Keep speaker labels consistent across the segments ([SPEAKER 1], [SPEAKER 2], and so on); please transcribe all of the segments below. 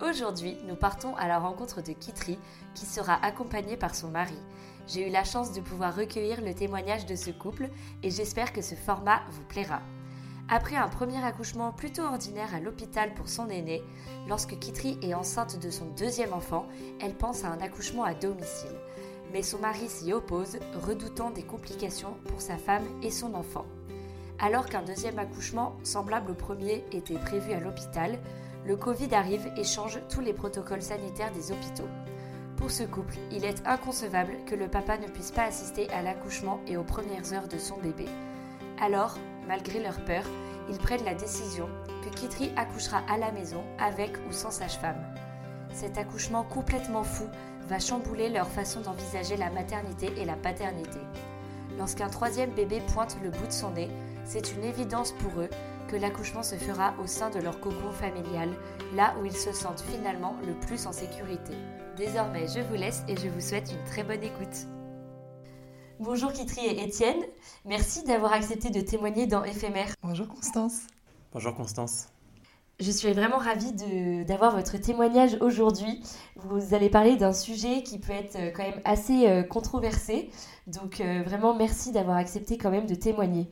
[SPEAKER 1] Aujourd'hui, nous partons à la rencontre de Kitri qui sera accompagnée par son mari. J'ai eu la chance de pouvoir recueillir le témoignage de ce couple et j'espère que ce format vous plaira. Après un premier accouchement plutôt ordinaire à l'hôpital pour son aîné, lorsque Kitri est enceinte de son deuxième enfant, elle pense à un accouchement à domicile. Mais son mari s'y oppose, redoutant des complications pour sa femme et son enfant. Alors qu'un deuxième accouchement, semblable au premier, était prévu à l'hôpital, le Covid arrive et change tous les protocoles sanitaires des hôpitaux. Pour ce couple, il est inconcevable que le papa ne puisse pas assister à l'accouchement et aux premières heures de son bébé. Alors, malgré leur peur, ils prennent la décision que Kitri accouchera à la maison avec ou sans sage-femme. Cet accouchement complètement fou va chambouler leur façon d'envisager la maternité et la paternité. Lorsqu'un troisième bébé pointe le bout de son nez, c'est une évidence pour eux que l'accouchement se fera au sein de leur cocon familial, là où ils se sentent finalement le plus en sécurité. Désormais, je vous laisse et je vous souhaite une très bonne écoute. Bonjour Kitri et Étienne, merci d'avoir accepté de témoigner dans Éphémère.
[SPEAKER 2] Bonjour Constance.
[SPEAKER 3] Bonjour Constance.
[SPEAKER 1] Je suis vraiment ravie d'avoir votre témoignage aujourd'hui. Vous allez parler d'un sujet qui peut être euh, quand même assez euh, controversé. Donc euh, vraiment merci d'avoir accepté quand même de témoigner.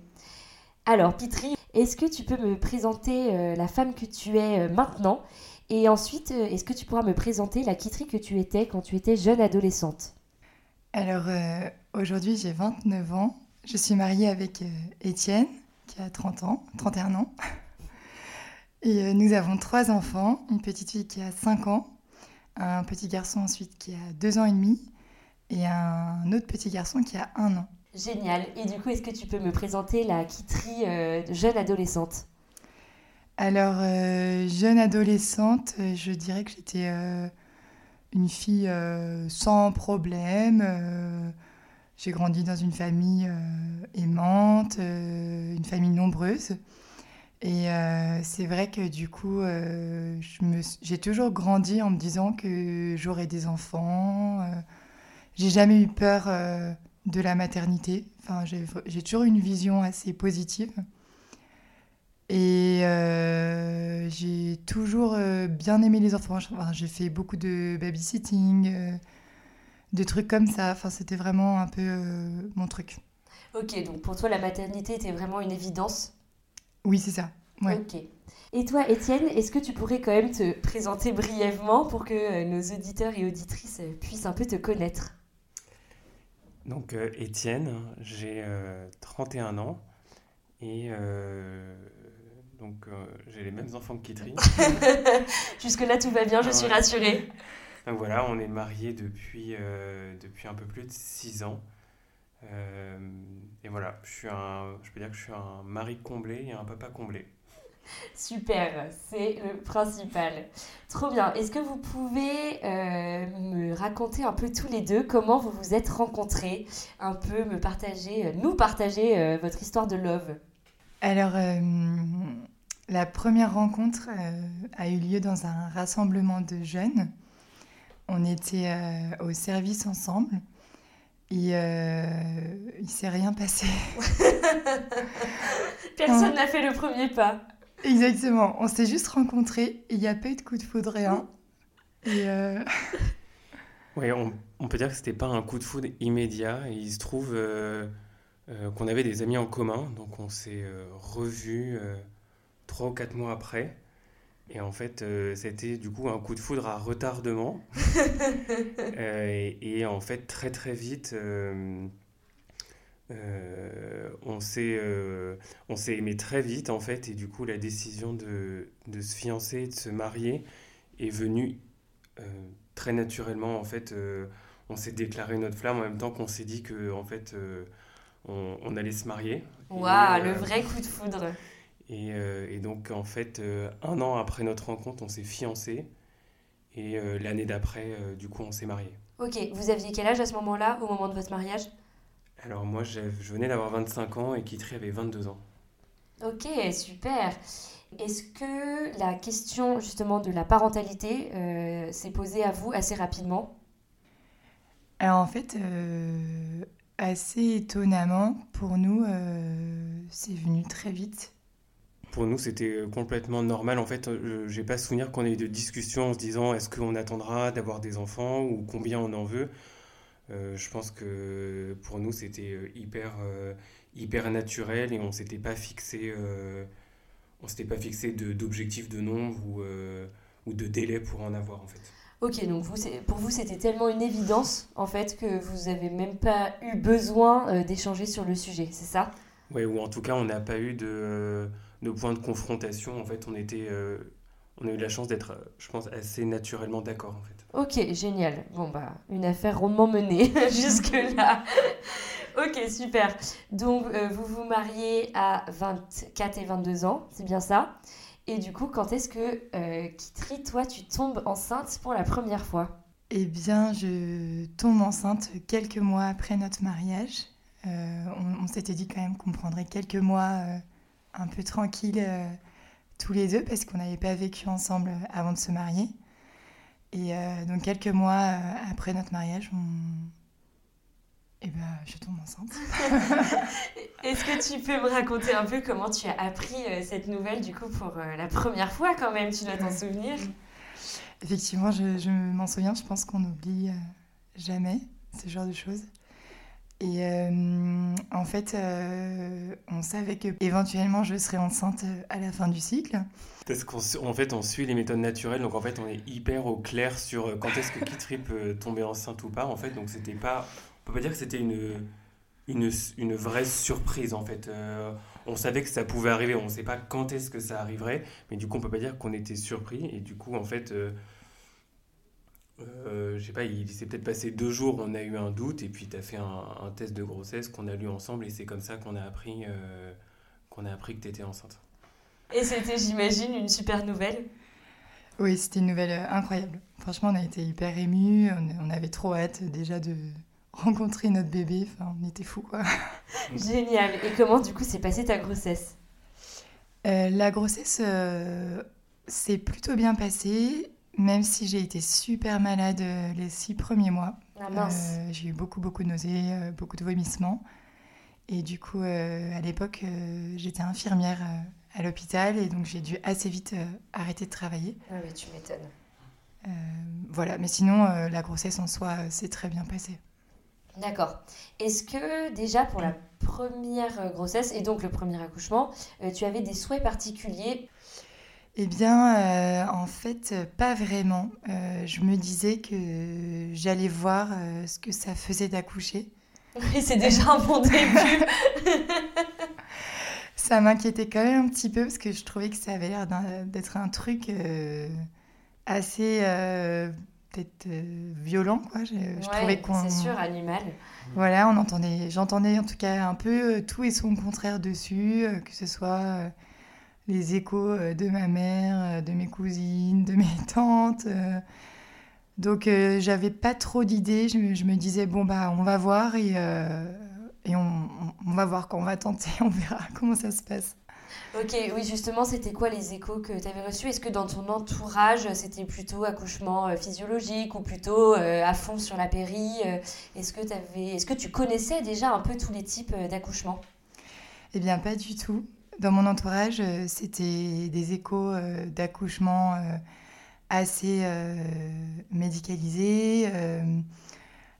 [SPEAKER 1] Alors Kitri, est-ce que tu peux me présenter la femme que tu es maintenant? Et ensuite, est-ce que tu pourras me présenter la Kitri que tu étais quand tu étais jeune adolescente?
[SPEAKER 2] Alors aujourd'hui j'ai 29 ans. Je suis mariée avec Étienne qui a 30 ans, 31 ans. Et euh, nous avons trois enfants, une petite fille qui a 5 ans, un petit garçon ensuite qui a 2 ans et demi et un autre petit garçon qui a 1 an.
[SPEAKER 1] Génial. Et du coup, est-ce que tu peux me présenter la Kitri euh, jeune adolescente?
[SPEAKER 2] Alors, euh, jeune adolescente, je dirais que j'étais une fille sans problème. J'ai grandi dans une famille aimante, une famille nombreuse. Et euh, c'est vrai que du coup, euh, j'ai toujours grandi en me disant que j'aurais des enfants. Euh, j'ai jamais eu peur de la maternité. Enfin, j'ai toujours une vision assez positive. Et j'ai toujours bien aimé les enfants. Enfin, j'ai fait beaucoup de babysitting, de trucs comme ça. Enfin, c'était vraiment un peu mon truc.
[SPEAKER 1] Ok, donc pour toi, la maternité était vraiment une évidence?
[SPEAKER 2] Oui, c'est ça.
[SPEAKER 1] Ok. Et toi, Étienne, est-ce que tu pourrais quand même te présenter brièvement pour que euh, nos auditeurs et auditrices euh, puissent un peu te connaître?
[SPEAKER 3] Donc, euh, Étienne, j'ai 31 ans et donc j'ai les mêmes enfants que Kitri.
[SPEAKER 1] Jusque-là, tout va bien, je suis rassurée.
[SPEAKER 3] Donc voilà, on est mariés depuis, depuis un peu plus de 6 ans. Euh, et voilà, je, suis un, je peux dire que je suis un mari comblé et un papa comblé.
[SPEAKER 1] Super, c'est le principal. Trop bien. Est-ce que vous pouvez euh, me raconter un peu tous les deux comment vous vous êtes rencontrés Un peu me partager, euh, nous partager euh, votre histoire de love?
[SPEAKER 2] Alors, la première rencontre a eu lieu dans un rassemblement de jeunes. On était au service ensemble. Et il s'est rien passé.
[SPEAKER 1] Personne n'a fait le premier pas.
[SPEAKER 2] Exactement. On s'est juste rencontrés. Il n'y a pas eu de coup de foudre, rien. Et euh,
[SPEAKER 3] Oui, on, peut dire que c'était pas un coup de foudre immédiat. il se trouve euh, euh, qu'on avait des amis en commun. Donc on s'est revus trois ou quatre mois après. Et en fait, c'était du coup un coup de foudre à retardement. et, et, en fait, très très vite euh, on s'est euh, on s'est aimé très vite en fait et du coup la décision de, de se fiancer de se marier est venue euh, très naturellement en fait on s'est déclaré notre flamme en même temps qu'on s'est dit que en fait on, allait se marier.
[SPEAKER 1] Waouh le vrai coup de foudre.
[SPEAKER 3] et, et donc en fait un an après notre rencontre on s'est fiancé et l'année d'après du coup on s'est marié
[SPEAKER 1] ok vous aviez quel âge à ce moment là au moment de votre mariage?
[SPEAKER 3] Alors moi, je venais d'avoir 25 ans et Kitri avait 22 ans.
[SPEAKER 1] Ok, super. Est-ce que la question justement de la parentalité euh, s'est posée à vous assez rapidement?
[SPEAKER 2] Alors en fait, euh, assez étonnamment, pour nous, euh, c'est venu très vite.
[SPEAKER 3] Pour nous, c'était complètement normal. En fait, j'ai pas souvenir qu'on ait eu de discussion en se disant est-ce qu'on attendra d'avoir des enfants ou combien on en veut? Euh, je pense que pour nous, c'était euh, hyper, euh, hyper naturel et on s'était pas fixé, on s'était pas fixé d'objectifs de, nombre ou, ou de délai pour en avoir en fait.
[SPEAKER 1] Ok, donc vous, pour vous, c'était tellement une évidence en fait que vous avez même pas eu besoin d'échanger sur le sujet, c'est ça?
[SPEAKER 3] Oui, ou en tout cas, on n'a pas eu de, de, point de confrontation. En fait, on était, on a eu la chance d'être, je pense, assez naturellement d'accord en fait.
[SPEAKER 1] Ok, génial. Bon, bah, une affaire rondement menée jusque-là. ok, super. Donc, euh, vous vous mariez à 24 et 22 ans, c'est bien ça? Et du coup, quand est-ce que, euh, Kitri, toi, tu tombes enceinte pour la première fois?
[SPEAKER 2] Eh bien, je tombe enceinte quelques mois après notre mariage. Euh, on, s'était dit quand même qu'on prendrait quelques mois euh, un peu tranquilles tous les deux parce qu'on n'avait pas vécu ensemble avant de se marier. Et euh, donc quelques mois euh, après notre mariage, on... Eh ben, je tombe enceinte.
[SPEAKER 1] Est-ce que tu peux me raconter un peu comment tu as appris euh, cette nouvelle du coup pour la première fois quand même Tu dois t'en souvenir?
[SPEAKER 2] Effectivement, je, je m'en souviens. Je pense qu'on n'oublie jamais ce genre de choses. Et en fait, on savait que éventuellement je serais enceinte à la fin du cycle.
[SPEAKER 3] Parce qu'en fait, on suit les méthodes naturelles, donc en fait, on est hyper au clair sur euh, quand est-ce que Kitri peut tomber enceinte ou pas. En fait, donc c'était pas, on peut pas dire que c'était une, une, une, vraie surprise. En fait, euh, on savait que ça pouvait arriver, on ne sait pas quand est-ce que ça arriverait, mais du coup, on peut pas dire qu'on était surpris. Et du coup, en fait, euh, euh, je sais pas, il s'est peut-être passé deux jours, on a eu un doute, et puis tu as fait un, un, test de grossesse qu'on a lu ensemble, et c'est comme ça qu'on a appris qu'on a appris que tu étais enceinte.
[SPEAKER 1] Et c'était, j'imagine, une super nouvelle.
[SPEAKER 2] Oui, c'était une nouvelle euh, incroyable. Franchement, on a été hyper émus. On, avait trop hâte déjà de rencontrer notre bébé. Enfin, on était fous, quoi.
[SPEAKER 1] Génial. Et comment, du coup, s'est passée ta grossesse?
[SPEAKER 2] Euh, La grossesse euh, s'est plutôt bien passée, même si j'ai été super malade les six premiers mois.
[SPEAKER 1] Ah mince.
[SPEAKER 2] j'ai eu beaucoup, beaucoup de nausées, beaucoup de vomissements. Et du coup, à l'époque, j'étais infirmière à l'hôpital et donc j'ai dû assez vite euh, arrêter de travailler.
[SPEAKER 1] Ah oui, tu m'étonnes.
[SPEAKER 2] Euh, voilà, mais sinon, euh, la grossesse en soi s'est très bien passée.
[SPEAKER 1] D'accord. Est-ce que déjà pour la première grossesse et donc le premier accouchement, tu avais des souhaits particuliers
[SPEAKER 2] Eh bien, en fait, pas vraiment. je me disais que j'allais voir ce que ça faisait d'accoucher.
[SPEAKER 1] Oui, c'est déjà un bon début.
[SPEAKER 2] ça m'inquiétait quand même un petit peu parce que je trouvais que ça avait l'air d'être un truc euh, assez euh, peut-être euh, violent quoi. Je,
[SPEAKER 1] trouvais qu'on c'est sûr animal.
[SPEAKER 2] Voilà, on entendait, j'entendais en tout cas un peu tout et son contraire dessus, que ce soit les échos euh, de ma mère, euh, de mes cousines, de mes tantes. euh. Donc euh, j'avais pas trop d'idées. Je, me- je me disais bon bah on va voir et, euh, et on, va voir quand on va tenter, on verra comment ça se passe.
[SPEAKER 1] Ok, oui, justement, c'était quoi les échos que tu avais reçus? Est-ce que dans ton entourage, c'était plutôt accouchement physiologique ou plutôt euh, à fond sur la péri Est-ce que, t'avais... Est-ce que tu connaissais déjà un peu tous les types euh, d'accouchement
[SPEAKER 2] Eh bien pas du tout. Dans mon entourage, euh, c'était des échos euh, d'accouchement euh, assez médicalisés,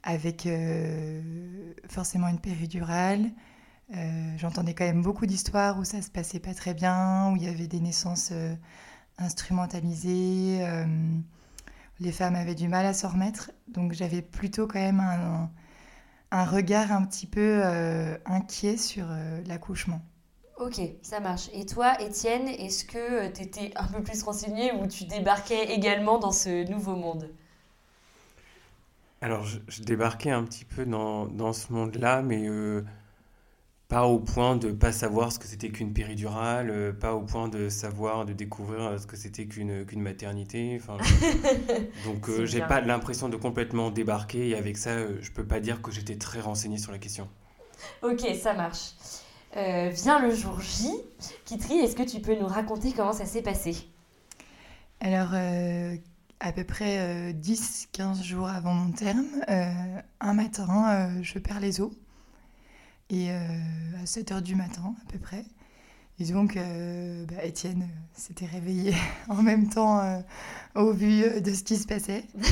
[SPEAKER 2] avec forcément une péridurale. J'entendais quand même beaucoup d'histoires où ça se passait pas très bien, où il y avait des naissances instrumentalisées. les femmes avaient du mal à s'en remettre, donc j'avais plutôt quand même un, regard un petit peu inquiet sur l'accouchement.
[SPEAKER 1] Ok, ça marche. Et toi, Étienne, est-ce que tu étais un peu plus renseigné ou tu débarquais également dans ce nouveau monde?
[SPEAKER 3] Alors, je, je débarquais un petit peu dans, dans ce monde-là, mais euh, pas au point de pas savoir ce que c'était qu'une péridurale, euh, pas au point de savoir, de découvrir euh, ce que c'était qu'une qu'une maternité. Enfin, donc, euh, j'ai pas l'impression de complètement débarquer, et avec ça, euh, je peux pas dire que j'étais très renseigné sur la question.
[SPEAKER 1] Ok, ça marche. Euh, vient le jour J. Kitri, est-ce que tu peux nous raconter comment ça s'est passé?
[SPEAKER 2] Alors, euh, à peu près euh, 10-15 jours avant mon terme, euh, un matin, je perds les os. Et à 7 heures du matin, à peu près. Et donc, bah, Étienne s'était réveillé en même temps au vu de ce qui se passait.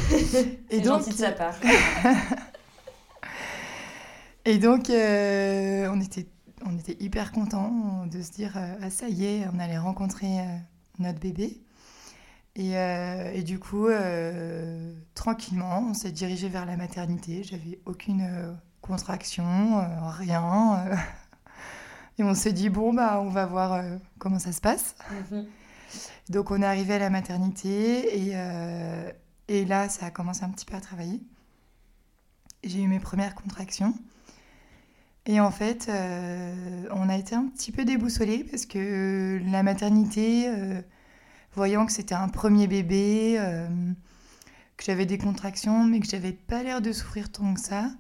[SPEAKER 1] C'est gentil de sa part.
[SPEAKER 2] Et donc, on, était, on était hyper contents de se dire euh, Ah, ça y est, on allait rencontrer euh, notre bébé. Et, euh, et du coup, euh, tranquillement, on s'est dirigé vers la maternité. J'avais aucune euh, contraction, rien. Et on s'est dit Bon, bah, on va voir comment ça se passe.
[SPEAKER 1] Mhm.
[SPEAKER 2] Donc on est arrivé à la maternité et, et là ça a commencé un petit peu à travailler. J'ai eu mes premières contractions. Et en fait, euh, on a été un petit peu déboussolés parce que la maternité, euh, voyant que c'était un premier bébé, euh, que j'avais des contractions, mais que j'avais pas l'air de souffrir tant que ça,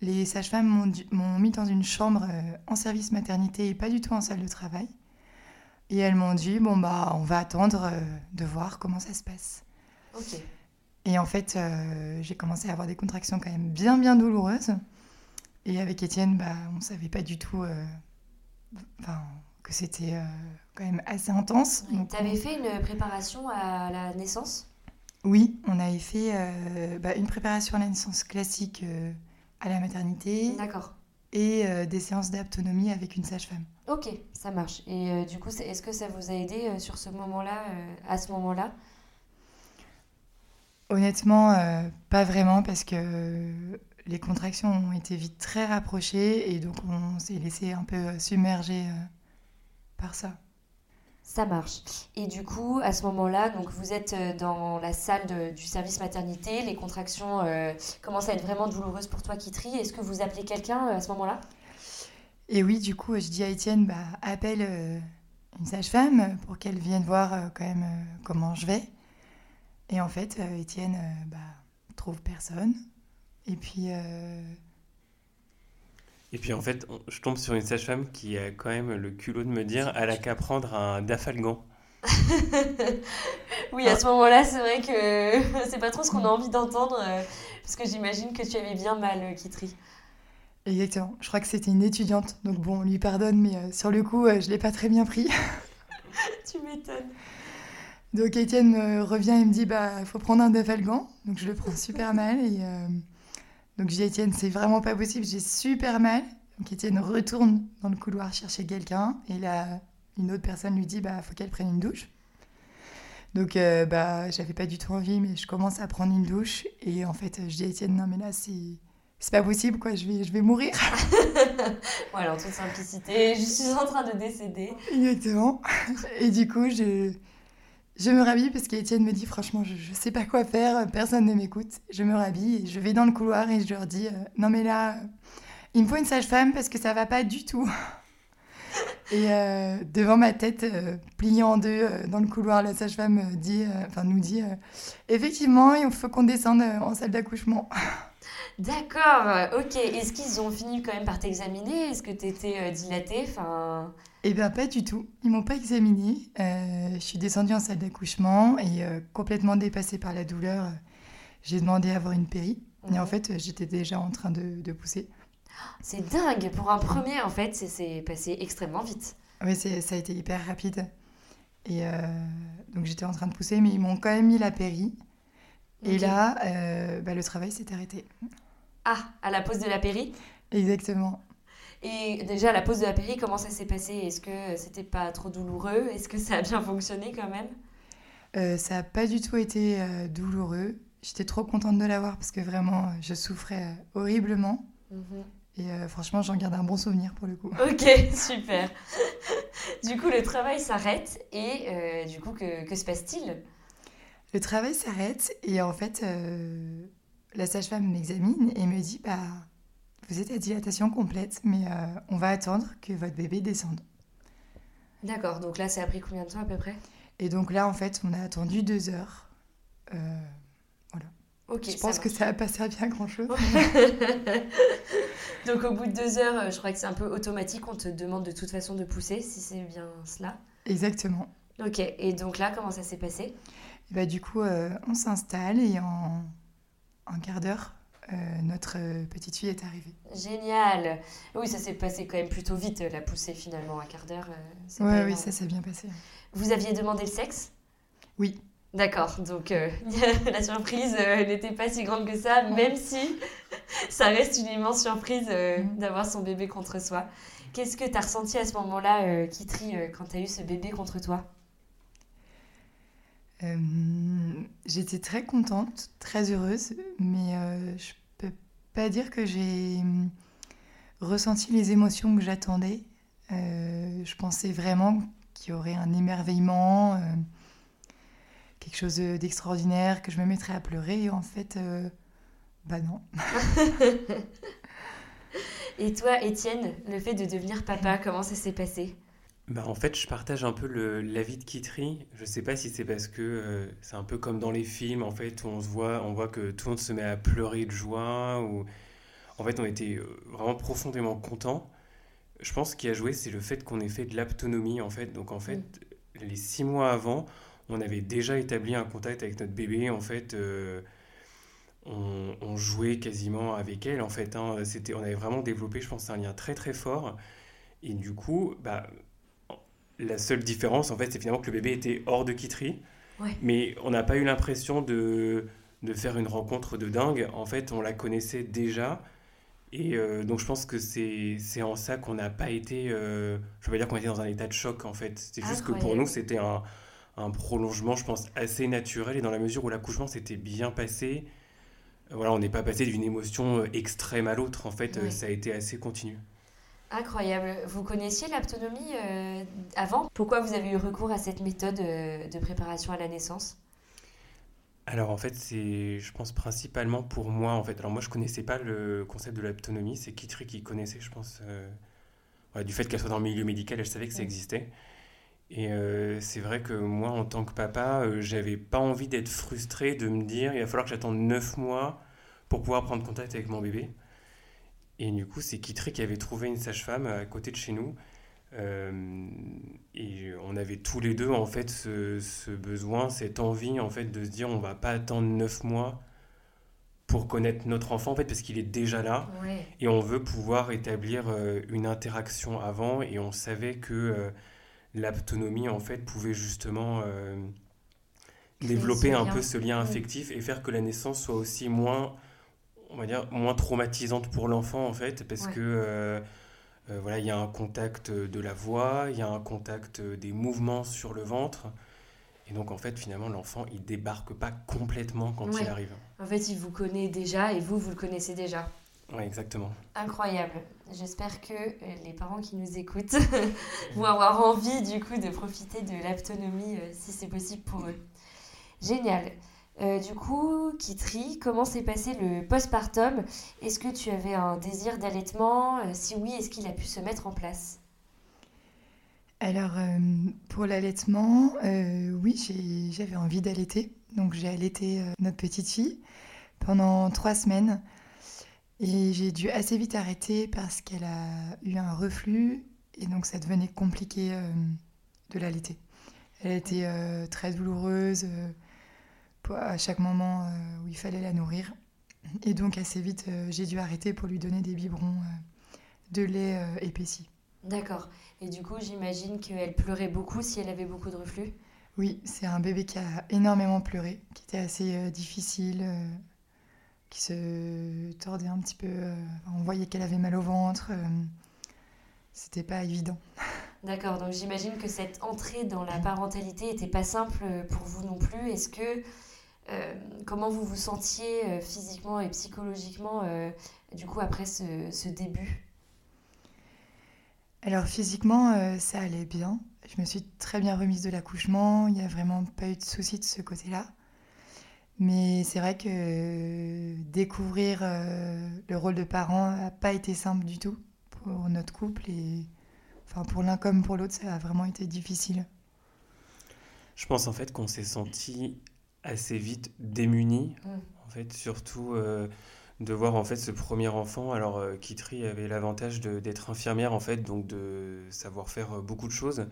[SPEAKER 2] les sages-femmes m'ont mis dans une chambre euh, en service maternité et pas du tout en salle de travail. Et elles m'ont dit, bon, bah, on va attendre euh, de voir comment ça se passe.
[SPEAKER 1] Ok.
[SPEAKER 2] Et en fait, euh, j'ai commencé à avoir des contractions quand même bien, bien douloureuses. Et avec Étienne, bah, on ne savait pas du tout euh, enfin, que c'était euh, quand même assez intense. Donc,
[SPEAKER 1] Tu avais
[SPEAKER 2] on-
[SPEAKER 1] fait une préparation à la naissance?
[SPEAKER 2] Oui, on avait fait euh, bah, une préparation à la naissance classique à la maternité
[SPEAKER 1] D'accord.
[SPEAKER 2] et euh, des séances d'autonomie avec une sage-femme.
[SPEAKER 1] Ok, ça marche. Et euh, du coup, est-ce que ça vous a aidé euh, sur ce moment-là, à ce moment-là?
[SPEAKER 2] Honnêtement, pas vraiment parce que les contractions ont été vite très rapprochées et donc on s'est laissé un peu submerger euh, par ça.
[SPEAKER 1] Ça marche. Et du coup, à ce moment-là, donc vous êtes euh, dans la salle de- du service maternité, les contractions euh, commencent à être vraiment douloureuses pour toi, Kitri. Est-ce que vous appelez quelqu'un à ce moment-là?
[SPEAKER 2] Et oui, du coup, je dis à Étienne, bah, appelle euh, une sage-femme pour qu'elle vienne voir euh, quand même comment je vais. Et en fait, Étienne bah, trouve personne. Et puis, euh,
[SPEAKER 3] Et puis en fait, on- je tombe sur une sage-femme qui a quand même le culot de me dire elle a qu'à prendre un dafalgan.
[SPEAKER 1] Oui, à ce moment-là, c'est vrai que c'est pas trop ce qu'on a envie d'entendre, euh, parce que j'imagine que tu avais bien mal, euh, Kitri.
[SPEAKER 2] exactement, je crois que c'était une étudiante. Donc bon, on lui pardonne, mais sur le coup, je l'ai pas très bien pris.
[SPEAKER 1] Tu m'étonnes.
[SPEAKER 2] Donc Étienne me revient et me dit bah faut prendre un Dafalgan. Donc je le prends super mal et euh, donc je dis à Étienne c'est vraiment pas possible, j'ai super mal. Donc Étienne retourne dans le couloir chercher quelqu'un et là une autre personne lui dit bah faut qu'elle prenne une douche. Donc euh, bah j'avais pas du tout envie mais je commence à prendre une douche et en fait je dis à Étienne non mais là c'est c'est pas possible quoi, je vais je vais mourir.
[SPEAKER 1] Voilà, en toute simplicité, je suis en train de décéder.
[SPEAKER 2] Exactement. Et du coup, je, je me rhabille parce qu'Étienne me dit franchement, je, je sais pas quoi faire, personne ne m'écoute. Je me rhabille et je vais dans le couloir et je leur dis euh, non mais là, il me faut une sage-femme parce que ça va pas du tout. Et euh, devant ma tête, euh, pliée en deux dans le couloir, la sage-femme dit, enfin nous dit, effectivement, il faut qu'on descende en salle d'accouchement.
[SPEAKER 1] D'accord, ok. Est-ce qu'ils ont fini quand même par t'examiner? Est-ce que tu étais dilatée.
[SPEAKER 2] Eh bien, pas du tout. Ils m'ont pas examinée. Euh, je suis descendue en salle d'accouchement et euh, complètement dépassée par la douleur, euh, j'ai demandé à avoir une péri. Et en fait, j'étais déjà en train de, de pousser.
[SPEAKER 1] C'est dingue. Pour un premier, en fait, c'est- passé extrêmement vite.
[SPEAKER 2] Oui, ça a été hyper rapide. Et euh, donc, j'étais en train de pousser, mais ils m'ont quand même mis la péri. Et là, bah, le travail s'est arrêté.
[SPEAKER 1] Ah, à la pause de la péri?
[SPEAKER 2] Exactement.
[SPEAKER 1] Et déjà, la pause de la péri, comment ça s'est passé? Est-ce que c'était pas trop douloureux? Est-ce que ça a bien fonctionné quand même?
[SPEAKER 2] Euh, ça n'a pas du tout été euh, douloureux. J'étais trop contente de l'avoir parce que vraiment, euh, je souffrais euh, horriblement.
[SPEAKER 1] Mhm.
[SPEAKER 2] Et franchement, j'en garde un bon souvenir pour le coup.
[SPEAKER 1] Ok, super. du coup, le travail s'arrête et du coup, que, que se passe-t-il?
[SPEAKER 2] Le travail s'arrête et en fait, la sage-femme m'examine et me dit bah, Vous êtes à dilatation complète, mais euh, on va attendre que votre bébé descende.
[SPEAKER 1] D'accord, donc là, ça a pris combien de temps à peu près?
[SPEAKER 2] Et donc là, en fait, on a attendu deux heures. Euh,
[SPEAKER 1] Ok,
[SPEAKER 2] je pense que ça n'a pas servi à grand-chose.
[SPEAKER 1] Donc au bout de deux heures, euh, je crois que c'est un peu automatique, on te demande de toute façon de pousser, si c'est bien cela.
[SPEAKER 2] Exactement.
[SPEAKER 1] Ok, et donc là, comment ça s'est passé?
[SPEAKER 2] Et bah, du coup, euh, on s'installe et en un quart d'heure, euh, notre euh, petite fille est arrivée.
[SPEAKER 1] Génial Oui, ça s'est passé quand même plutôt vite, euh, la poussée finalement, un quart d'heure. euh,
[SPEAKER 2] Ouais, oui, ça s'est bien passé.
[SPEAKER 1] Vous aviez demandé le sexe?
[SPEAKER 2] Oui.
[SPEAKER 1] D'accord, donc euh, la surprise n'était pas si grande que ça, même si ça reste une immense surprise
[SPEAKER 2] Mhm.
[SPEAKER 1] d'avoir son bébé contre soi. Qu'est-ce que tu as ressenti à ce moment-là, Kitri, quand tu as eu ce bébé contre toi?
[SPEAKER 2] Euh, J'étais très contente, très heureuse, mais euh, je pas dire que j'ai hum, ressenti les émotions que j'attendais. Euh, je pensais vraiment qu'il y aurait un émerveillement, euh, quelque chose d'extraordinaire, que je me mettrais à pleurer. En fait, euh, bah non.
[SPEAKER 1] Et toi, Étienne, le fait de devenir papa, comment ça s'est passé?
[SPEAKER 3] Bah, en fait, je partage un peu le- l'avis de Kitri. Je sais pas si c'est parce que euh, c'est un peu comme dans les films, en fait, où on se voit, on voit que tout le monde se met à pleurer de joie, ou en fait, on était euh, vraiment profondément contents. Je pense qu'il a joué, c'est le fait qu'on ait fait de l'aptonomie, en fait. Donc, en fait, les six mois avant, on avait déjà établi un contact avec notre bébé, en fait. euh, on, on jouait quasiment avec elle, en fait. hein. C'était, on avait vraiment développé, je pense, un lien très, très fort. Et du coup, bah, la seule différence, en fait, c'est finalement que le bébé était hors de Kitry.
[SPEAKER 1] Ouais.
[SPEAKER 3] Mais on n'a pas eu l'impression de, de faire une rencontre de dingue. En fait, on la connaissait déjà. Et euh, donc, je pense que c'est en ça qu'on n'a pas été. euh, je ne veux pas dire qu'on était dans un état de choc, en fait. C'est juste que pour nous, c'était un, un prolongement, je pense, assez naturel. Et dans la mesure où l'accouchement s'était bien passé, euh, voilà, on n'est pas passé d'une émotion extrême à l'autre. En fait,
[SPEAKER 1] Ouais.
[SPEAKER 3] ça a été assez continu.
[SPEAKER 1] Incroyable. Vous connaissiez l'aptonomie euh, avant? Pourquoi vous avez eu recours à cette méthode euh, de préparation à la naissance?
[SPEAKER 3] Alors en fait, c'est, je pense principalement pour moi en fait. Alors moi, je connaissais pas le concept de l'autonomie. C'est Kitri qui connaissait, je pense, euh, du fait qu'elle soit dans le milieu médical, elle savait que ça existait. Et euh, c'est vrai que moi, en tant que papa, euh, j'avais pas envie d'être frustré, de me dire, il va falloir que j'attende 9 mois pour pouvoir prendre contact avec mon bébé. Et du coup, c'est Kitri qui avait trouvé une sage-femme à côté de chez nous. Euh, et on avait tous les deux en fait ce, ce besoin, cette envie en fait de se dire on va pas attendre 9 mois pour connaître notre enfant en fait parce qu'il est déjà là
[SPEAKER 1] Ouais.
[SPEAKER 3] et on veut pouvoir établir euh, une interaction avant et on savait que euh, l'autonomie en fait pouvait justement euh, développer un peu ce lien affectif et faire que la naissance soit aussi moins on va dire moins traumatisante pour l'enfant en fait parce
[SPEAKER 1] Ouais.
[SPEAKER 3] que euh, euh, voilà il y a un contact de la voix il y a un contact des mouvements sur le ventre et donc en fait finalement l'enfant il débarque pas complètement quand
[SPEAKER 1] Ouais.
[SPEAKER 3] il arrive
[SPEAKER 1] En fait, il vous connaît déjà et vous, vous le connaissez déjà.
[SPEAKER 3] ouais exactement
[SPEAKER 1] Incroyable. J'espère que euh, les parents qui nous écoutent vont avoir envie du coup de profiter de l'autonomie euh, si c'est possible pour eux. Génial. Euh, du coup, Kitri, comment s'est passé le postpartum? Est-ce que tu avais un désir d'allaitement? Euh, Si oui, est-ce qu'il a pu se mettre en place?
[SPEAKER 2] Alors, euh, pour l'allaitement, oui, j'avais envie d'allaiter. Donc, j'ai allaité notre petite fille pendant trois semaines. Et j'ai dû assez vite arrêter parce qu'elle a eu un reflux. Et donc, ça devenait compliqué de l'allaiter. Elle a été très douloureuse à chaque moment où il fallait la nourrir. Et donc, assez vite, j'ai dû arrêter pour lui donner des biberons de lait épaissi.
[SPEAKER 1] D'accord. Et du coup, j'imagine qu'elle pleurait beaucoup si elle avait beaucoup de reflux?
[SPEAKER 2] Oui, c'est un bébé qui a énormément pleuré, qui était assez euh, difficile, euh, qui se tordait un petit peu. Euh, on voyait qu'elle avait mal au ventre. C'était pas évident.
[SPEAKER 1] D'accord, donc j'imagine que cette entrée dans la parentalité n'était pas simple pour vous non plus. Est-ce que. Comment vous vous sentiez physiquement et psychologiquement du coup après ce début?
[SPEAKER 2] Alors physiquement, euh, ça allait bien. Je me suis très bien remise de l'accouchement. Il n'y a vraiment pas eu de soucis de ce côté-là. Mais c'est vrai que découvrir euh, le rôle de parent n'a pas été simple du tout pour notre couple. Et enfin, pour l'un comme pour l'autre, ça a vraiment été difficile.
[SPEAKER 3] Je pense en fait qu'on s'est senti assez vite démunis. Mmh. En fait, surtout. Euh, de voir en fait ce premier enfant. Alors euh, Kitri avait l'avantage d'être infirmière en fait, donc de savoir faire euh, beaucoup de choses.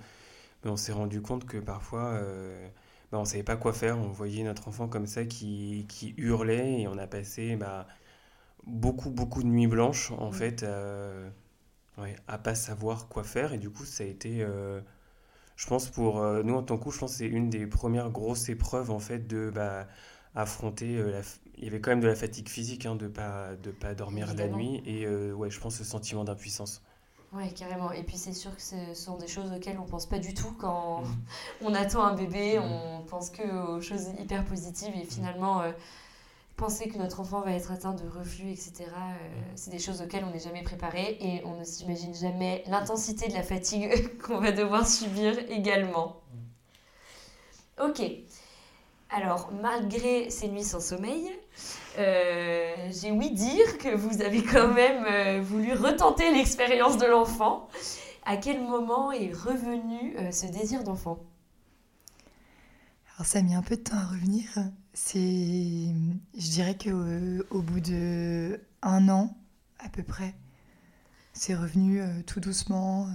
[SPEAKER 3] Mais on s'est rendu compte que parfois euh, bah, on savait pas quoi faire. On voyait notre enfant comme ça qui, qui hurlait et on a passé bah, beaucoup beaucoup de nuits blanches en fait ouais, à pas savoir quoi faire. Et du coup ça a été je pense pour nous en tant que couple, je pense c'est une des premières grosses épreuves en fait de bah, affronter la, il y avait quand même de la fatigue physique hein, de pas de pas dormir la nuit et euh, ouais je pense ce sentiment d'impuissance
[SPEAKER 1] ouais carrément et puis c'est sûr que ce sont des choses auxquelles on pense pas du tout quand mm. on attend un bébé mm. on pense que aux choses hyper positives et finalement euh, penser que notre enfant va être atteint de reflux etc euh, mm. c'est des choses auxquelles on n'est jamais préparé et on ne s'imagine jamais l'intensité de la fatigue qu'on va devoir subir également ok alors, malgré ces nuits sans sommeil, euh, j'ai ouï dire que vous avez quand même euh, voulu retenter l'expérience de l'enfant. À quel moment est revenu euh, ce désir d'enfant?
[SPEAKER 2] Alors, ça a mis un peu de temps à revenir. C'est, je dirais qu'au au bout de un an à peu près, c'est revenu tout doucement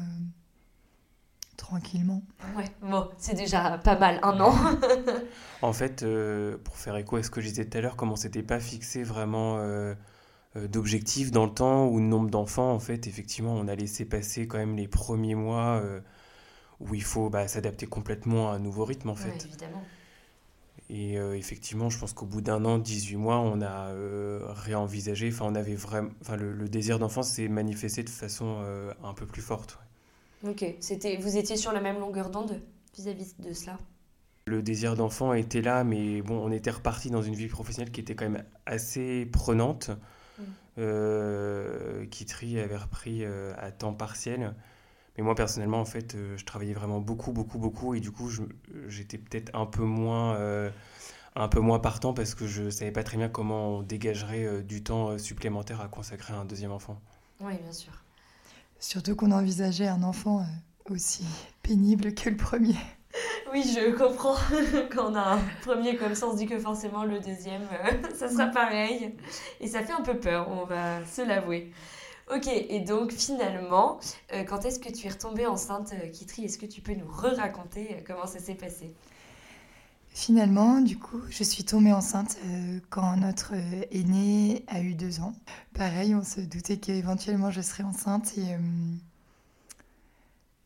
[SPEAKER 2] tranquillement.
[SPEAKER 1] Ouais, bon, c'est déjà pas mal, un an.
[SPEAKER 3] en fait, euh, pour faire écho à ce que je disais tout à l'heure, comment s'était pas fixé vraiment euh, euh, d'objectifs dans le temps ou de nombre d'enfants, en fait, effectivement, on a laissé passer quand même les premiers mois où il faut bah, s'adapter complètement à un nouveau rythme, en fait.
[SPEAKER 1] évidemment.
[SPEAKER 3] Et effectivement, je pense qu'au bout d'un an, 18 mois, on a réenvisagé, enfin, on avait vraiment, enfin, le, le désir d'enfant s'est manifesté de façon un peu plus forte.
[SPEAKER 1] Ok, c'était, vous étiez sur la même longueur d'onde vis-à-vis de cela?
[SPEAKER 3] Le désir d'enfant était là, mais bon, on était reparti dans une vie professionnelle qui était quand même assez prenante. Mm. Euh, Kitri avait repris euh, à temps partiel. Mais moi, personnellement, en fait, euh, je travaillais vraiment beaucoup, beaucoup, beaucoup. Et du coup, j'étais peut-être un peu moins euh, un peu moins partant parce que je savais pas très bien comment on dégagerait du temps supplémentaire à consacrer à un deuxième enfant.
[SPEAKER 1] Oui, bien sûr.
[SPEAKER 2] Surtout qu'on envisageait un enfant euh, aussi pénible que le premier.
[SPEAKER 1] Oui, je comprends. Quand on a un premier comme ça, on se dit que forcément le deuxième, euh, ça sera pareil. Et ça fait un peu peur, on va se l'avouer. Ok, et donc finalement, euh, quand est-ce que tu es retombée enceinte, Kitri? Est-ce que tu peux nous re-raconter comment ça s'est passé?
[SPEAKER 2] Finalement, du coup, je suis tombée enceinte euh, quand notre euh, aîné a eu deux ans. Pareil, on se doutait qu'éventuellement je serais enceinte et. Euh,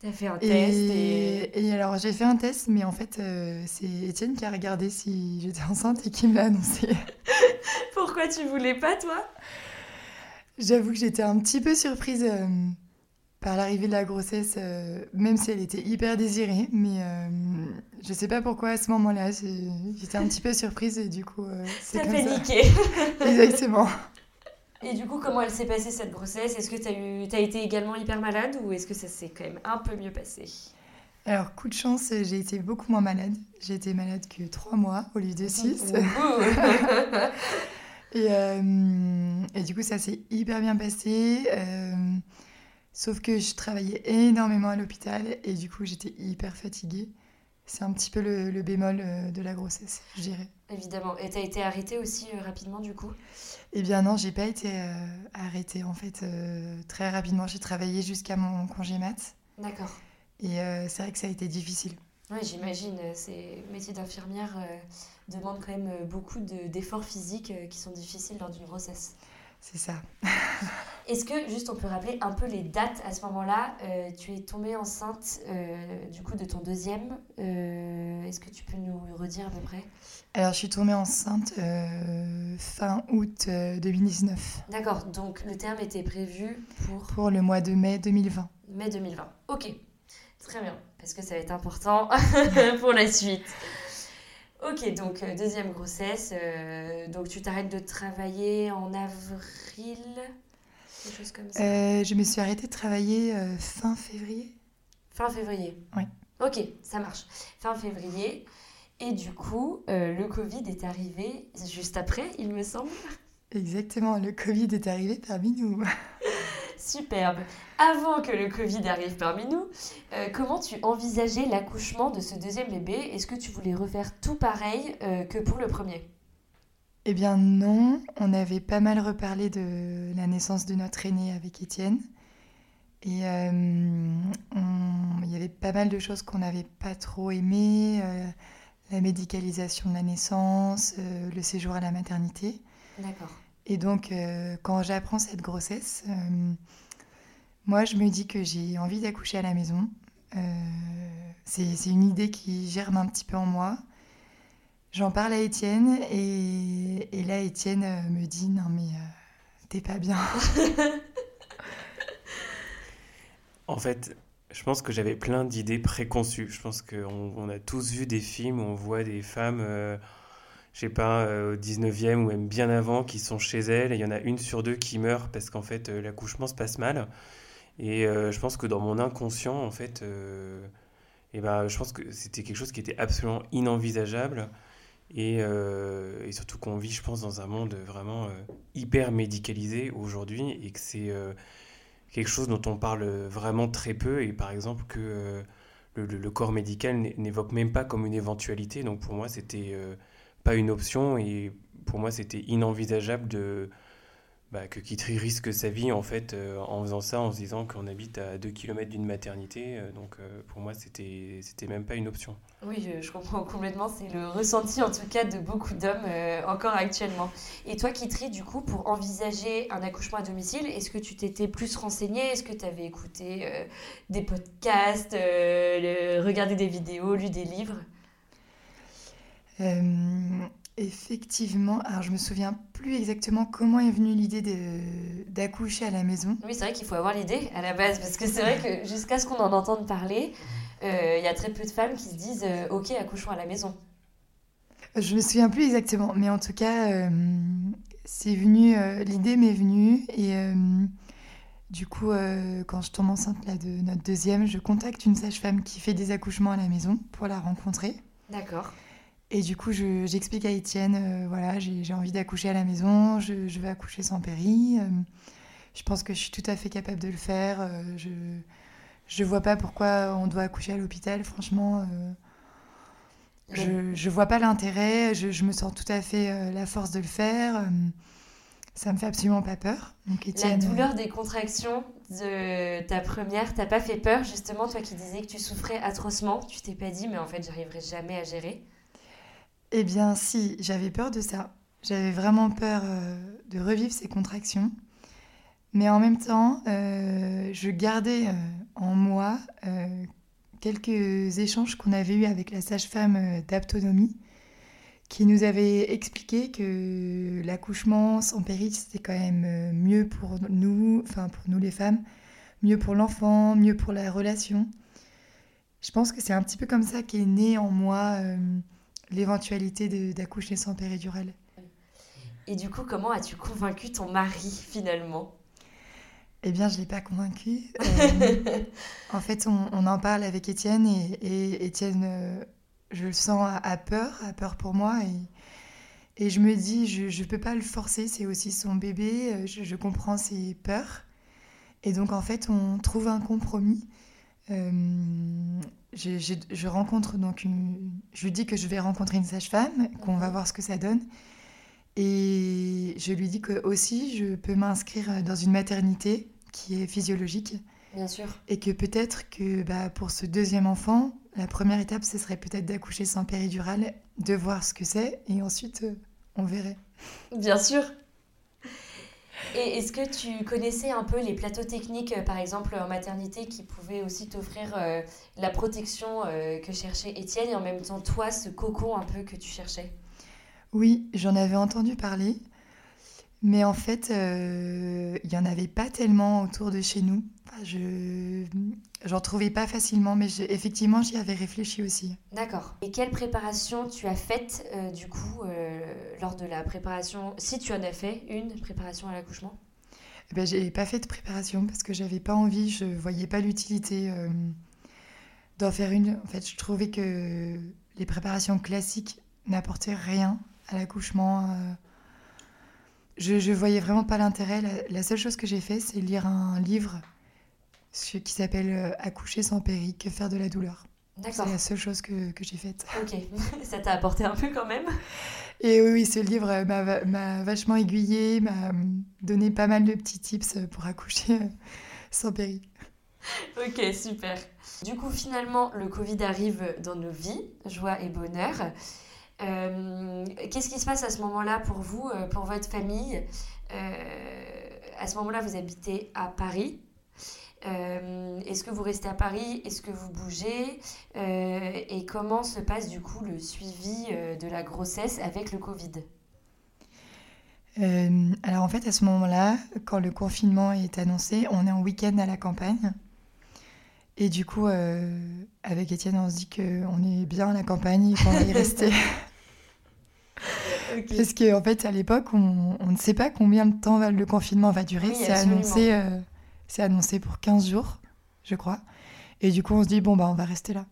[SPEAKER 1] T'as fait un test et...
[SPEAKER 2] et... alors j'ai fait un test, mais en fait c'est Étienne qui a regardé si j'étais enceinte et qui me l'a annoncé.
[SPEAKER 1] Pourquoi tu voulais pas toi?
[SPEAKER 2] J'avoue que j'étais un petit peu surprise par l'arrivée de la grossesse, euh, même si elle était hyper désirée, mais euh, je sais pas pourquoi à ce moment-là, j'étais un petit peu surprise et du coup, euh,
[SPEAKER 1] c'est comme paniqué.
[SPEAKER 2] ça. Exactement.
[SPEAKER 1] Et du coup, comment elle s'est passée cette grossesse? Est-ce que tu as, eu, as été également hyper malade ou est-ce que ça s'est quand même un peu mieux passé?
[SPEAKER 2] Alors, coup de chance, j'ai été beaucoup moins malade. J'ai été malade que trois mois au lieu de six. et, et, du coup, ça s'est hyper bien passé. Sauf que je travaillais énormément à l'hôpital et du coup j'étais hyper fatiguée. C'est un petit peu le, bémol euh, de la grossesse, je dirais.
[SPEAKER 1] Évidemment. Et tu as été arrêtée aussi euh, rapidement du coup?
[SPEAKER 2] Eh bien non, j'ai pas été arrêtée en fait très rapidement. J'ai travaillé jusqu'à mon congé mat.
[SPEAKER 1] D'accord.
[SPEAKER 2] Et c'est vrai que ça a été difficile.
[SPEAKER 1] Oui, j'imagine. Ces métiers d'infirmière demandent quand même beaucoup d'efforts physiques qui sont difficiles lors d'une grossesse.
[SPEAKER 2] C'est ça.
[SPEAKER 1] Est-ce que, juste, on peut rappeler un peu les dates à ce moment-là euh, Tu es tombée enceinte, euh, du coup, de ton deuxième. Euh, est-ce que tu peux nous redire à peu près?
[SPEAKER 2] Alors, je suis tombée enceinte fin août 2019.
[SPEAKER 1] D'accord, donc le terme était prévu pour
[SPEAKER 2] Pour le mois de mai 2020.
[SPEAKER 1] Mai 2020, ok. Très bien, parce que ça va être important pour la suite. Ok, donc euh, deuxième grossesse. Euh, donc tu t'arrêtes de travailler en avril Quelque chose comme ça
[SPEAKER 2] euh, Je me suis arrêtée de travailler fin février.
[SPEAKER 1] Fin février
[SPEAKER 2] Oui.
[SPEAKER 1] Ok, ça marche. Fin février. Et du coup, le Covid est arrivé juste après, il me semble.
[SPEAKER 2] Exactement, le Covid est arrivé parmi nous.
[SPEAKER 1] Superbe. Avant que le Covid arrive parmi nous, euh, comment tu envisageais l'accouchement de ce deuxième bébé? Est-ce que tu voulais refaire tout pareil euh, que pour le premier?
[SPEAKER 2] Eh bien non, on avait pas mal reparlé de la naissance de notre aîné avec Étienne. Et euh, il y avait pas mal de choses qu'on n'avait pas trop aimées, la médicalisation de la naissance, le séjour à la maternité.
[SPEAKER 1] D'accord.
[SPEAKER 2] Et donc, euh, quand j'apprends cette grossesse, euh, moi, je me dis que j'ai envie d'accoucher à la maison. Euh, c'est une idée qui germe un petit peu en moi. J'en parle à Étienne et, là, Étienne me dit Non, mais t'es pas bien.
[SPEAKER 3] en fait, je pense que j'avais plein d'idées préconçues. Je pense qu'on on a tous vu des films où on voit des femmes je sais pas, euh, au 19e ou même bien avant, qui sont chez elles. Et il y en a une sur deux qui meurt parce qu'en fait, euh, l'accouchement se passe mal. Et euh, je pense que dans mon inconscient, en fait, et ben, je pense que c'était quelque chose qui était absolument inenvisageable. Et, surtout qu'on vit, je pense, dans un monde vraiment hyper médicalisé aujourd'hui et que c'est quelque chose dont on parle vraiment très peu. Et par exemple, que le, corps médical n'évoque même pas comme une éventualité. Donc pour moi, c'était pas une option et pour moi c'était inenvisageable de bah, que Kitri risque sa vie en fait euh, en faisant ça en se disant qu'on habite à 2 km d'une maternité euh, donc euh, pour moi c'était c'était même pas une option.
[SPEAKER 1] Oui, je, comprends complètement, c'est le ressenti en tout cas de beaucoup d'hommes encore actuellement. Et toi Kitri du coup pour envisager un accouchement à domicile, est-ce que tu t'étais plus renseigné Est-ce que tu avais écouté des podcasts, regardé des vidéos, lu des livres?
[SPEAKER 2] Effectivement, alors je me souviens plus exactement comment est venue l'idée d'accoucher à la maison.
[SPEAKER 1] Oui, c'est vrai qu'il faut avoir l'idée à la base, parce que c'est vrai que jusqu'à ce qu'on en entende parler, euh, il y a très peu de femmes qui se disent euh, Ok, accouchons à la maison.
[SPEAKER 2] Je me souviens plus exactement, mais en tout cas, c'est venu, l'idée m'est venue et du coup, quand je tombe enceinte là, de notre deuxième, je contacte une sage-femme qui fait des accouchements à la maison pour la rencontrer.
[SPEAKER 1] D'accord.
[SPEAKER 2] Et du coup, j'explique à Étienne, euh, voilà, j'ai envie d'accoucher à la maison, je, vais accoucher sans péri. Euh, je pense que je suis tout à fait capable de le faire. Euh, je ne vois pas pourquoi on doit accoucher à l'hôpital, franchement. je ne vois pas l'intérêt, je, me sens tout à fait la force de le faire. ça me fait absolument pas peur.
[SPEAKER 1] Donc, La douleur des contractions de ta première, t'as pas fait peur justement, toi qui disais que tu souffrais atrocement, tu t'es pas dit mais en fait j'arriverai jamais à gérer
[SPEAKER 2] eh bien, si, j'avais peur de ça. J'avais vraiment peur euh, de revivre ces contractions. Mais en même temps, euh, je gardais euh, en moi quelques échanges qu'on avait eus avec la sage-femme d'aptonomie, qui nous avait expliqué que l'accouchement sans péril, c'était quand même mieux pour nous, enfin pour nous les femmes, mieux pour l'enfant, mieux pour la relation. Je pense que c'est un petit peu comme ça qu'est né en moi l'éventualité d'accoucher sans péridurale.
[SPEAKER 1] Et du coup, comment as-tu convaincu ton mari finalement?
[SPEAKER 2] Eh bien, je ne l'ai pas convaincu. Euh, en fait, on, en parle avec Étienne et, Étienne, euh, je le sens, a, peur, a peur pour moi. Et, et je me dis, je ne peux pas le forcer, c'est aussi son bébé, euh, je, je, comprends ses peurs. Et donc, en fait, on trouve un compromis. Euh, je, rencontre donc une... Je lui dis que je vais rencontrer une sage-femme, qu'on va voir ce que ça donne. Et je lui dis que aussi, je peux m'inscrire dans une maternité qui est physiologique.
[SPEAKER 1] Bien sûr.
[SPEAKER 2] Et que peut-être que bah, pour ce deuxième enfant, la première étape, ce serait peut-être d'accoucher sans péridurale, de voir ce que c'est, et ensuite, euh, on verrait.
[SPEAKER 1] Bien sûr. Et est-ce que tu connaissais un peu les plateaux techniques, euh, par exemple en maternité, qui pouvaient aussi t'offrir euh, la protection euh, que cherchait Étienne et en même temps toi, ce cocon un peu que tu cherchais?
[SPEAKER 2] Oui, j'en avais entendu parler, mais en fait, il n'y en avait pas tellement autour de chez nous. J'en trouvais pas facilement, mais effectivement, j'y avais réfléchi aussi.
[SPEAKER 1] D'accord. Et quelle préparation tu as faite euh, du coup euh, lors de la préparation, si tu en as fait une préparation à l'accouchement?
[SPEAKER 2] Eh ben, j'ai pas fait de préparation parce que j'avais pas envie, je voyais pas l'utilité euh, d'en faire une. En fait, je trouvais que les préparations classiques n'apportaient rien à l'accouchement. Je, je voyais vraiment pas l'intérêt. La, la seule chose que j'ai fait, c'est lire un livre ce- qui s'appelle euh, Accoucher sans péri, que faire de la douleur. C'est la seule chose que, que j'ai faite.
[SPEAKER 1] Ok, ça t'a apporté un peu quand même?
[SPEAKER 2] Et oui, ce livre euh, m'a va- m'a vachement aiguillée, m'a euh, donné pas mal de petits tips pour accoucher euh, sans péri.
[SPEAKER 1] Ok, super. Du coup, finalement, le Covid arrive dans nos vies, joie et bonheur. Euh, Qu'est-ce qui se passe à ce moment-là pour vous, euh, pour votre famille? Euh, À ce moment-là, vous habitez à Paris. Euh, Est-ce que vous restez à Paris? Est-ce que vous bougez? Euh, Et comment se passe du coup le suivi euh, de la grossesse avec le Covid?
[SPEAKER 2] Euh, alors en fait, à ce moment-là, quand le confinement est annoncé, on est en week-end à la campagne. Et du coup, avec Étienne, on se dit qu'on est bien à la campagne et qu'on va y rester. Parce qu'en en fait, à l'époque, on, on ne sait pas combien de temps le confinement va durer.
[SPEAKER 1] Oui,
[SPEAKER 2] c'est annoncé, euh, c'est annoncé pour 15 jours, je crois. Et du coup, on se dit, bon, bah, on va rester là.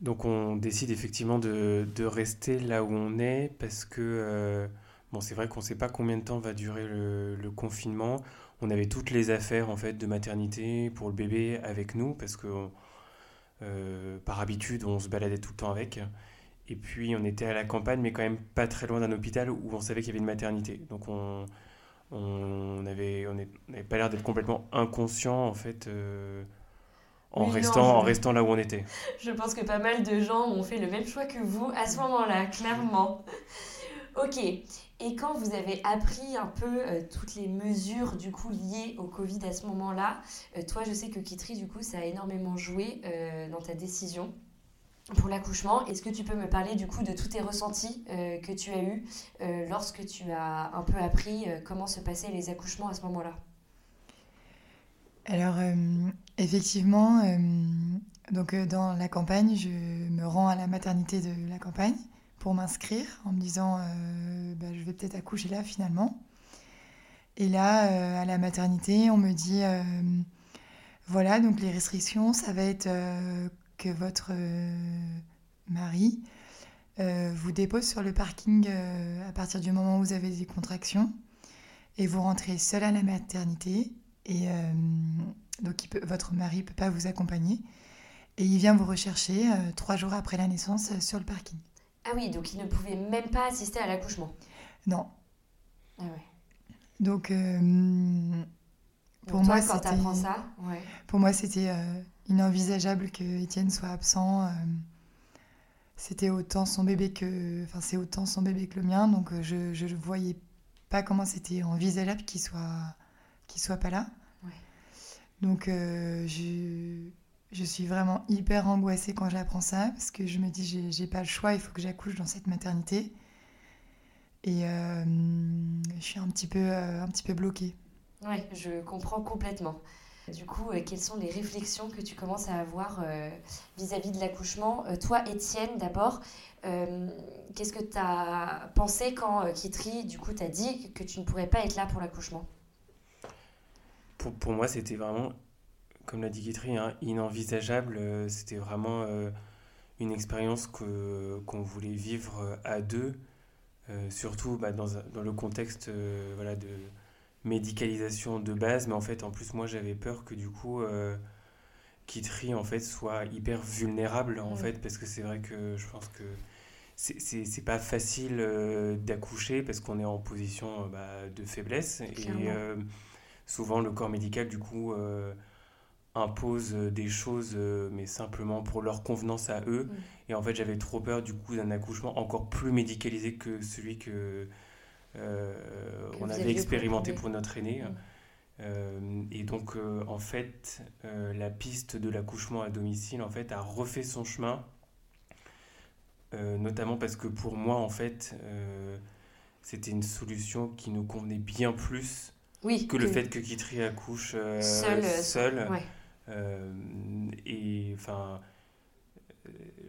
[SPEAKER 3] Donc on décide effectivement de, de rester là où on est parce que euh, bon c'est vrai qu'on ne sait pas combien de temps va durer le, confinement. On avait toutes les affaires en fait de maternité pour le bébé avec nous parce que euh, par habitude on se baladait tout le temps avec. Et puis on était à la campagne mais quand même pas très loin d'un hôpital où on savait qu'il y avait une maternité. Donc on, on avait on n'avait pas l'air d'être complètement inconscient en fait euh, en
[SPEAKER 1] Oui, non,
[SPEAKER 3] restant en restant là où on était.
[SPEAKER 1] Je pense que pas mal de gens ont fait le même choix que vous à ce moment-là, clairement. Ok. Et quand vous avez appris un peu euh, toutes les mesures du coup liées au Covid à ce moment-là, euh, toi, je sais que Kitri, du coup, ça a énormément joué dans ta décision pour l'accouchement. Est-ce que tu peux me parler du coup de tous tes ressentis euh, que tu as eus euh, lorsque tu as un peu appris euh, comment se passaient les accouchements à ce moment-là?
[SPEAKER 2] Alors, effectivement, donc dans la campagne, je me rends à la maternité de la campagne pour m'inscrire en me disant, bah, je vais peut-être accoucher là finalement. Et là, à la maternité, on me dit, voilà, donc les restrictions, ça va être que votre euh, mari euh, vous dépose sur le parking euh, à partir du moment où vous avez des contractions et vous rentrez seul à la maternité et euh, donc il peut- votre mari ne peut pas vous accompagner et il vient vous rechercher euh, trois jours après la naissance euh, sur le parking.
[SPEAKER 1] Ah oui, donc il ne pouvait même pas assister à l'accouchement.
[SPEAKER 2] Non.
[SPEAKER 1] Ah ouais.
[SPEAKER 2] Donc pour,
[SPEAKER 1] Donc
[SPEAKER 2] moi,
[SPEAKER 1] toi, quand
[SPEAKER 2] c'était-
[SPEAKER 1] ça, ouais.
[SPEAKER 2] pour moi c'était euh, inenvisageable que Étienne soit absent. euh, c'était autant son bébé que, enfin c'est autant son bébé que le mien, donc euh, je ne voyais pas comment c'était envisageable qu'il soit qu'il soit pas là.
[SPEAKER 1] Ouais.
[SPEAKER 2] Donc euh, je je suis vraiment hyper angoissée quand j'apprends ça parce que je me dis j'ai j'ai pas le choix, il faut que j'accouche dans cette maternité. Et euh, je suis un petit peu un petit peu bloquée.
[SPEAKER 1] Ouais, je comprends complètement. Du coup, euh, quelles sont les réflexions que tu commences à avoir euh, vis-à-vis de l'accouchement? Euh, Toi, Étienne, d'abord, qu'est-ce que tu as pensé quand Kitri, du coup, t'a dit que tu ne pourrais pas être là pour l'accouchement?
[SPEAKER 3] Pour, pour moi, c'était vraiment, comme l'a dit Guitry, hein, inenvisageable. C'était vraiment une expérience qu'on voulait vivre à deux, surtout bah, dans, dans le contexte voilà, de, médicalisation de base, mais en fait, en plus, moi, j'avais peur que du coup, euh, Kitri, en fait, soit hyper vulnérable, en fait, parce que c'est vrai que je pense que c'est pas facile euh, d'accoucher parce qu'on est en position euh, bah, de faiblesse. Et euh, souvent, le corps médical, du coup, impose des choses, mais simplement pour leur convenance à eux. Et en fait, j'avais trop peur, du coup, d'un accouchement encore plus médicalisé que celui que on avait expérimenté pour notre aîné. Mm. Euh, et donc, euh, en fait, la piste de l'accouchement à domicile, en fait, a refait son chemin, notamment parce que pour moi, en fait, c'était une solution qui nous convenait bien plus que, le fait que Kitri accouche seul. seul. et enfin,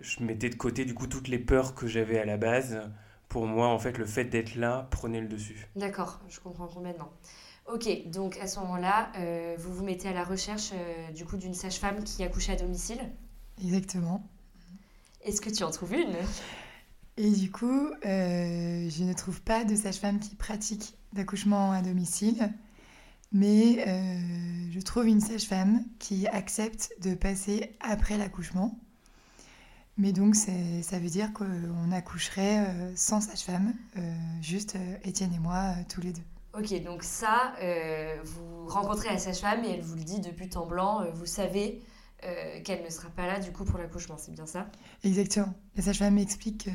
[SPEAKER 3] je mettais de côté du coup toutes les peurs que j'avais à la base pour moi, en fait, le fait d'être là prenait le dessus.
[SPEAKER 1] D'accord, je comprends complètement. Ok, donc à ce moment-là, euh, vous vous mettez à la recherche euh, du coup d'une sage-femme qui accouche à domicile?
[SPEAKER 2] Exactement.
[SPEAKER 1] Est-ce que tu en trouves une?
[SPEAKER 2] Et du coup, euh, je ne trouve pas de sage-femme qui pratique d'accouchement à domicile, mais je trouve une sage-femme qui accepte de passer après l'accouchement. Mais donc, ça veut dire qu'on accoucherait euh, sans sage-femme, euh, juste euh, Étienne et moi, tous les deux.
[SPEAKER 1] Ok, donc ça, vous rencontrez la sage-femme et elle vous le dit depuis temps blanc, vous savez qu'elle ne sera pas là du coup pour l'accouchement, c'est bien ça?
[SPEAKER 2] Exactement. La sage-femme m'explique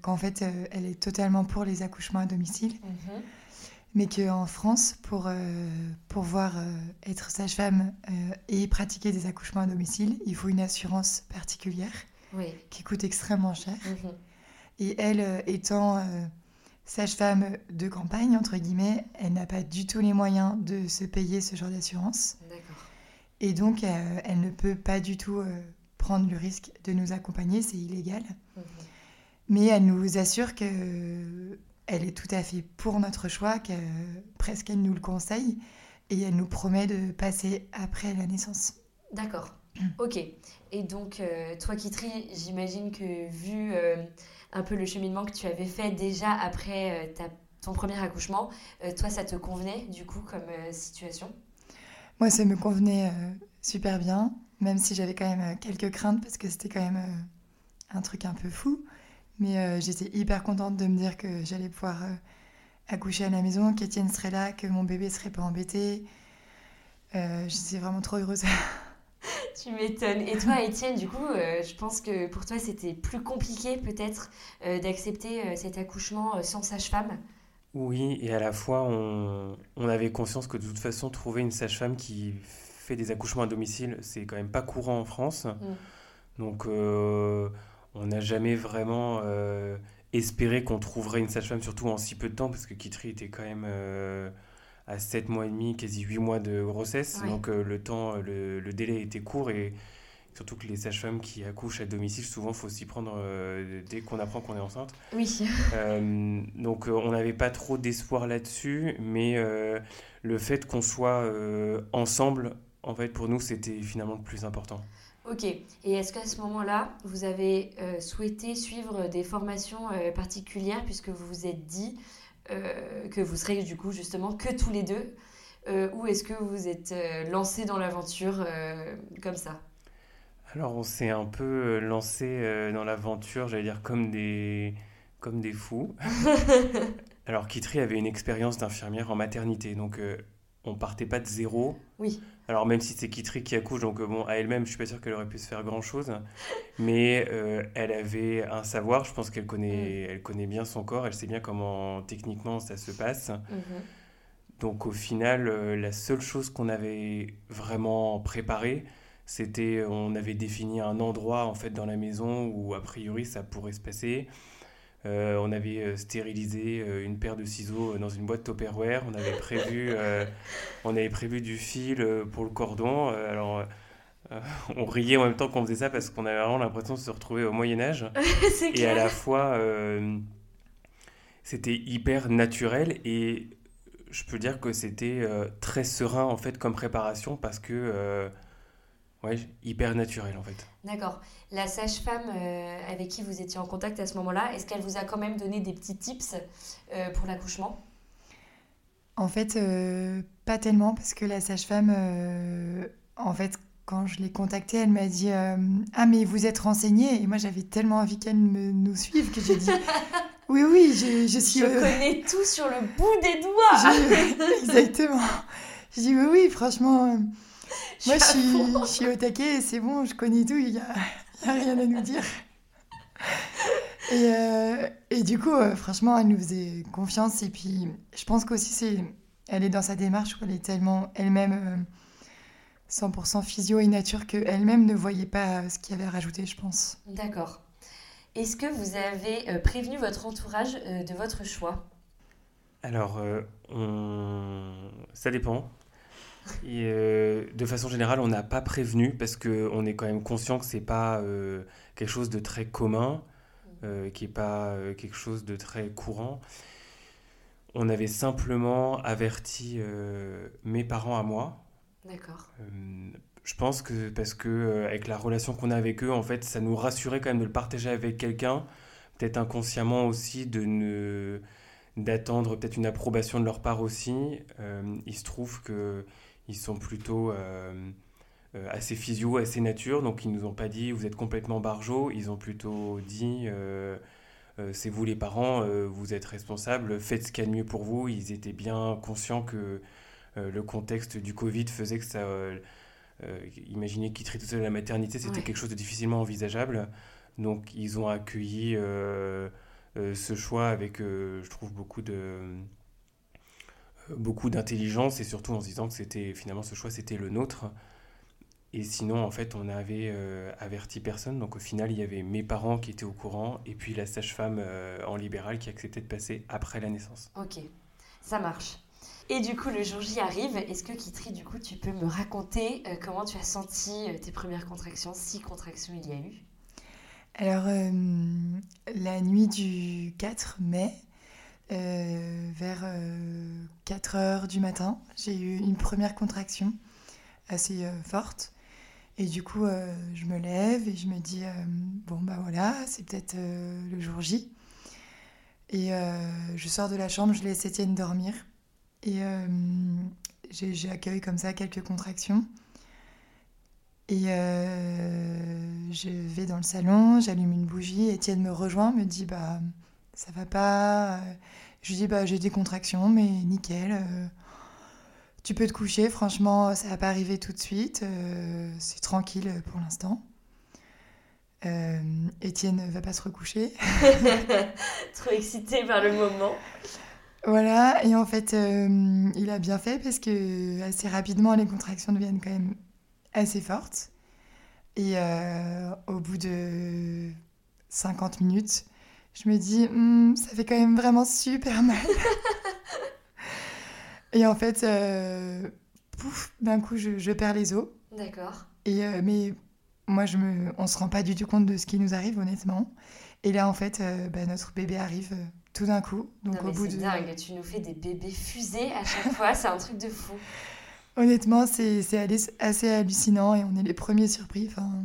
[SPEAKER 2] qu'en fait, elle est totalement pour les accouchements à domicile, mhm. mais qu'en France, pour pouvoir être sage-femme et pratiquer des accouchements à domicile, il faut une assurance particulière qui coûte extrêmement cher. Mhm. Et elle, euh, étant euh, sage-femme de campagne, entre guillemets, elle n'a pas du tout les moyens de se payer ce genre d'assurance. Et donc, euh, elle ne peut pas du tout prendre le risque de nous accompagner, c'est illégal. Mhm. Mais elle nous assure que elle est tout à fait pour notre choix, que presque elle nous le conseille, et elle nous promet de passer après la naissance.
[SPEAKER 1] D'accord. Ok. Et donc, euh, toi, Kitri, j'imagine que vu euh, un peu le cheminement que tu avais fait déjà après euh, ton premier accouchement, toi, ça te convenait du coup comme situation?
[SPEAKER 2] Moi, ça me convenait super bien, même si j'avais quand même quelques craintes parce que c'était quand même un truc un peu fou. Mais j'étais hyper contente de me dire que j'allais pouvoir accoucher à la maison, qu'Étienne serait là, que mon bébé serait pas embêté. j'étais vraiment trop heureuse.
[SPEAKER 1] tu m'étonnes. Et toi, Étienne, du coup, euh, je pense que pour toi, c'était plus compliqué peut-être euh, d'accepter euh, cet accouchement sans sage-femme?
[SPEAKER 3] Oui, et à la fois, on, on, avait conscience que de toute façon, trouver une sage-femme qui fait des accouchements à domicile, c'est quand même pas courant en France. Mm. Donc, on n'a jamais vraiment espéré qu'on trouverait une sage-femme, surtout en si peu de temps, parce que Kitri était quand même à 7 mois et demi, quasi 8 mois de grossesse. Donc euh, le temps, le, le, délai était court et surtout que les sages-femmes qui accouchent à domicile, souvent, faut s'y prendre euh, dès qu'on apprend qu'on est enceinte.
[SPEAKER 1] Oui.
[SPEAKER 3] Euh, donc on n'avait pas trop d'espoir là-dessus, mais le fait qu'on soit ensemble, en fait, pour nous, c'était finalement le plus important.
[SPEAKER 1] Ok. Et est-ce qu'à ce, moment-là, vous avez souhaité suivre des formations particulières puisque vous vous êtes dit euh, que vous serez du coup justement que tous les deux euh, Ou est-ce que vous êtes euh, lancé dans l'aventure comme ça?
[SPEAKER 3] Alors on s'est un peu lancé dans l'aventure, j'allais dire comme des, comme des fous. Alors Kitri avait une expérience d'infirmière en maternité, donc on partait pas de zéro.
[SPEAKER 1] Oui.
[SPEAKER 3] Alors même si c'est Kitri qui accouche, donc bon, à elle-même, je suis pas sûre qu'elle aurait pu se faire grand-chose, mais euh, elle avait un savoir, je pense qu'elle connaît, mm. elle connaît bien son corps, elle sait bien comment techniquement ça se passe. Mm-hmm. Donc au final, euh, la seule chose qu'on avait vraiment préparée, c'était, on avait défini un endroit en fait dans la maison où a priori ça pourrait se passer. Euh, on avait euh, stérilisé euh, une paire de ciseaux dans une boîte Tupperware. On avait prévu, on avait prévu du fil pour le cordon. alors, on riait en même temps qu'on faisait ça parce qu'on avait vraiment l'impression de se retrouver au Moyen Âge. et à la fois, c'était hyper naturel et je peux dire que c'était très serein en fait comme préparation parce que Ouais, hyper naturel en fait.
[SPEAKER 1] D'accord. La sage-femme euh, avec qui vous étiez en contact à ce moment-là, est-ce qu'elle vous a quand même donné des petits tips euh, pour l'accouchement?
[SPEAKER 2] En fait, pas tellement, parce que la sage-femme, en fait, quand je l'ai contactée, elle m'a dit Ah, mais vous êtes renseignée Et moi, j'avais tellement envie qu'elle nous suive que j'ai dit Oui, oui, je, je suis.
[SPEAKER 1] Je connais tout sur le bout des doigts
[SPEAKER 2] Exactement. Je dis Oui, oui, franchement. Moi, je suis, je suis, au taquet, c'est bon, je connais tout, il n'y a, a, rien à nous dire. Et, euh, et du coup, euh, franchement, elle nous faisait confiance. Et puis, je pense qu'aussi, c'est, elle est dans sa démarche, elle est tellement elle-même 100% euh, physio et nature qu'elle-même ne voyait pas ce qu'il y avait à rajouter, je pense.
[SPEAKER 1] D'accord. Est-ce que vous avez prévenu votre entourage de votre choix?
[SPEAKER 3] Alors, on... ça dépend. Et euh, de façon générale, on n'a pas prévenu parce qu'on est quand même conscient que c'est pas euh, quelque chose de très commun, euh, qui n'est pas quelque chose de très courant. On avait simplement averti mes parents à moi.
[SPEAKER 1] D'accord.
[SPEAKER 3] je pense que parce que avec la relation qu'on a avec eux, en fait, ça nous rassurait quand même de le partager avec quelqu'un, peut-être inconsciemment aussi de ne d'attendre peut-être une approbation de leur part aussi. il se trouve que ils sont plutôt euh, euh, assez physio, assez nature, donc ils nous ont pas dit vous êtes complètement barjot, ils ont plutôt dit euh, c'est vous les parents, vous êtes responsables, faites ce qu'il y a de mieux pour vous. Ils étaient bien conscients que le contexte du Covid faisait que ça. imaginez quitter tout seul la maternité, c'était quelque chose de difficilement envisageable. Donc ils ont accueilli ce choix avec, je trouve, beaucoup de beaucoup d'intelligence et surtout en se disant que c'était finalement ce choix c'était le nôtre. Et sinon, en fait, on n'avait euh, averti personne. Donc, au final, il y avait mes parents qui étaient au courant et puis la sage-femme euh, en libéral qui acceptait de passer après la naissance.
[SPEAKER 1] Ok, ça marche. Et du coup, le jour J arrive. Est-ce que Kitri, du coup, tu peux me raconter euh, comment tu as senti tes premières contractions, si contractions il y a eu?
[SPEAKER 2] Alors, la nuit du 4 mai, euh, vers 4 euh, heures du matin, j'ai eu une première contraction assez euh, forte. Et du coup, je me lève et je me dis, bon, bah voilà, c'est peut-être le jour J. Et je sors de la chambre, je laisse Étienne dormir. Et j'ai accueilli comme ça quelques contractions. Et je vais dans le salon, j'allume une bougie, Étienne me rejoint, me dit, bah ça va pas. Je lui dis, bah, j'ai des contractions, mais nickel. Euh, tu peux te coucher, franchement, ça va pas arriver tout de suite. Euh, c'est tranquille pour l'instant. Euh, Étienne ne va pas se recoucher.
[SPEAKER 1] Trop excité par le moment.
[SPEAKER 2] Voilà, et en fait, il a bien fait parce que assez rapidement, les contractions deviennent quand même assez fortes. Et au bout de 50 minutes, je me dis, hmm, ça fait quand même vraiment super mal. et en fait, euh, pouf, d'un coup, je, perds les os.
[SPEAKER 1] D'accord.
[SPEAKER 2] Et euh, mais moi, je me, on se rend pas du tout compte de ce qui nous arrive, honnêtement. Et là, en fait, euh, bah, notre bébé arrive tout d'un coup.
[SPEAKER 1] Donc au bout de. dingue, tu nous fais des bébés fusés à chaque fois, c'est un truc de fou.
[SPEAKER 2] Honnêtement, c'est assez hallucinant et on est les premiers surpris. Enfin,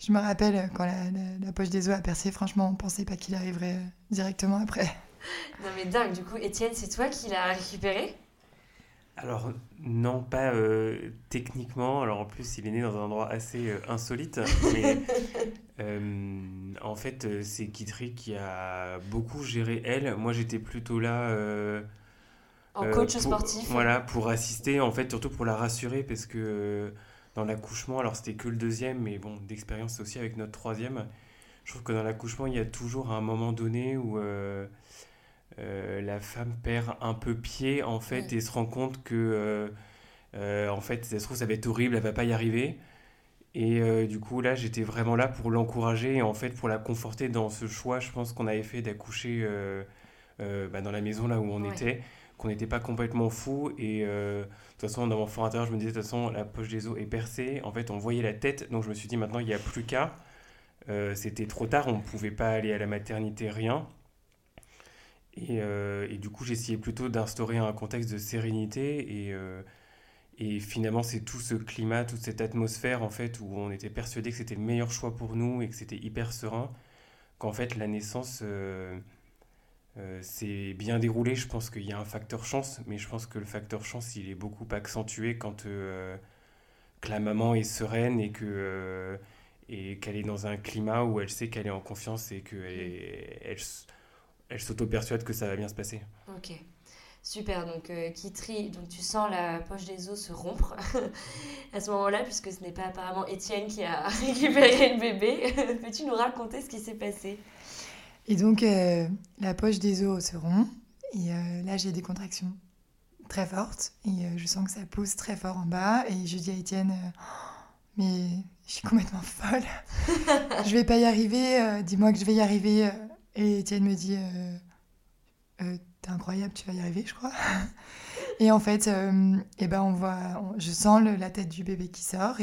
[SPEAKER 2] je me rappelle quand la, poche des os a percé, franchement, on pensait pas qu'il arriverait euh, directement après.
[SPEAKER 1] Non mais dingue, du coup, Étienne, c'est toi qui l'as récupéré?
[SPEAKER 3] Alors non, pas euh, techniquement. Alors en plus, il est né dans un endroit assez euh, insolite. Mais en fait, c'est Kitri qui a beaucoup géré elle. Moi, j'étais plutôt là.
[SPEAKER 1] en coach sportif.
[SPEAKER 3] Voilà, pour assister, en fait, surtout pour la rassurer, parce que dans l'accouchement, alors c'était que le deuxième, mais bon, d'expérience aussi avec notre troisième, je trouve que dans l'accouchement, il y a toujours un moment donné où euh, euh, la femme perd un peu pied, en fait, et se rend compte que, euh, en fait, ça se trouve, ça va être horrible, elle va pas y arriver. Et du coup, là, j'étais vraiment là pour l'encourager et en fait pour la conforter dans ce choix, je pense qu'on avait fait d'accoucher bah, dans la maison là où on était qu'on n'était pas complètement fou. Et toute façon, dans mon fort intérieur, je me disais, de toute façon, la poche des os est percée. En fait, on voyait la tête. Donc, je me suis dit, maintenant, il n'y a plus qu'à. Euh, c'était trop tard, on ne pouvait pas aller à la maternité, rien. Et, euh, et du coup, j'essayais plutôt d'instaurer un contexte de sérénité. Et, et finalement, c'est tout ce climat, toute cette atmosphère, en fait, où on était persuadé que c'était le meilleur choix pour nous et que c'était hyper serein, qu'en fait, la naissance c'est bien déroulé. Je pense qu'il y a un facteur chance, mais je pense que le facteur chance, il est beaucoup accentué quand que la maman est sereine et que et qu'elle est dans un climat où elle sait qu'elle est en confiance et qu'elle elle, elle s'auto-persuade que ça va bien se passer.
[SPEAKER 1] Ok. Super, donc euh, Kitri, donc tu sens la poche des os se rompre à ce moment-là, puisque ce n'est pas apparemment Étienne qui a récupéré le bébé. Peux-tu nous raconter ce qui s'est passé?
[SPEAKER 2] Et donc euh, la poche des os se rompt, et euh, là j'ai des contractions très fortes, et je sens que ça pousse très fort en bas, et je dis à Étienne, mais je suis complètement folle, je vais pas y arriver, dis-moi que je vais y arriver. Et Étienne me dit, t'es incroyable, tu vas y arriver, je crois. et en fait, euh, eh ben on voit, je sens la tête du bébé qui sort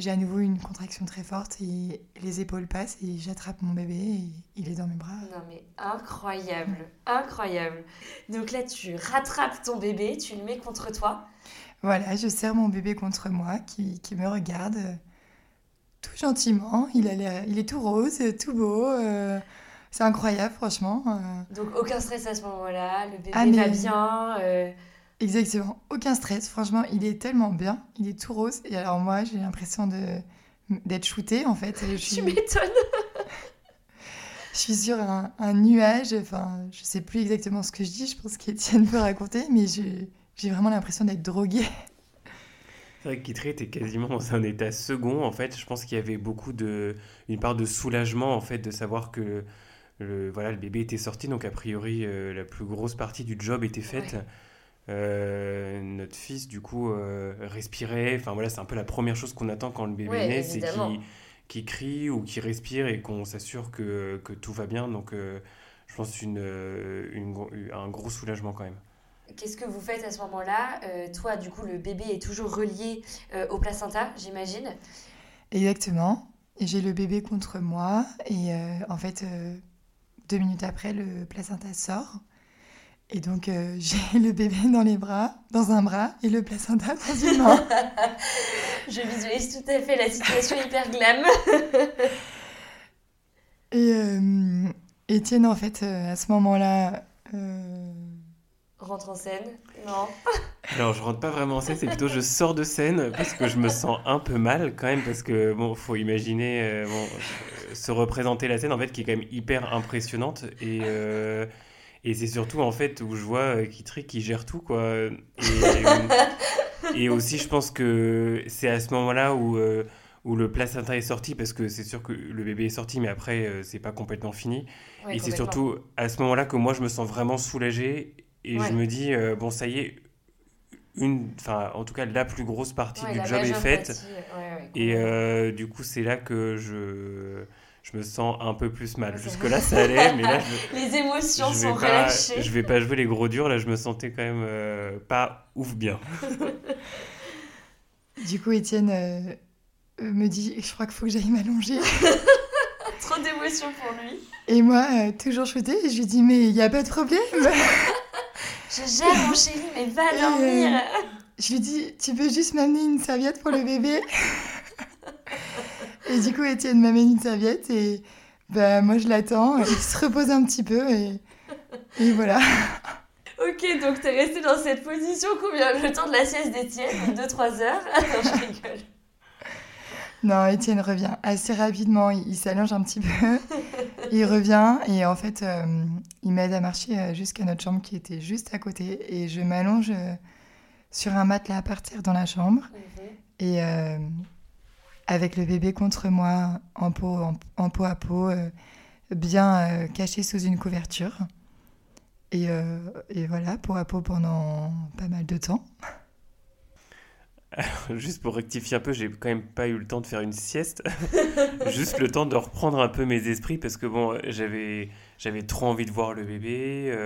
[SPEAKER 2] j'ai à nouveau une contraction très forte et les épaules passent et j'attrape mon bébé et il est dans mes bras.
[SPEAKER 1] Non mais incroyable, incroyable. Donc là, tu rattrapes ton bébé, tu le mets contre toi.
[SPEAKER 2] Voilà, je serre mon bébé contre moi qui, qui me regarde euh, tout gentiment. Il, a il est tout rose, tout beau. Euh, c'est incroyable, franchement.
[SPEAKER 1] Euh. Donc, aucun stress à ce moment-là, le bébé ah, va bien.
[SPEAKER 2] Exactement, aucun stress. Franchement, il est tellement bien, il est tout rose. Et alors, moi, j'ai l'impression de d'être shootée, en fait.
[SPEAKER 1] Je suis... Tu m'étonnes
[SPEAKER 2] Je suis sur un, nuage, enfin, je sais plus exactement ce que je dis, je pense qu'Étienne peut raconter, mais j'ai vraiment l'impression d'être droguée.
[SPEAKER 3] C'est vrai que était quasiment dans un état second, en fait. Je pense qu'il y avait beaucoup de... une part de soulagement, en fait, de savoir que le, voilà, le bébé était sorti, donc a priori euh, la plus grosse partie du job était faite. Euh, notre fils, du coup, euh, respirait. Enfin voilà, c'est un peu la première chose qu'on attend quand le bébé naît, c'est qu'il crie ou qu'il respire et qu'on s'assure que, que, tout va bien. Donc je pense une, une, un gros soulagement quand même.
[SPEAKER 1] Qu'est-ce que vous faites à ce moment-là? Toi, du coup, le bébé est toujours relié au placenta, j'imagine
[SPEAKER 2] Exactement. J'ai le bébé contre moi et en fait, deux minutes après, le placenta sort. Et donc, euh, j'ai le bébé dans les bras, dans un bras, et le placenta dans une main.
[SPEAKER 1] Je visualise tout à fait la situation hyper glam.
[SPEAKER 2] et euh, Étienne, en fait, euh, à ce moment-là...
[SPEAKER 1] Rentre en scène Non.
[SPEAKER 3] Alors, je rentre pas vraiment en scène, c'est plutôt je sors de scène parce que je me sens un peu mal quand même, parce que, bon, faut imaginer... bon, se représenter la scène en fait qui est quand même hyper impressionnante et euh, et c'est surtout en fait où je vois euh, Kitri qui gère tout quoi. Et, aussi je pense que c'est à ce moment-là où euh, où le placenta est sorti parce que c'est sûr que le bébé est sorti mais après c'est pas complètement fini. Et c'est surtout à ce moment-là que moi je me sens vraiment soulagé et je me dis bon ça y est une, enfin, en tout cas, la plus grosse partie du job est faite. et du coup, c'est là que je, je me sens un peu plus mal. Jusque-là, ça allait, mais là...
[SPEAKER 1] les émotions sont relâchées.
[SPEAKER 3] Je vais pas jouer les gros durs, là, je me sentais quand même euh, pas ouf bien.
[SPEAKER 2] du coup, Étienne euh, euh, me dit, je crois qu'il faut que j'aille m'allonger.
[SPEAKER 1] Trop d'émotions pour lui.
[SPEAKER 2] Et moi, toujours shootée, je lui dis, mais il n'y a pas de problème.
[SPEAKER 1] je gère mon chéri, mais va dormir.
[SPEAKER 2] je lui dis, tu peux juste m'amener une serviette pour le bébé? Et du coup, Étienne m'amène une serviette et bah, moi je l'attends. Il se repose un petit peu et, et voilà.
[SPEAKER 1] Ok, donc t'es resté dans cette position combien? Le temps de la sieste d'Étienne 2-3 heures? Non, je rigole.
[SPEAKER 2] Non, Étienne revient assez rapidement. Il, s'allonge un petit peu. il revient et en fait, euh, il m'aide à marcher euh, jusqu'à notre chambre qui était juste à côté. Et je m'allonge euh, sur un matelas à partir dans la chambre. Mhm. Et avec le bébé contre moi, en peau, à peau, euh, bien euh, caché sous une couverture. Et, euh, et, voilà, peau à peau pendant pas mal de temps.
[SPEAKER 3] juste pour rectifier un peu, j'ai quand même pas eu le temps de faire une sieste. juste le temps de reprendre un peu mes esprits parce que bon, j'avais, j'avais trop envie de voir le bébé,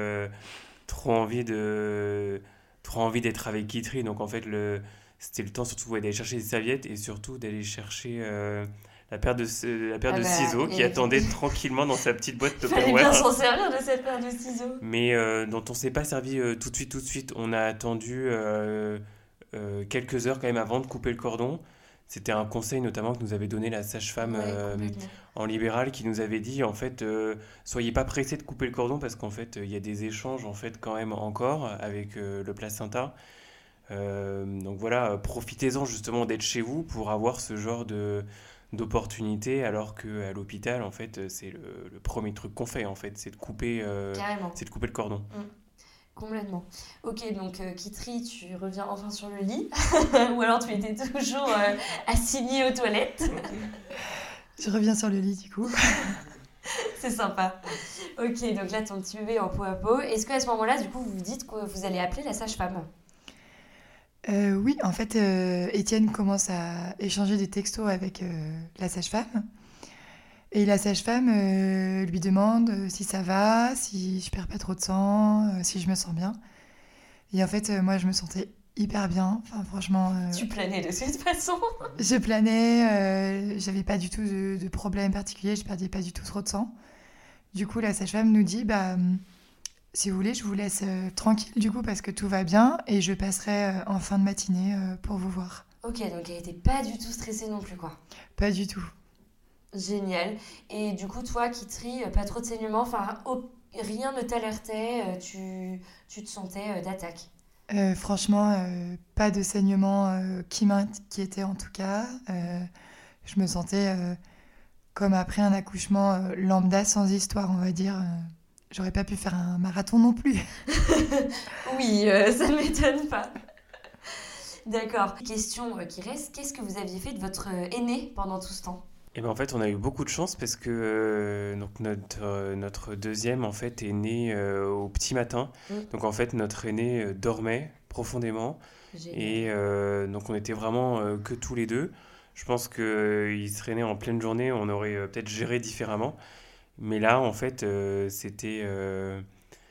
[SPEAKER 3] trop envie de, trop envie d'être avec Kitri. Donc en fait, le, c'était le temps surtout d'aller chercher des serviettes et surtout d'aller chercher euh, la paire de, la paire ah de bah, ciseaux qui attendait tranquillement dans sa petite boîte
[SPEAKER 1] de Fallait bien s'en servir de cette paire de ciseaux.
[SPEAKER 3] Mais euh, dont on s'est pas servi euh, tout de suite, tout de suite. On a attendu quelques heures quand même avant de couper le cordon. C'était un conseil notamment que nous avait donné la sage-femme en libéral qui nous avait dit en fait soyez pas pressés de couper le cordon parce qu'en fait il y a des échanges en fait quand même encore avec le placenta. Donc voilà, profitez-en justement d'être chez vous pour avoir ce genre de d'opportunités alors qu'à l'hôpital en fait c'est le, premier truc qu'on fait en fait c'est de couper c'est de couper le cordon. Mm.
[SPEAKER 1] Complètement. Ok, donc euh, Kitri, tu reviens enfin sur le lit Ou alors tu étais toujours euh, assigné aux toilettes
[SPEAKER 2] Je reviens sur le lit du coup.
[SPEAKER 1] C'est sympa. Ok, donc là ton petit bébé en peau à peau. Est-ce qu'à ce, moment-là, du coup, vous vous dites que vous allez appeler la sage-femme?
[SPEAKER 2] Euh, Oui, en fait, Étienne commence à échanger des textos avec la sage-femme. Et la sage-femme euh, lui demande euh, si ça va, si je perds pas trop de sang, euh, si je me sens bien. Et en fait, moi, je me sentais hyper bien. Enfin, franchement.
[SPEAKER 1] tu planais de cette façon
[SPEAKER 2] Je planais, j'avais pas du tout de, de, problème particulier, je perdais pas du tout trop de sang. Du coup, la sage-femme nous dit bah, si vous voulez, je vous laisse tranquille du coup parce que tout va bien et je passerai en fin de matinée pour vous voir.
[SPEAKER 1] Ok, donc elle était pas du tout stressée non plus, quoi.
[SPEAKER 2] Pas du tout.
[SPEAKER 1] Génial. Et du coup, toi qui tries, pas trop de saignements, enfin, rien ne t'alertait, euh, tu, tu, te sentais euh, d'attaque?
[SPEAKER 2] Euh, Franchement, pas de saignements qui m'inquiétaient en tout cas. je me sentais comme après un accouchement lambda sans histoire, on va dire. J'aurais pas pu faire un marathon non plus.
[SPEAKER 1] oui, ça ne m'étonne pas. D'accord. Question qui reste, qu'est-ce que vous aviez fait de votre aîné pendant tout ce temps?
[SPEAKER 3] Et ben en fait, on a eu beaucoup de chance parce que euh, donc notre, euh, notre deuxième en fait est né euh, au petit matin. Mm. Donc en fait, notre aîné dormait profondément et donc on était vraiment que tous les deux. Je pense qu'il serait né en pleine journée, on aurait peut-être géré différemment. Mais là, en fait, c'était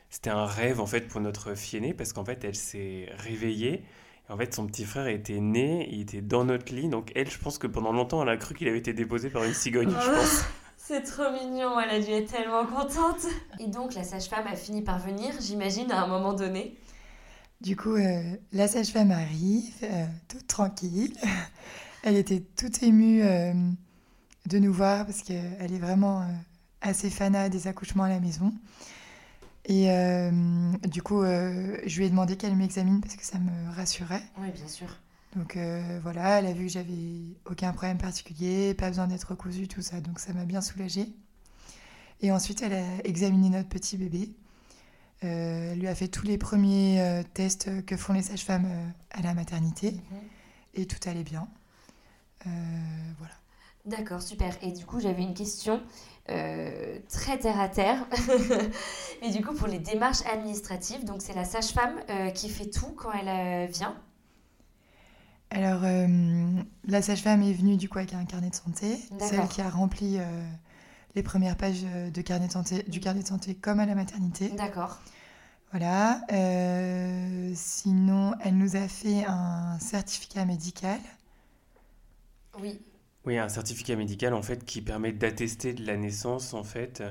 [SPEAKER 3] c'était un rêve en fait pour notre fille aînée parce qu'en fait, elle s'est réveillée en fait, son petit frère était né, il était dans notre lit. Donc, elle, je pense que pendant longtemps, elle a cru qu'il avait été déposé par une cigogne, je pense.
[SPEAKER 1] C'est trop mignon, elle a dû être tellement contente. Et donc, la sage-femme a fini par venir, j'imagine, à un moment donné.
[SPEAKER 2] Du coup, euh, la sage-femme arrive, euh, toute tranquille. Elle était toute émue euh, de nous voir parce qu'elle est vraiment assez fanat des accouchements à la maison. Et euh, du coup, euh, je lui ai demandé qu'elle m'examine parce que ça me rassurait.
[SPEAKER 1] Oui, bien sûr.
[SPEAKER 2] Donc euh, voilà, elle a vu que j'avais aucun problème particulier, pas besoin d'être recousue, tout ça. Donc ça m'a bien soulagée. Et ensuite, elle a examiné notre petit bébé. elle lui a fait tous les premiers tests que font les sages-femmes à la maternité. Mhm. Et tout allait bien. voilà.
[SPEAKER 1] D'accord, super. Et du coup, j'avais une question. Euh, très terre à terre. et du coup, pour les démarches administratives, donc c'est la sage-femme euh, qui fait tout quand elle euh, vient.
[SPEAKER 2] Alors, la sage-femme est venue du coup avec un carnet de santé, celle qui a rempli les premières pages de carnet de santé, du carnet de santé comme à la maternité.
[SPEAKER 1] D'accord.
[SPEAKER 2] Voilà. sinon, elle nous a fait un certificat médical.
[SPEAKER 1] Oui.
[SPEAKER 3] Oui, un certificat médical en fait qui permet d'attester de la naissance en fait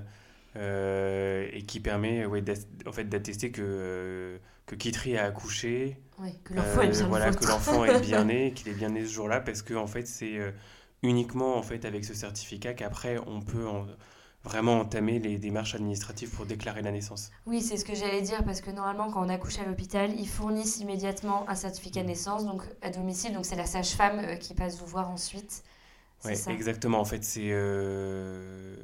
[SPEAKER 3] euh, et qui permet ouais, en fait d'attester que euh, que Kitri a accouché,
[SPEAKER 1] que l'enfant est bien
[SPEAKER 3] voilà, que l'enfant est bien né, qu'il est bien né ce jour-là parce que en fait c'est euh, uniquement en fait avec ce certificat qu'après on peut vraiment entamer les démarches administratives pour déclarer la naissance.
[SPEAKER 1] Oui, c'est ce que j'allais dire parce que normalement quand on accouche à l'hôpital, ils fournissent immédiatement un certificat de naissance donc à domicile, donc c'est la sage-femme qui passe vous voir ensuite.
[SPEAKER 3] Oui, exactement. En fait, c'est euh,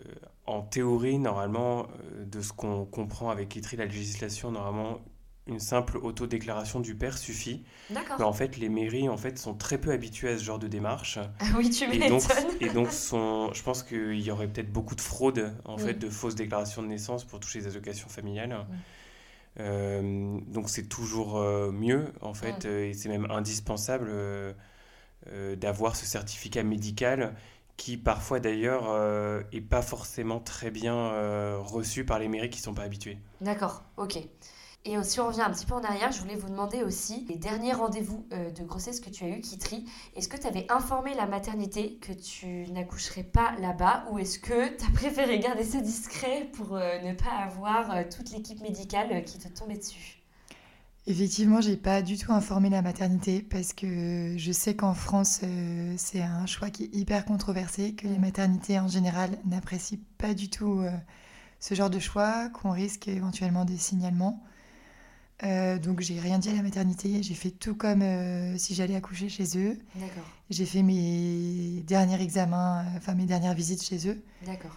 [SPEAKER 3] en théorie, normalement, euh, de ce qu'on comprend avec l'ITRI, la législation, normalement, une simple autodéclaration du père suffit.
[SPEAKER 1] D'accord.
[SPEAKER 3] Mais en fait, les mairies en fait, sont très peu habituées à ce genre de démarche.
[SPEAKER 1] Ah oui, tu m'étonnes.
[SPEAKER 3] Et donc, sont, je pense qu'il y aurait peut-être beaucoup de fraude, en fait, de fausses déclarations de naissance pour toucher les allocations familiales. Euh, donc, c'est toujours mieux, en fait, et c'est même indispensable d'avoir ce certificat médical qui parfois d'ailleurs euh, est pas forcément très bien euh, reçu par les mairies qui sont pas habitués.
[SPEAKER 1] D'accord, ok. Et si on revient un petit peu en arrière, je voulais vous demander aussi les derniers rendez-vous de grossesse que tu as eu, Kitri. Est-ce que tu avais informé la maternité que tu n'accoucherais pas là-bas ou est-ce que tu as préféré garder ça discret pour ne pas avoir toute l'équipe médicale qui te tombait dessus?
[SPEAKER 2] Effectivement, j'ai pas du tout informé la maternité parce que je sais qu'en France, euh, c'est un choix qui est hyper controversé, que les maternités en général n'apprécient pas du tout euh, ce genre de choix, qu'on risque éventuellement des signalements. Euh, donc j'ai rien dit à la maternité, j'ai fait tout comme si j'allais accoucher chez eux.
[SPEAKER 1] D'accord.
[SPEAKER 2] J'ai fait mes derniers examens, enfin mes dernières visites chez eux.
[SPEAKER 1] D'accord.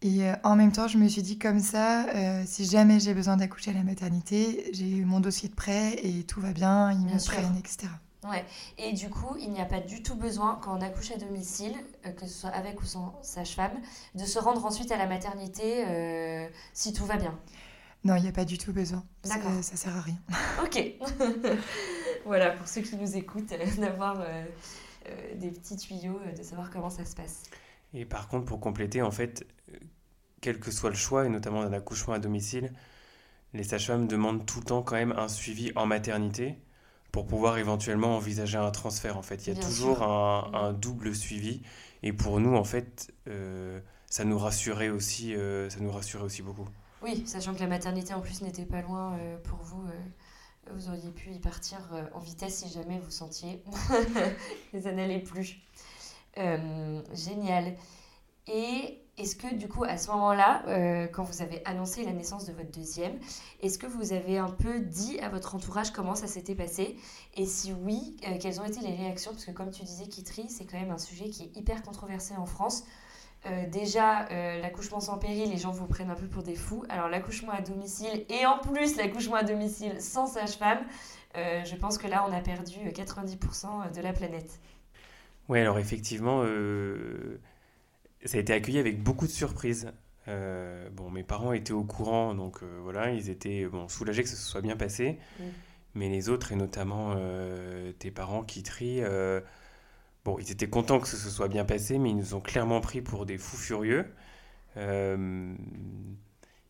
[SPEAKER 2] Et euh, en même temps, je me suis dit comme ça, euh, si jamais j'ai besoin d'accoucher à la maternité, j'ai mon dossier de prêt et tout va bien, ils
[SPEAKER 1] Bien
[SPEAKER 2] me
[SPEAKER 1] sûr.
[SPEAKER 2] prennent, etc.
[SPEAKER 1] Ouais. Et du coup, il n'y a pas du tout besoin, quand on accouche à domicile, euh, que ce soit avec ou sans sage-femme, de se rendre ensuite à la maternité si tout va bien.
[SPEAKER 2] Non, il n'y a pas du tout besoin. Ça,
[SPEAKER 1] D'accord.
[SPEAKER 2] ça sert à rien.
[SPEAKER 1] Ok. voilà, pour ceux qui nous écoutent, d'avoir des petits tuyaux, de savoir comment ça se passe.
[SPEAKER 3] Et par contre, pour compléter, en fait, quel que soit le choix, et notamment d'un accouchement à domicile, les sages-femmes demandent tout le temps quand même un suivi en maternité pour pouvoir éventuellement envisager un transfert. En fait, il y a
[SPEAKER 1] Bien
[SPEAKER 3] toujours un,
[SPEAKER 1] Mm.
[SPEAKER 3] un double suivi. Et pour nous, en fait, euh, ça nous rassurait aussi, euh, ça nous rassurait aussi beaucoup.
[SPEAKER 1] Oui, sachant que la maternité en plus n'était pas loin euh, pour vous, vous auriez pu y partir en vitesse si jamais vous sentiez que ça n'allait plus. Euh, génial. Et est-ce que du coup à ce moment-là, euh, quand vous avez annoncé la naissance de votre deuxième, est-ce que vous avez un peu dit à votre entourage comment ça s'était passé? Et si oui, euh, quelles ont été les réactions? Parce que comme tu disais, Kitri, c'est quand même un sujet qui est hyper controversé en France. Déjà, l'accouchement sans péri, les gens vous prennent un peu pour des fous. Alors, l'accouchement à domicile et en plus l'accouchement à domicile sans sage-femme, je pense que là, on a perdu euh, 90% de la planète.
[SPEAKER 3] Oui, alors effectivement, euh, ça a été accueilli avec beaucoup de surprises. Euh, bon, mes parents étaient au courant, donc euh, voilà, ils étaient bon, soulagés que ça se soit bien passé.
[SPEAKER 1] Mm.
[SPEAKER 3] Mais les autres, et notamment euh, tes parents qui trient, euh, bon, ils étaient contents que ce se soit bien passé, mais ils nous ont clairement pris pour des fous furieux. Euh,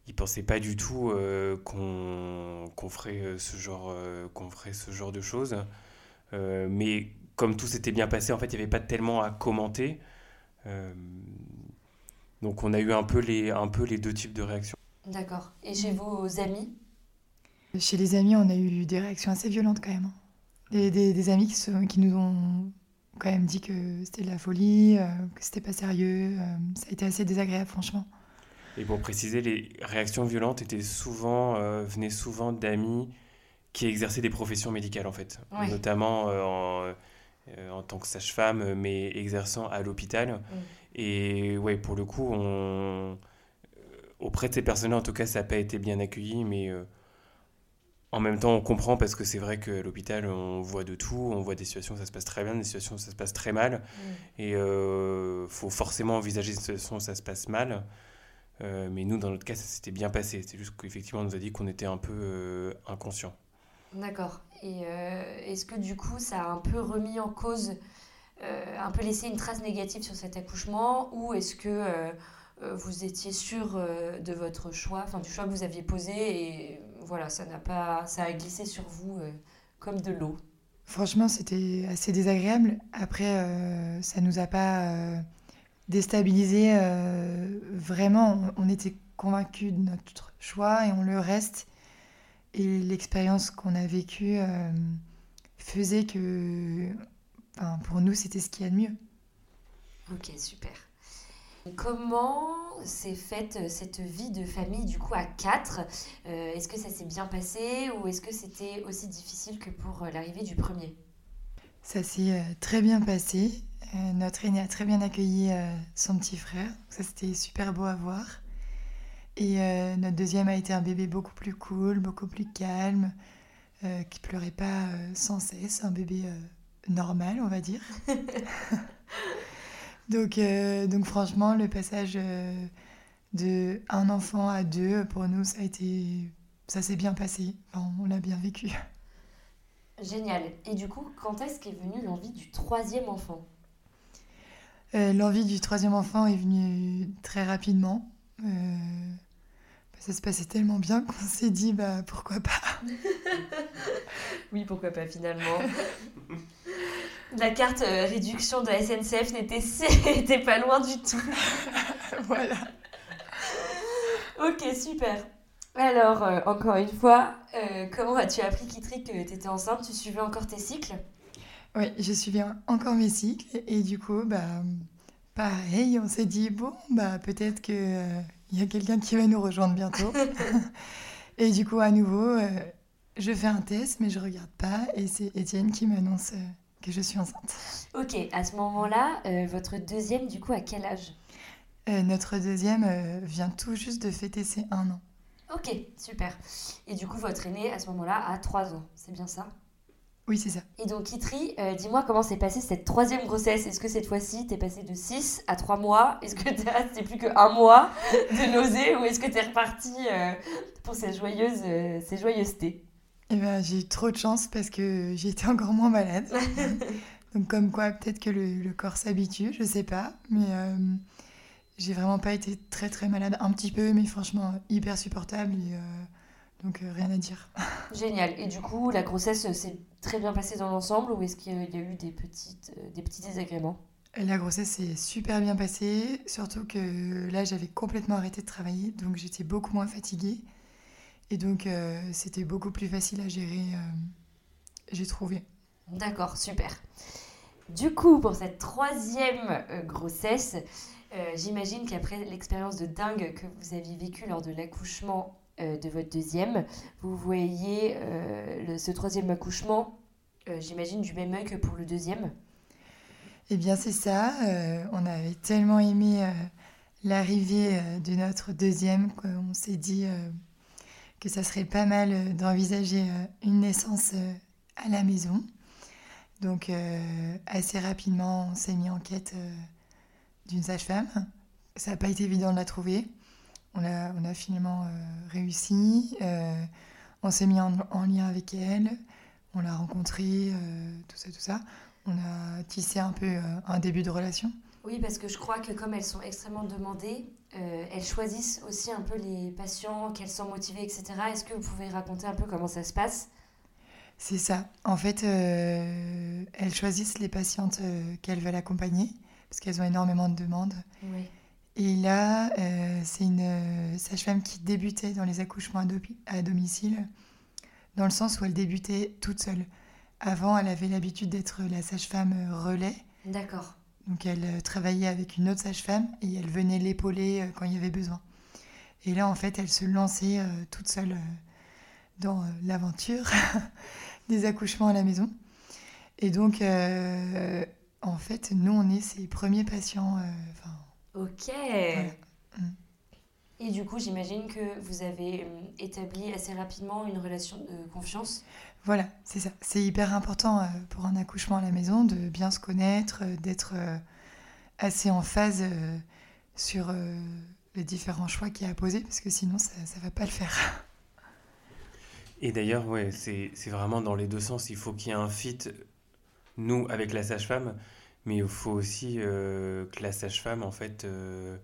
[SPEAKER 3] ils pensaient pas du tout euh, qu'on qu'on ferait euh, ce genre, euh, qu'on ferait ce genre de choses. Euh, mais comme tout s'était bien passé, en fait, il n'y avait pas tellement à commenter. Euh, donc on a eu un peu les, un peu les deux types de réactions.
[SPEAKER 1] D'accord. Et chez vos amis?
[SPEAKER 2] Chez les amis, on a eu des réactions assez violentes quand même. hein. Des, des- des amis qui, se- qui nous ont quand même dit que c'était de la folie, euh, que c'était pas sérieux. euh, ça a été assez désagréable, franchement.
[SPEAKER 3] Et pour préciser, les réactions violentes étaient souvent, euh, venaient souvent d'amis qui exerçaient des professions médicales, en fait.
[SPEAKER 1] Ouais.
[SPEAKER 3] Notamment euh, en, euh, en tant que sage-femme, mais exerçant à l'hôpital. Et ouais, pour le coup, on... euh, auprès de ces personnes-là, en tout cas, ça n'a pas été bien accueilli, mais euh, en même temps, on comprend parce que c'est vrai qu'à l'hôpital, on voit de tout, on voit des situations où ça se passe très bien, des situations où ça se passe très mal, et il faut forcément envisager des situations où ça se passe mal. Euh, mais nous, dans notre cas, ça s'était bien passé. C'est juste qu'effectivement, on nous a dit qu'on était un peu euh, inconscients.
[SPEAKER 1] D'accord. Et euh, est-ce que du coup, ça a un peu remis en cause, euh, un peu laissé une trace négative sur cet accouchement Ou est-ce que euh, vous étiez sûr de votre choix, enfin du choix que vous aviez posé et voilà, ça n'a pas, ça a glissé sur vous comme de l'eau?
[SPEAKER 2] Franchement, c'était assez désagréable. Après, euh, ça nous a pas euh, déstabilisé vraiment. On était convaincus de notre choix et on le reste. Et l'expérience qu'on a vécue euh, faisait que, enfin, pour nous, c'était ce qu'il y a de mieux.
[SPEAKER 1] Ok, super. Comment s'est faite euh, cette vie de famille du coup à quatre? Euh, Est-ce que ça s'est bien passé ou est-ce que c'était aussi difficile que pour euh, l'arrivée du premier?
[SPEAKER 2] Ça s'est très bien passé. Euh, notre aîné a très bien accueilli son petit frère. Ça, c'était super beau à voir. Et euh, notre deuxième a été un bébé beaucoup plus cool, beaucoup plus calme, euh, qui pleurait pas euh, sans cesse, un bébé normal, on va dire. donc, donc franchement, le passage de un enfant à deux, pour nous, ça a été, ça s'est bien passé. Enfin, on l'a bien vécu.
[SPEAKER 1] Génial. Et du coup, quand est-ce qu'est venue l'envie du troisième enfant?
[SPEAKER 2] L'envie du troisième enfant est venue très rapidement. Euh, ça se passait tellement bien qu'on s'est dit bah pourquoi pas.
[SPEAKER 1] Oui, pourquoi pas finalement La carte euh, réduction de SNCF n'était pas loin du tout.
[SPEAKER 2] voilà.
[SPEAKER 1] Ok, super. Alors, euh, encore une fois, euh, comment as-tu appris, Kitri, que tu étais enceinte? Tu suivais encore tes cycles?
[SPEAKER 2] Oui, je suivais encore mes cycles. Et du coup, bah, pareil, on s'est dit, bon, bah, peut-être qu'il il y a quelqu'un qui va nous rejoindre bientôt. et du coup, à nouveau, je fais un test, mais je regarde pas. Et c'est Étienne qui m'annonce que je suis enceinte.
[SPEAKER 1] Ok, à ce moment-là, votre deuxième, du coup, à quel âge?
[SPEAKER 2] Euh, notre deuxième euh, vient tout juste de fêter ses un an.
[SPEAKER 1] Ok, super. Et du coup, votre aîné, à ce moment-là, a 3 ans, c'est bien ça?
[SPEAKER 2] Oui, c'est ça.
[SPEAKER 1] Et donc, Kitri, euh, dis-moi comment s'est passée cette troisième grossesse. Est-ce que cette fois-ci, t'es passé de 6 à 3 mois? Est-ce que t'es resté plus qu'un mois de nausée Ou est-ce que t'es reparti pour ces joyeuses, ces joyeusetés
[SPEAKER 2] eh ben, j'ai eu trop de chance parce que j'étais encore moins malade. donc, comme quoi, peut-être que le, le corps s'habitue, je sais pas. Mais j'ai vraiment pas été très très malade, un petit peu, mais franchement hyper supportable. Et, euh, donc euh, rien à dire.
[SPEAKER 1] Génial. Et du coup, la grossesse s'est très bien passée dans l'ensemble ou est-ce qu'il y a eu des, petites, euh, des petits désagréments?
[SPEAKER 2] La grossesse s'est super bien passée, surtout que là j'avais complètement arrêté de travailler, donc j'étais beaucoup moins fatiguée. Et donc c'était beaucoup plus facile à gérer, j'ai trouvé.
[SPEAKER 1] D'accord, super. Du coup, pour cette troisième grossesse, euh, j'imagine qu'après l'expérience de dingue que vous aviez vécue lors de l'accouchement euh, de votre deuxième, vous voyez euh, ce troisième accouchement, j'imagine, du même œil que pour le deuxième
[SPEAKER 2] Eh bien, c'est ça. on avait tellement aimé l'arrivée de notre deuxième qu'on s'est dit que ça serait pas mal d'envisager une naissance à la maison. Donc, assez rapidement, on s'est mis en quête d'une sage-femme. Ça n'a pas été évident de la trouver. On a, on a finalement euh, réussi. Euh, on s'est mis en, lien avec elle. On l'a rencontrée, euh, tout ça, tout ça. On a tissé un peu un début de relation.
[SPEAKER 1] Oui, parce que je crois que comme elles sont extrêmement demandées, elles choisissent aussi un peu les patients qu'elles sont motivées, etc. Est-ce que vous pouvez raconter un peu comment ça se passe?
[SPEAKER 2] C'est ça. En fait, elles choisissent les patientes qu'elles veulent accompagner parce qu'elles ont énormément de demandes. Et là, euh, c'est une euh, sage-femme qui débutait dans les accouchements à, domicile, dans le sens où elle débutait toute seule. Avant, elle avait l'habitude d'être la sage-femme relais.
[SPEAKER 1] D'accord.
[SPEAKER 2] Donc elle euh, travaillait avec une autre sage-femme et elle venait l'épauler quand il y avait besoin. Et là, en fait, elle se lançait toute seule dans l'aventure des accouchements à la maison. Et donc, en fait, nous, on est ses premiers patients.
[SPEAKER 1] Ok. Et du coup, j'imagine que vous avez euh, établi assez rapidement une relation de confiance.
[SPEAKER 2] Voilà, c'est ça. C'est hyper important euh, pour un accouchement à la maison de bien se connaître, d'être assez en phase sur les différents choix qu'il y a à poser, parce que sinon, ça ne va pas le faire.
[SPEAKER 3] Et d'ailleurs, ouais, c'est vraiment dans les deux sens. Il faut qu'il y ait un fit nous, avec la sage-femme, mais il faut aussi euh, que la sage-femme, en fait, euh,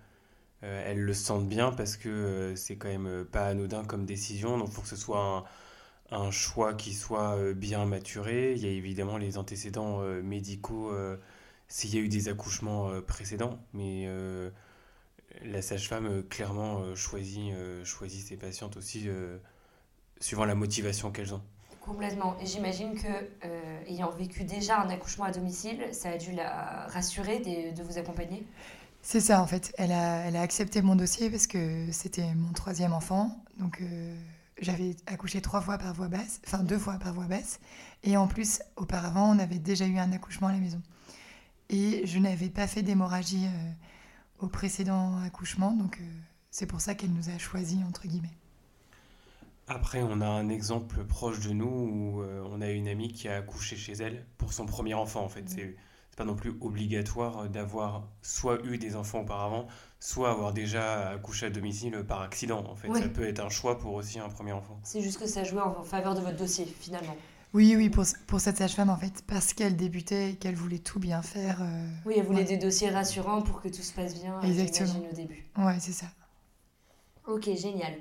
[SPEAKER 3] euh, elle le sente bien parce que c'est quand même pas anodin comme décision. Donc, il faut que ce soit un, un, choix qui soit bien maturé. Il y a évidemment les antécédents médicaux s'il y a eu des accouchements précédents, mais la sage-femme clairement choisit, choisit ses patientes aussi suivant la motivation qu'elles ont.
[SPEAKER 1] Complètement. Et j'imagine que, euh, ayant vécu déjà un accouchement à domicile, ça a dû la rassurer de, vous accompagner?
[SPEAKER 2] C'est ça, en fait. Elle a, elle a accepté mon dossier parce que c'était mon troisième enfant. Donc, euh, j'avais accouché trois fois par voie basse, enfin deux fois par voie basse. Et en plus, auparavant, on avait déjà eu un accouchement à la maison. Et je n'avais pas fait d'hémorragie euh, au précédent accouchement. Donc, c'est pour ça qu'elle nous a choisis, entre guillemets.
[SPEAKER 3] Après, on a un exemple proche de nous où euh, on a une amie qui a accouché chez elle pour son premier enfant. En fait, mm. c'est pas non plus obligatoire d'avoir soit eu des enfants auparavant, soit avoir déjà accouché à domicile par accident. En fait, ça peut être un choix pour aussi un premier enfant.
[SPEAKER 1] C'est juste que ça jouait en faveur de votre dossier finalement.
[SPEAKER 2] Oui, oui, pour, pour cette sage-femme, en fait, parce qu'elle débutait et qu'elle voulait tout bien faire. Euh,
[SPEAKER 1] oui, elle voulait des dossiers rassurants pour que tout se passe bien, Exactement. au début.
[SPEAKER 2] Ouais, c'est ça.
[SPEAKER 1] Ok, génial.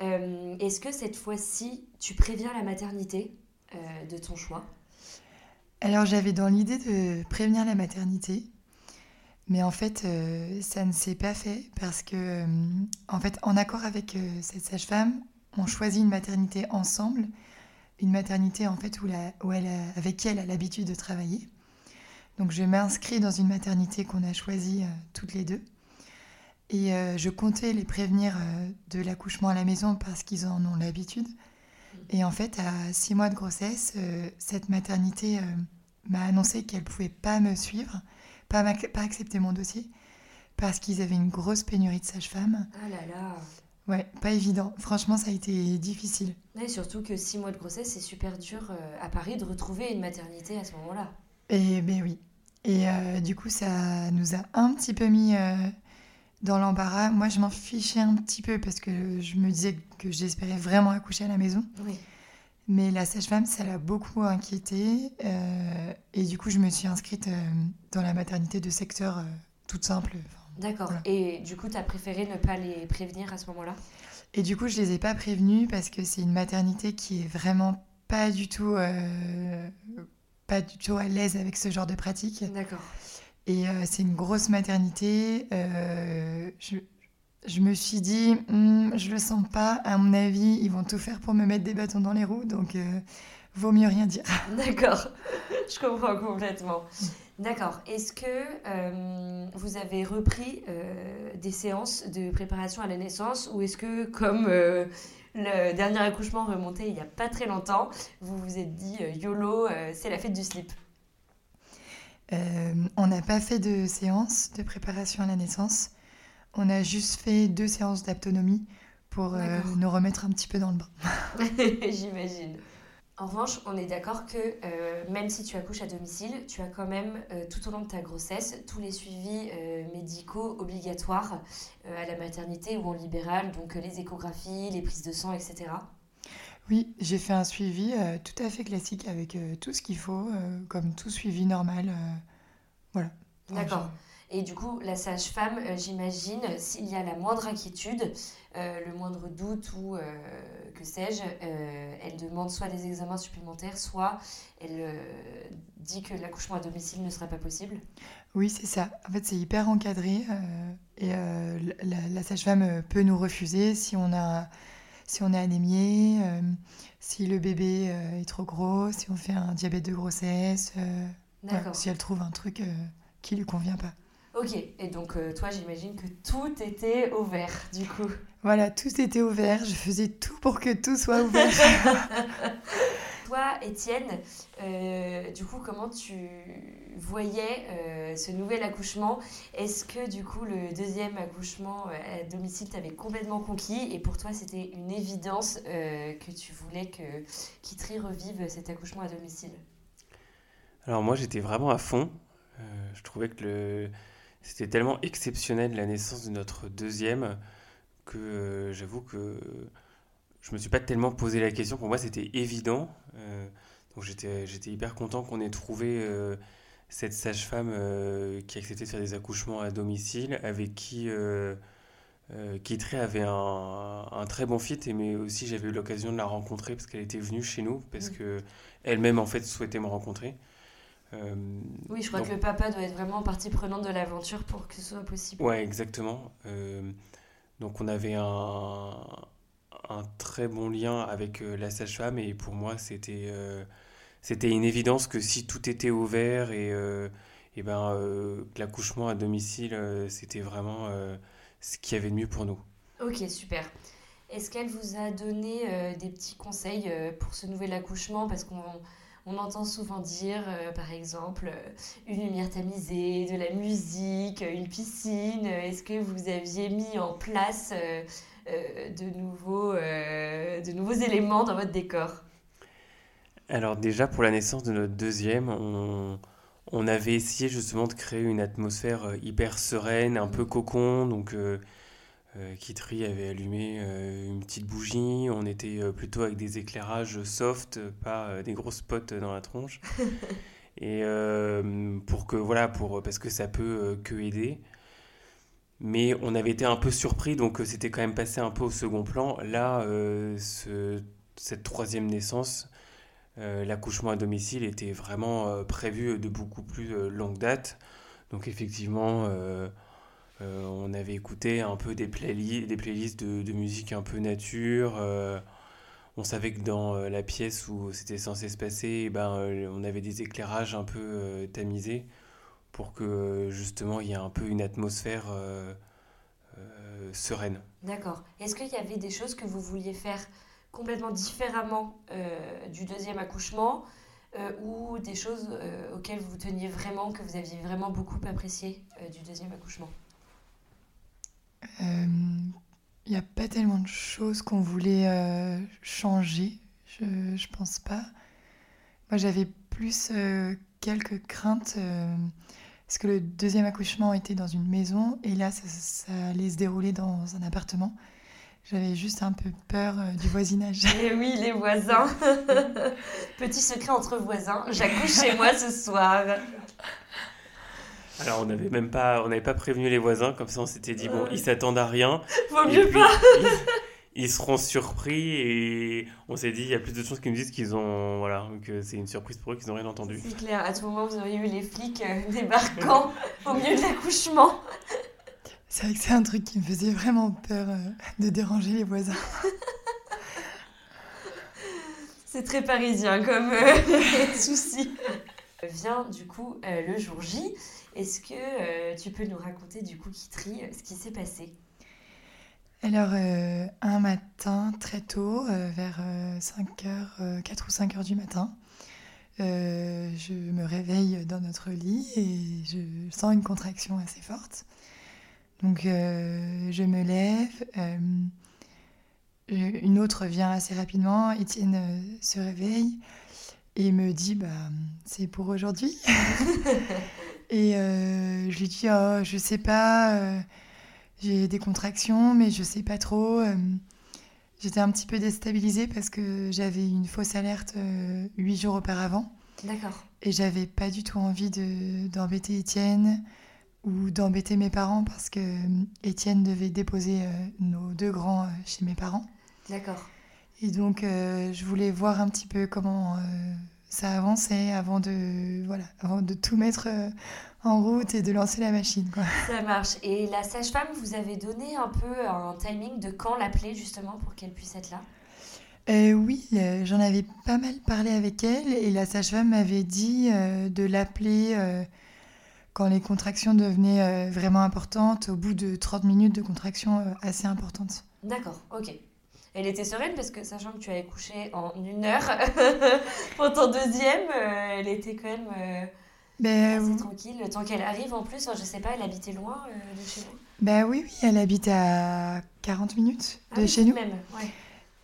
[SPEAKER 1] Euh, est-ce que cette fois-ci, tu préviens la maternité euh, de ton choix?
[SPEAKER 2] Alors j'avais dans l'idée de prévenir la maternité, mais en fait euh, ça ne s'est pas fait parce que, en fait, en accord avec cette sage-femme, on choisit une maternité ensemble, une maternité en fait avec qui elle a l'habitude de travailler. Donc je m'inscris dans une maternité qu'on a choisie toutes les deux. Et euh, je comptais les prévenir euh, de l'accouchement à la maison parce qu'ils en ont l'habitude. Et en fait, à six mois de grossesse, cette maternité m'a annoncé qu'elle ne pouvait pas me suivre, pas, pas accepter mon dossier, parce qu'ils avaient une grosse pénurie de sages-femmes.
[SPEAKER 1] Ah là là
[SPEAKER 2] Ouais, pas évident. Franchement, ça a été difficile.
[SPEAKER 1] Surtout que six mois de grossesse, c'est super dur à Paris de retrouver une maternité à ce moment-là.
[SPEAKER 2] Et ben oui. Et euh, du coup, ça nous a un petit peu mis euh, dans l'embarras. Moi, je m'en fichais un petit peu parce que je me disais que j'espérais vraiment accoucher à la maison. Mais la sage-femme, ça l'a beaucoup inquiétée. Euh, et du coup, je me suis inscrite dans la maternité de secteur toute simple.
[SPEAKER 1] D'accord. Et du coup, tu as préféré ne pas les prévenir à ce moment-là?
[SPEAKER 2] Et du coup, je les ai pas prévenus parce que c'est une maternité qui est vraiment pas du tout pas du tout à l'aise avec ce genre de pratique.
[SPEAKER 1] D'accord.
[SPEAKER 2] Et euh, c'est une grosse maternité. Euh, je, me suis dit, hmm, je le sens pas. À mon avis, ils vont tout faire pour me mettre des bâtons dans les roues, donc euh, vaut mieux rien dire.
[SPEAKER 1] D'accord, je comprends complètement. D'accord. Est-ce que vous avez repris des séances de préparation à la naissance ou est-ce que, comme le dernier accouchement remonté il n'y a pas très longtemps, vous vous êtes dit YOLO, c'est la fête du slip?
[SPEAKER 2] On n'a pas fait de séance de préparation à la naissance. On a juste fait deux séances d'autonomie pour nous remettre un petit peu dans le bain.
[SPEAKER 1] J'imagine. En revanche, on est d'accord que euh, même si tu accouches à domicile, tu as quand même euh, tout au long de ta grossesse tous les suivis euh, médicaux obligatoires à la maternité ou en libéral, donc les échographies, les prises de sang, etc.
[SPEAKER 2] Oui, j'ai fait un suivi tout à fait classique avec tout ce qu'il faut, comme tout suivi normal. voilà.
[SPEAKER 1] D'accord. Et du coup, la sage-femme, j'imagine, s'il y a la moindre inquiétude, le moindre doute ou que sais-je, euh, elle demande soit des examens supplémentaires, soit elle euh, dit que l'accouchement à domicile ne sera pas possible.
[SPEAKER 2] Oui, c'est ça. En fait, c'est hyper encadré euh, et la, sage-femme peut nous refuser si on a si on est anémié, si le bébé est trop gros, si on fait un diabète de grossesse, si elle trouve un truc qui lui convient pas.
[SPEAKER 1] Ok, et donc toi j'imagine que tout était ouvert du coup.
[SPEAKER 2] Voilà, tout était ouvert. Je faisais tout pour que tout soit ouvert.
[SPEAKER 1] Toi, Étienne, euh, du coup, comment tu voyais euh, ce nouvel accouchement Est-ce que du coup, le deuxième accouchement euh, à domicile t'avait complètement conquis et pour toi, c'était une évidence que tu voulais que Kitri revive cet accouchement à domicile?
[SPEAKER 3] Alors moi, j'étais vraiment à fond. je trouvais que c'était tellement exceptionnel la naissance de notre deuxième que euh, j'avoue que je me suis pas tellement posé la question. Pour moi, c'était évident. Euh, donc j'étais, hyper content qu'on ait trouvé euh, cette sage-femme qui acceptait de faire des accouchements à domicile, avec qui Kitri avait un, un, très bon fit, mais aussi j'avais eu l'occasion de la rencontrer parce qu'elle était venue chez nous, parce qu'elle que elle-même en fait souhaitait me rencontrer.
[SPEAKER 1] oui, je crois que le papa doit être vraiment partie prenante de l'aventure pour que ce soit possible.
[SPEAKER 3] Ouais, exactement. Donc on avait un, très bon lien avec euh, la sage-femme et pour moi c'était euh, c'était une évidence que si tout était ouvert et, euh, et ben l'accouchement à domicile c'était vraiment ce qu'il y avait de mieux pour nous.
[SPEAKER 1] Ok super. Est-ce qu'elle vous a donné des petits conseils pour ce nouvel accouchement? Parce qu'on on entend souvent dire, euh, par exemple, euh, une lumière tamisée, de la musique, euh, une piscine. Est-ce que vous aviez mis en place de, nouveaux, de nouveaux éléments dans votre décor?
[SPEAKER 3] Alors déjà, pour la naissance de notre deuxième, on, on avait essayé justement de créer une atmosphère hyper sereine, un peu cocon. Donc euh, Kitri avait allumé euh, une petite bougie. On était euh, plutôt avec des éclairages soft, pas des grosses spots dans la tronche. Et pour que, voilà, pour, parce que ça peut que aider. Mais on avait été un peu surpris, donc c'était quand même passé un peu au second plan. Là, cette troisième naissance, l'accouchement à domicile était vraiment prévu de beaucoup plus longue date. Donc effectivement on avait écouté un peu des, playlists, des playlists de, musique un peu nature. on savait que dans la pièce où c'était censé se passer, eh ben, on avait des éclairages un peu tamisés pour que justement il y ait un peu une atmosphère sereine.
[SPEAKER 1] D'accord. Est-ce qu'il y avait des choses que vous vouliez faire complètement différemment euh, du deuxième accouchement euh, ou des choses euh, auxquelles vous teniez vraiment, que vous aviez vraiment beaucoup apprécié du deuxième accouchement
[SPEAKER 2] Il n'y a pas tellement de choses qu'on voulait changer, je, je pense pas. Moi j'avais plus quelques craintes parce que le deuxième accouchement était dans une maison et là, ça, allait se dérouler dans un appartement. J'avais juste un peu peur euh, du voisinage.
[SPEAKER 1] Et eh oui, les voisins. Petit secret entre voisins, j'accouche chez moi ce soir.
[SPEAKER 3] Alors on n'avait même pas, on n'avait pas prévenu les voisins, comme ça on s'était dit bon, ils s'attendent à rien.
[SPEAKER 1] Vaut mieux pas
[SPEAKER 3] ils seront surpris et on s'est dit il y a plus de chances qu'ils nous disent qu'ils ont voilà que c'est une surprise pour eux qu'ils n'ont rien entendu.
[SPEAKER 1] C'est clair, à tout moment vous auriez eu les flics euh, débarquant au milieu de l'accouchement.
[SPEAKER 2] C'est vrai que c'est un truc qui me faisait vraiment peur euh, de déranger les voisins.
[SPEAKER 1] c'est très parisien comme euh, souci. Vient du coup le jour J. Est-ce que tu peux nous raconter du coup Kitri ce qui s'est passé?
[SPEAKER 2] Alors, euh, un matin, très tôt, euh, vers 5 euh, 4 ou 5 heures du matin, je me réveille dans notre lit et je sens une contraction assez forte. Donc, je me lève. une autre vient assez rapidement. Étienne se réveille et me dit bah, C'est pour aujourd'hui. et je lui dis oh, Je sais pas j'ai des contractions, mais je sais pas trop. Euh, j'étais un petit peu déstabilisée parce que j'avais une fausse alerte euh, huit jours auparavant.
[SPEAKER 1] D'accord.
[SPEAKER 2] Et j'avais pas du tout envie d'embêter Étienne ou d'embêter mes parents parce que euh, Étienne devait déposer nos deux grands chez mes parents.
[SPEAKER 1] D'accord.
[SPEAKER 2] Et donc, je voulais voir un petit peu comment ça avançait avant de, voilà, avant de tout mettre en route et de lancer la machine. Quoi.
[SPEAKER 1] Ça marche. Et la sage-femme, vous avez donné un peu un timing de quand l'appeler justement pour qu'elle puisse être là?
[SPEAKER 2] Euh, Oui, euh, j'en avais pas mal parlé avec elle et la sage-femme m'avait dit euh, de l'appeler quand les contractions devenaient vraiment importantes, au bout de 30 minutes de contractions assez importantes.
[SPEAKER 1] D'accord, ok. Elle était sereine parce que sachant que tu avais couché en une heure pour ton deuxième, elle était quand même
[SPEAKER 2] ben,
[SPEAKER 1] c'est tranquille, le temps qu'elle arrive en plus, je sais pas, elle habitait loin euh, de chez vous?
[SPEAKER 2] Ben oui, oui, elle habite à 40 minutes de ah chez nous.
[SPEAKER 1] Même, ouais.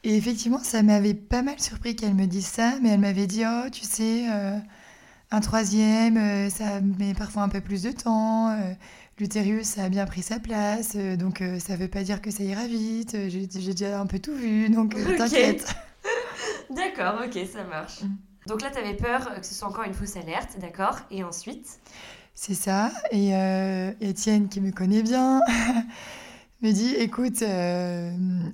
[SPEAKER 2] Et effectivement, ça m'avait pas mal surpris qu'elle me dise ça, mais elle m'avait dit, oh, tu sais, euh, un troisième, euh, ça met parfois un peu plus de temps, l'utérus, ça a bien pris sa place, donc ça veut pas dire que ça ira vite, j'ai déjà un peu tout vu, donc t'inquiète.
[SPEAKER 1] D'accord, ok, ça marche. Mm. Donc là, tu avais peur que ce soit encore une fausse alerte, d'accord Et ensuite?
[SPEAKER 2] C'est ça. Et euh, Étienne, qui me connaît bien, me dit écoute, euh,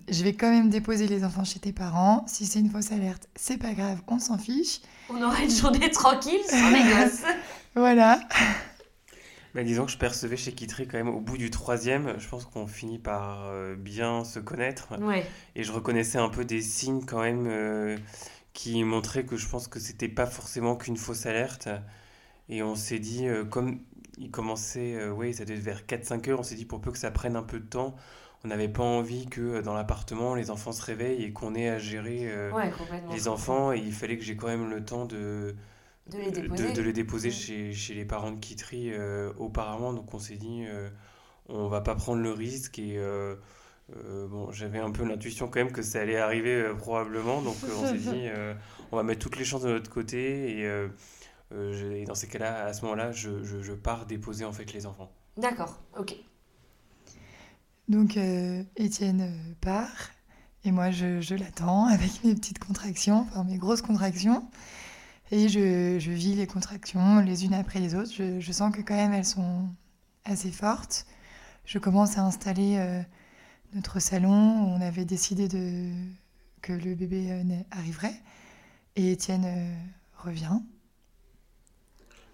[SPEAKER 2] je vais quand même déposer les enfants chez tes parents. Si c'est une fausse alerte, c'est pas grave, on s'en fiche.
[SPEAKER 1] On aura une journée tranquille sans les gosses.
[SPEAKER 2] voilà.
[SPEAKER 3] Mais disons que je percevais chez Kitry quand même au bout du troisième, je pense qu'on finit par euh, bien se connaître.
[SPEAKER 1] Ouais.
[SPEAKER 3] Et je reconnaissais un peu des signes quand même qui montrait que je pense que c'était pas forcément qu'une fausse alerte. Et on s'est dit, euh, comme il commençait, euh, oui, ça devait être vers 4-5 heures, on s'est dit pour peu que ça prenne un peu de temps, on n'avait pas envie que euh, dans l'appartement, les enfants se réveillent et qu'on ait à gérer les enfants. Et il fallait que j'ai quand même le temps de,
[SPEAKER 1] de les déposer,
[SPEAKER 3] de, les déposer chez, chez, les parents de Kitry auparavant. Donc on s'est dit, on va pas prendre le risque. Et euh, bon, j'avais un peu l'intuition quand même que ça allait arriver euh, probablement, donc euh, on s'est dit on va mettre toutes les chances de notre côté. Et, dans ces cas-là, à ce moment-là, je, je, pars déposer en fait les enfants.
[SPEAKER 1] D'accord, ok.
[SPEAKER 2] Donc Étienne part et moi je, je l'attends avec mes petites contractions, enfin mes grosses contractions. Et je, je, vis les contractions les unes après les autres. Je, je, sens que quand même elles sont assez fortes. Je commence à installer notre salon, on avait décidé de, que le bébé euh, arriverait. Et Étienne euh, revient.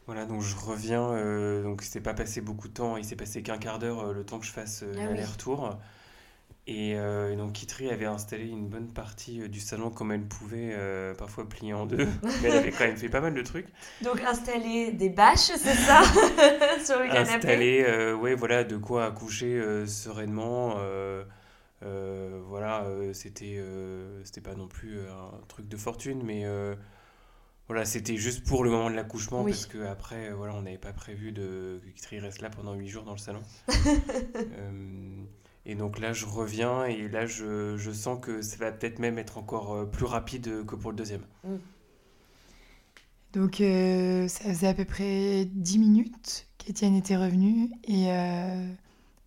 [SPEAKER 3] Voilà, donc je reviens, euh, donc il s'est pas passé beaucoup de temps, il s'est passé qu'un quart d'heure euh, le temps que je fasse euh,
[SPEAKER 1] Ah oui.
[SPEAKER 3] l'aller-retour. Et euh, donc Kitri avait installé une bonne partie du salon comme elle pouvait, parfois pliée en deux, mais elle avait quand même fait pas mal de trucs.
[SPEAKER 1] Donc installer des bâches, c'est ça? Sur le canapé?
[SPEAKER 3] Installer, ouais, voilà, de quoi accoucher sereinement. voilà, c'était c'était pas non plus un truc de fortune, mais voilà, c'était juste pour le moment de l'accouchement,
[SPEAKER 1] Oui.
[SPEAKER 3] parce que après, euh, voilà, on n'avait pas prévu de que Kitri reste là pendant 8 jours dans le salon. Euh, et donc là, je reviens, et là, je, je sens que ça va peut-être même être encore euh, plus rapide que pour le deuxième.
[SPEAKER 2] Donc euh, ça faisait à peu près 10 minutes qu'Étienne était revenu et euh,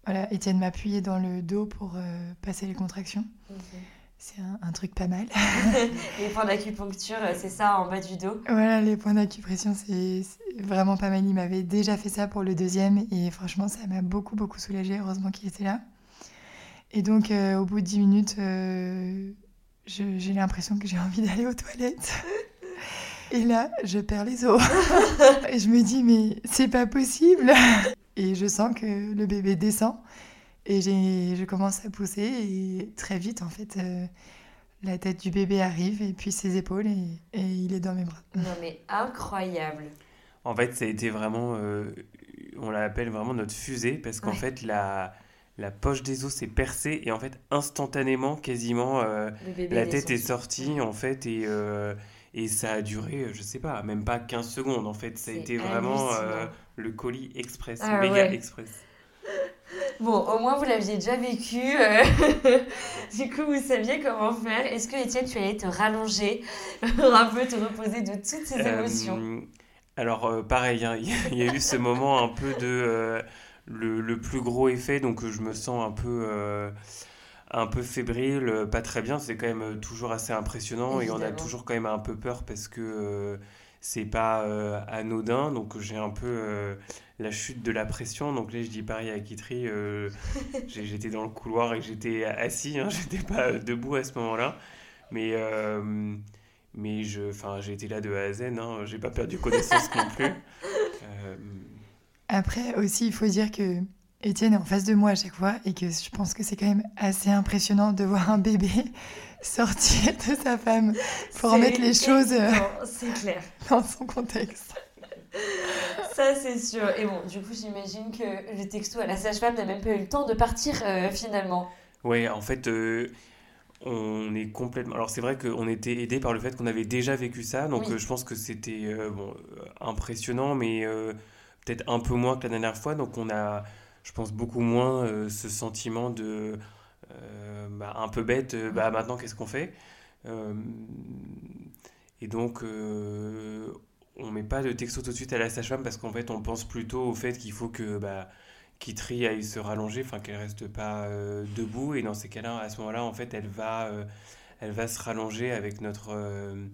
[SPEAKER 2] voilà, Étienne m'appuyait dans le dos pour euh, passer les contractions. C'est un, un truc pas mal.
[SPEAKER 1] Les points d'acupuncture, euh, c'est ça en bas du dos
[SPEAKER 2] voilà, les points d'acupression, c'est vraiment pas mal. Il m'avait déjà fait ça pour le deuxième et franchement, ça m'a beaucoup, beaucoup soulagée. Heureusement qu'il était là. Et donc, euh, au bout de 10 minutes, euh, j'ai l'impression que j'ai envie d'aller aux toilettes. Et là, je perds les os. Et je me dis, mais c'est pas possible. Et je sens que le bébé descend. Et j'ai- je commence à pousser. Et très vite, en fait, euh, la tête du bébé arrive et puis ses épaules. Et, et il est dans mes bras.
[SPEAKER 1] Non mais incroyable
[SPEAKER 3] En fait, ça a été vraiment, euh, on l'appelle vraiment notre fusée parce qu'en
[SPEAKER 1] Ouais.
[SPEAKER 3] fait, la, la poche des os s'est percée et en fait, instantanément, quasiment, euh, la tête est sortie en fait et, euh, et ça a duré, je sais pas, même pas 15 secondes en fait. Ça a été vraiment euh, le colis express,
[SPEAKER 1] Ah
[SPEAKER 3] méga
[SPEAKER 1] ouais.
[SPEAKER 3] express.
[SPEAKER 1] Bon, au moins vous l'aviez déjà vécu. euh, du coup, vous saviez comment faire. Est-ce que Étienne, tu allais te rallonger pour un peu te reposer de toutes ces
[SPEAKER 3] Euh,
[SPEAKER 1] émotions?
[SPEAKER 3] alors, euh, pareil, hein, il y, a- il y a eu ce moment un peu de euh, le, le plus gros effet, donc je me sens un peu, un peu fébrile, pas très bien. C'est quand même toujours assez impressionnant et on a toujours quand même un peu peur parce que c'est pas euh, anodin. Donc, j'ai un peu euh, la chute de la pression. Donc, là, je dis pareil à Kitri, euh, j'étais dans le couloir et j'étais assis, hein, j'étais pas euh, debout à ce moment-là. Mais. euh, mais je, enfin, j'ai été là de A à Z, hein, j'ai pas perdu connaissance non plus. Euh,
[SPEAKER 2] Après aussi, il faut dire que Étienne est en face de moi à chaque fois et que je pense que c'est quand même assez impressionnant de voir un bébé sortir de sa femme pour remettre les choses euh,
[SPEAKER 1] évident, C'est clair.
[SPEAKER 2] dans son contexte.
[SPEAKER 1] Ça, c'est sûr. Et bon, du coup, j'imagine que le texto à la sage-femme n'a même pas eu le temps de partir euh, finalement.
[SPEAKER 3] ouais, en fait, euh, on est complètement. Alors, c'est vrai qu'on était aidé par le fait qu'on avait déjà vécu ça, donc
[SPEAKER 1] Oui.
[SPEAKER 3] euh, je pense que c'était bon, impressionnant, mais euh, peut-être un peu moins que la dernière fois. Donc, on a, je pense, beaucoup moins euh, ce sentiment de euh, bah, un peu bête. euh, bah maintenant, qu'est-ce qu'on fait? Euh, Et donc, euh, on met pas de texto tout de suite à la sage-femme parce qu'en fait, on pense plutôt au fait qu'il faut que bah, Kitri aille se rallonger, enfin qu'elle reste pas euh, debout. Et dans ces cas-là, à ce moment-là, en fait, elle va, euh, elle va se rallonger avec notre, euh,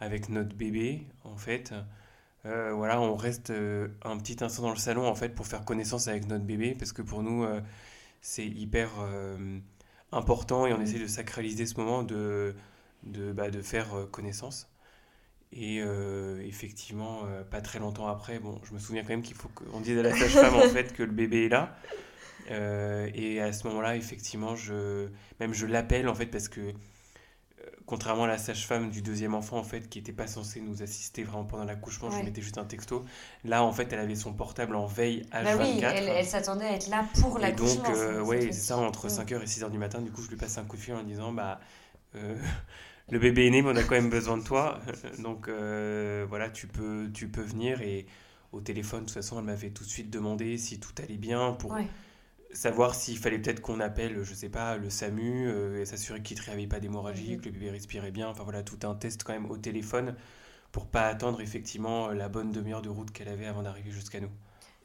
[SPEAKER 3] avec notre bébé, en fait. Euh, voilà, on reste euh, un petit instant dans le salon, en fait, pour faire connaissance avec notre bébé, parce que pour nous, euh, c'est hyper euh, important et on essaie de sacraliser ce moment de, de, bah, de faire euh, connaissance. Et euh, effectivement, euh, pas très longtemps après, bon, je me souviens quand même qu'il faut qu'on dise à la sage-femme en fait que le bébé est là. Euh, et à ce moment-là, effectivement, je, même je l'appelle en fait parce que contrairement à la sage-femme du deuxième enfant en fait qui n'était pas censée nous assister vraiment pendant l'accouchement, je lui mettais juste un texto. Là, en fait, elle avait son portable en veille H24.
[SPEAKER 1] Bah oui, elle, elle s'attendait à être là pour
[SPEAKER 3] Et
[SPEAKER 1] l'accouchement.
[SPEAKER 3] donc, euh,
[SPEAKER 1] c'est-
[SPEAKER 3] ouais,
[SPEAKER 1] c'est
[SPEAKER 3] ça, entre
[SPEAKER 1] Mm.
[SPEAKER 3] 5h et 6h du matin, du coup, je lui passe un coup de fil en disant, bah, euh, le bébé est né, mais on a quand même besoin de toi. Donc, euh, voilà, tu peux, tu peux venir. Et au téléphone, de toute façon, elle m'avait tout de suite demandé si tout allait bien pour
[SPEAKER 1] Ouais.
[SPEAKER 3] Savoir s'il fallait peut-être qu'on appelle, je sais pas, le SAMU euh, et s'assurer qu'il ne avait pas d'hémorragie,
[SPEAKER 1] Mhm.
[SPEAKER 3] que le bébé respirait bien. Enfin, voilà, tout un test quand même au téléphone pour pas attendre effectivement la bonne demi-heure de route qu'elle avait avant d'arriver jusqu'à nous.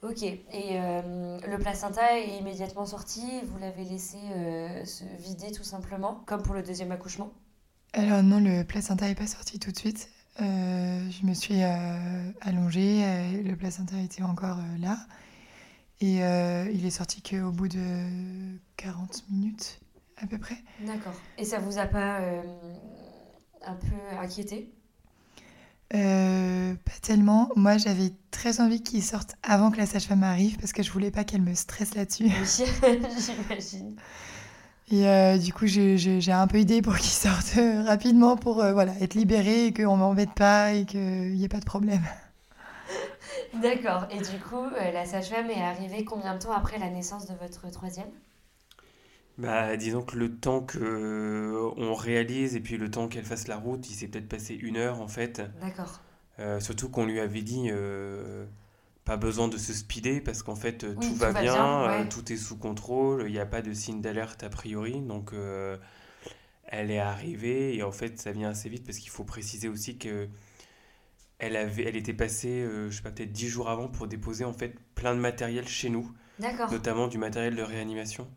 [SPEAKER 1] Ok, et euh, le placenta est immédiatement sorti, vous l'avez laissé euh, se vider tout simplement, comme pour le deuxième accouchement?
[SPEAKER 2] Alors non, le placenta n'est pas sorti tout de suite. Euh, je me suis euh, allongée, euh, le placenta était encore euh, là. Et euh, il est sorti qu'au bout de 40 minutes à peu près.
[SPEAKER 1] D'accord. Et ça vous a pas euh, un peu inquiété?
[SPEAKER 2] Euh, pas tellement. Moi, j'avais très envie qu'il sorte avant que la sage-femme arrive parce que je voulais pas qu'elle me stresse là-dessus.
[SPEAKER 1] J'imagine.
[SPEAKER 2] Et euh, du coup, j'ai un peu idée pour qu'il sorte rapidement pour voilà, être libéré et qu'on m'embête pas et qu'il n'y ait pas de problème.
[SPEAKER 1] D'accord. Et du coup, la sage-femme est arrivée combien de temps après la naissance de votre troisième?
[SPEAKER 3] Bah, disons que le temps que on réalise et puis le temps qu'elle fasse la route, il s'est peut-être passé une heure en fait.
[SPEAKER 1] D'accord.
[SPEAKER 3] surtout qu'on lui avait dit pas besoin de se speeder parce qu'en fait tout, va, bien, euh, tout est sous contrôle, il n'y a pas de signe d'alerte a priori. Donc euh, elle est arrivée et en fait ça vient assez vite parce qu'il faut préciser aussi que elle, avait, elle était passée, euh, je sais pas, peut-être dix jours avant pour déposer en fait plein de matériel chez nous, notamment du matériel de réanimation.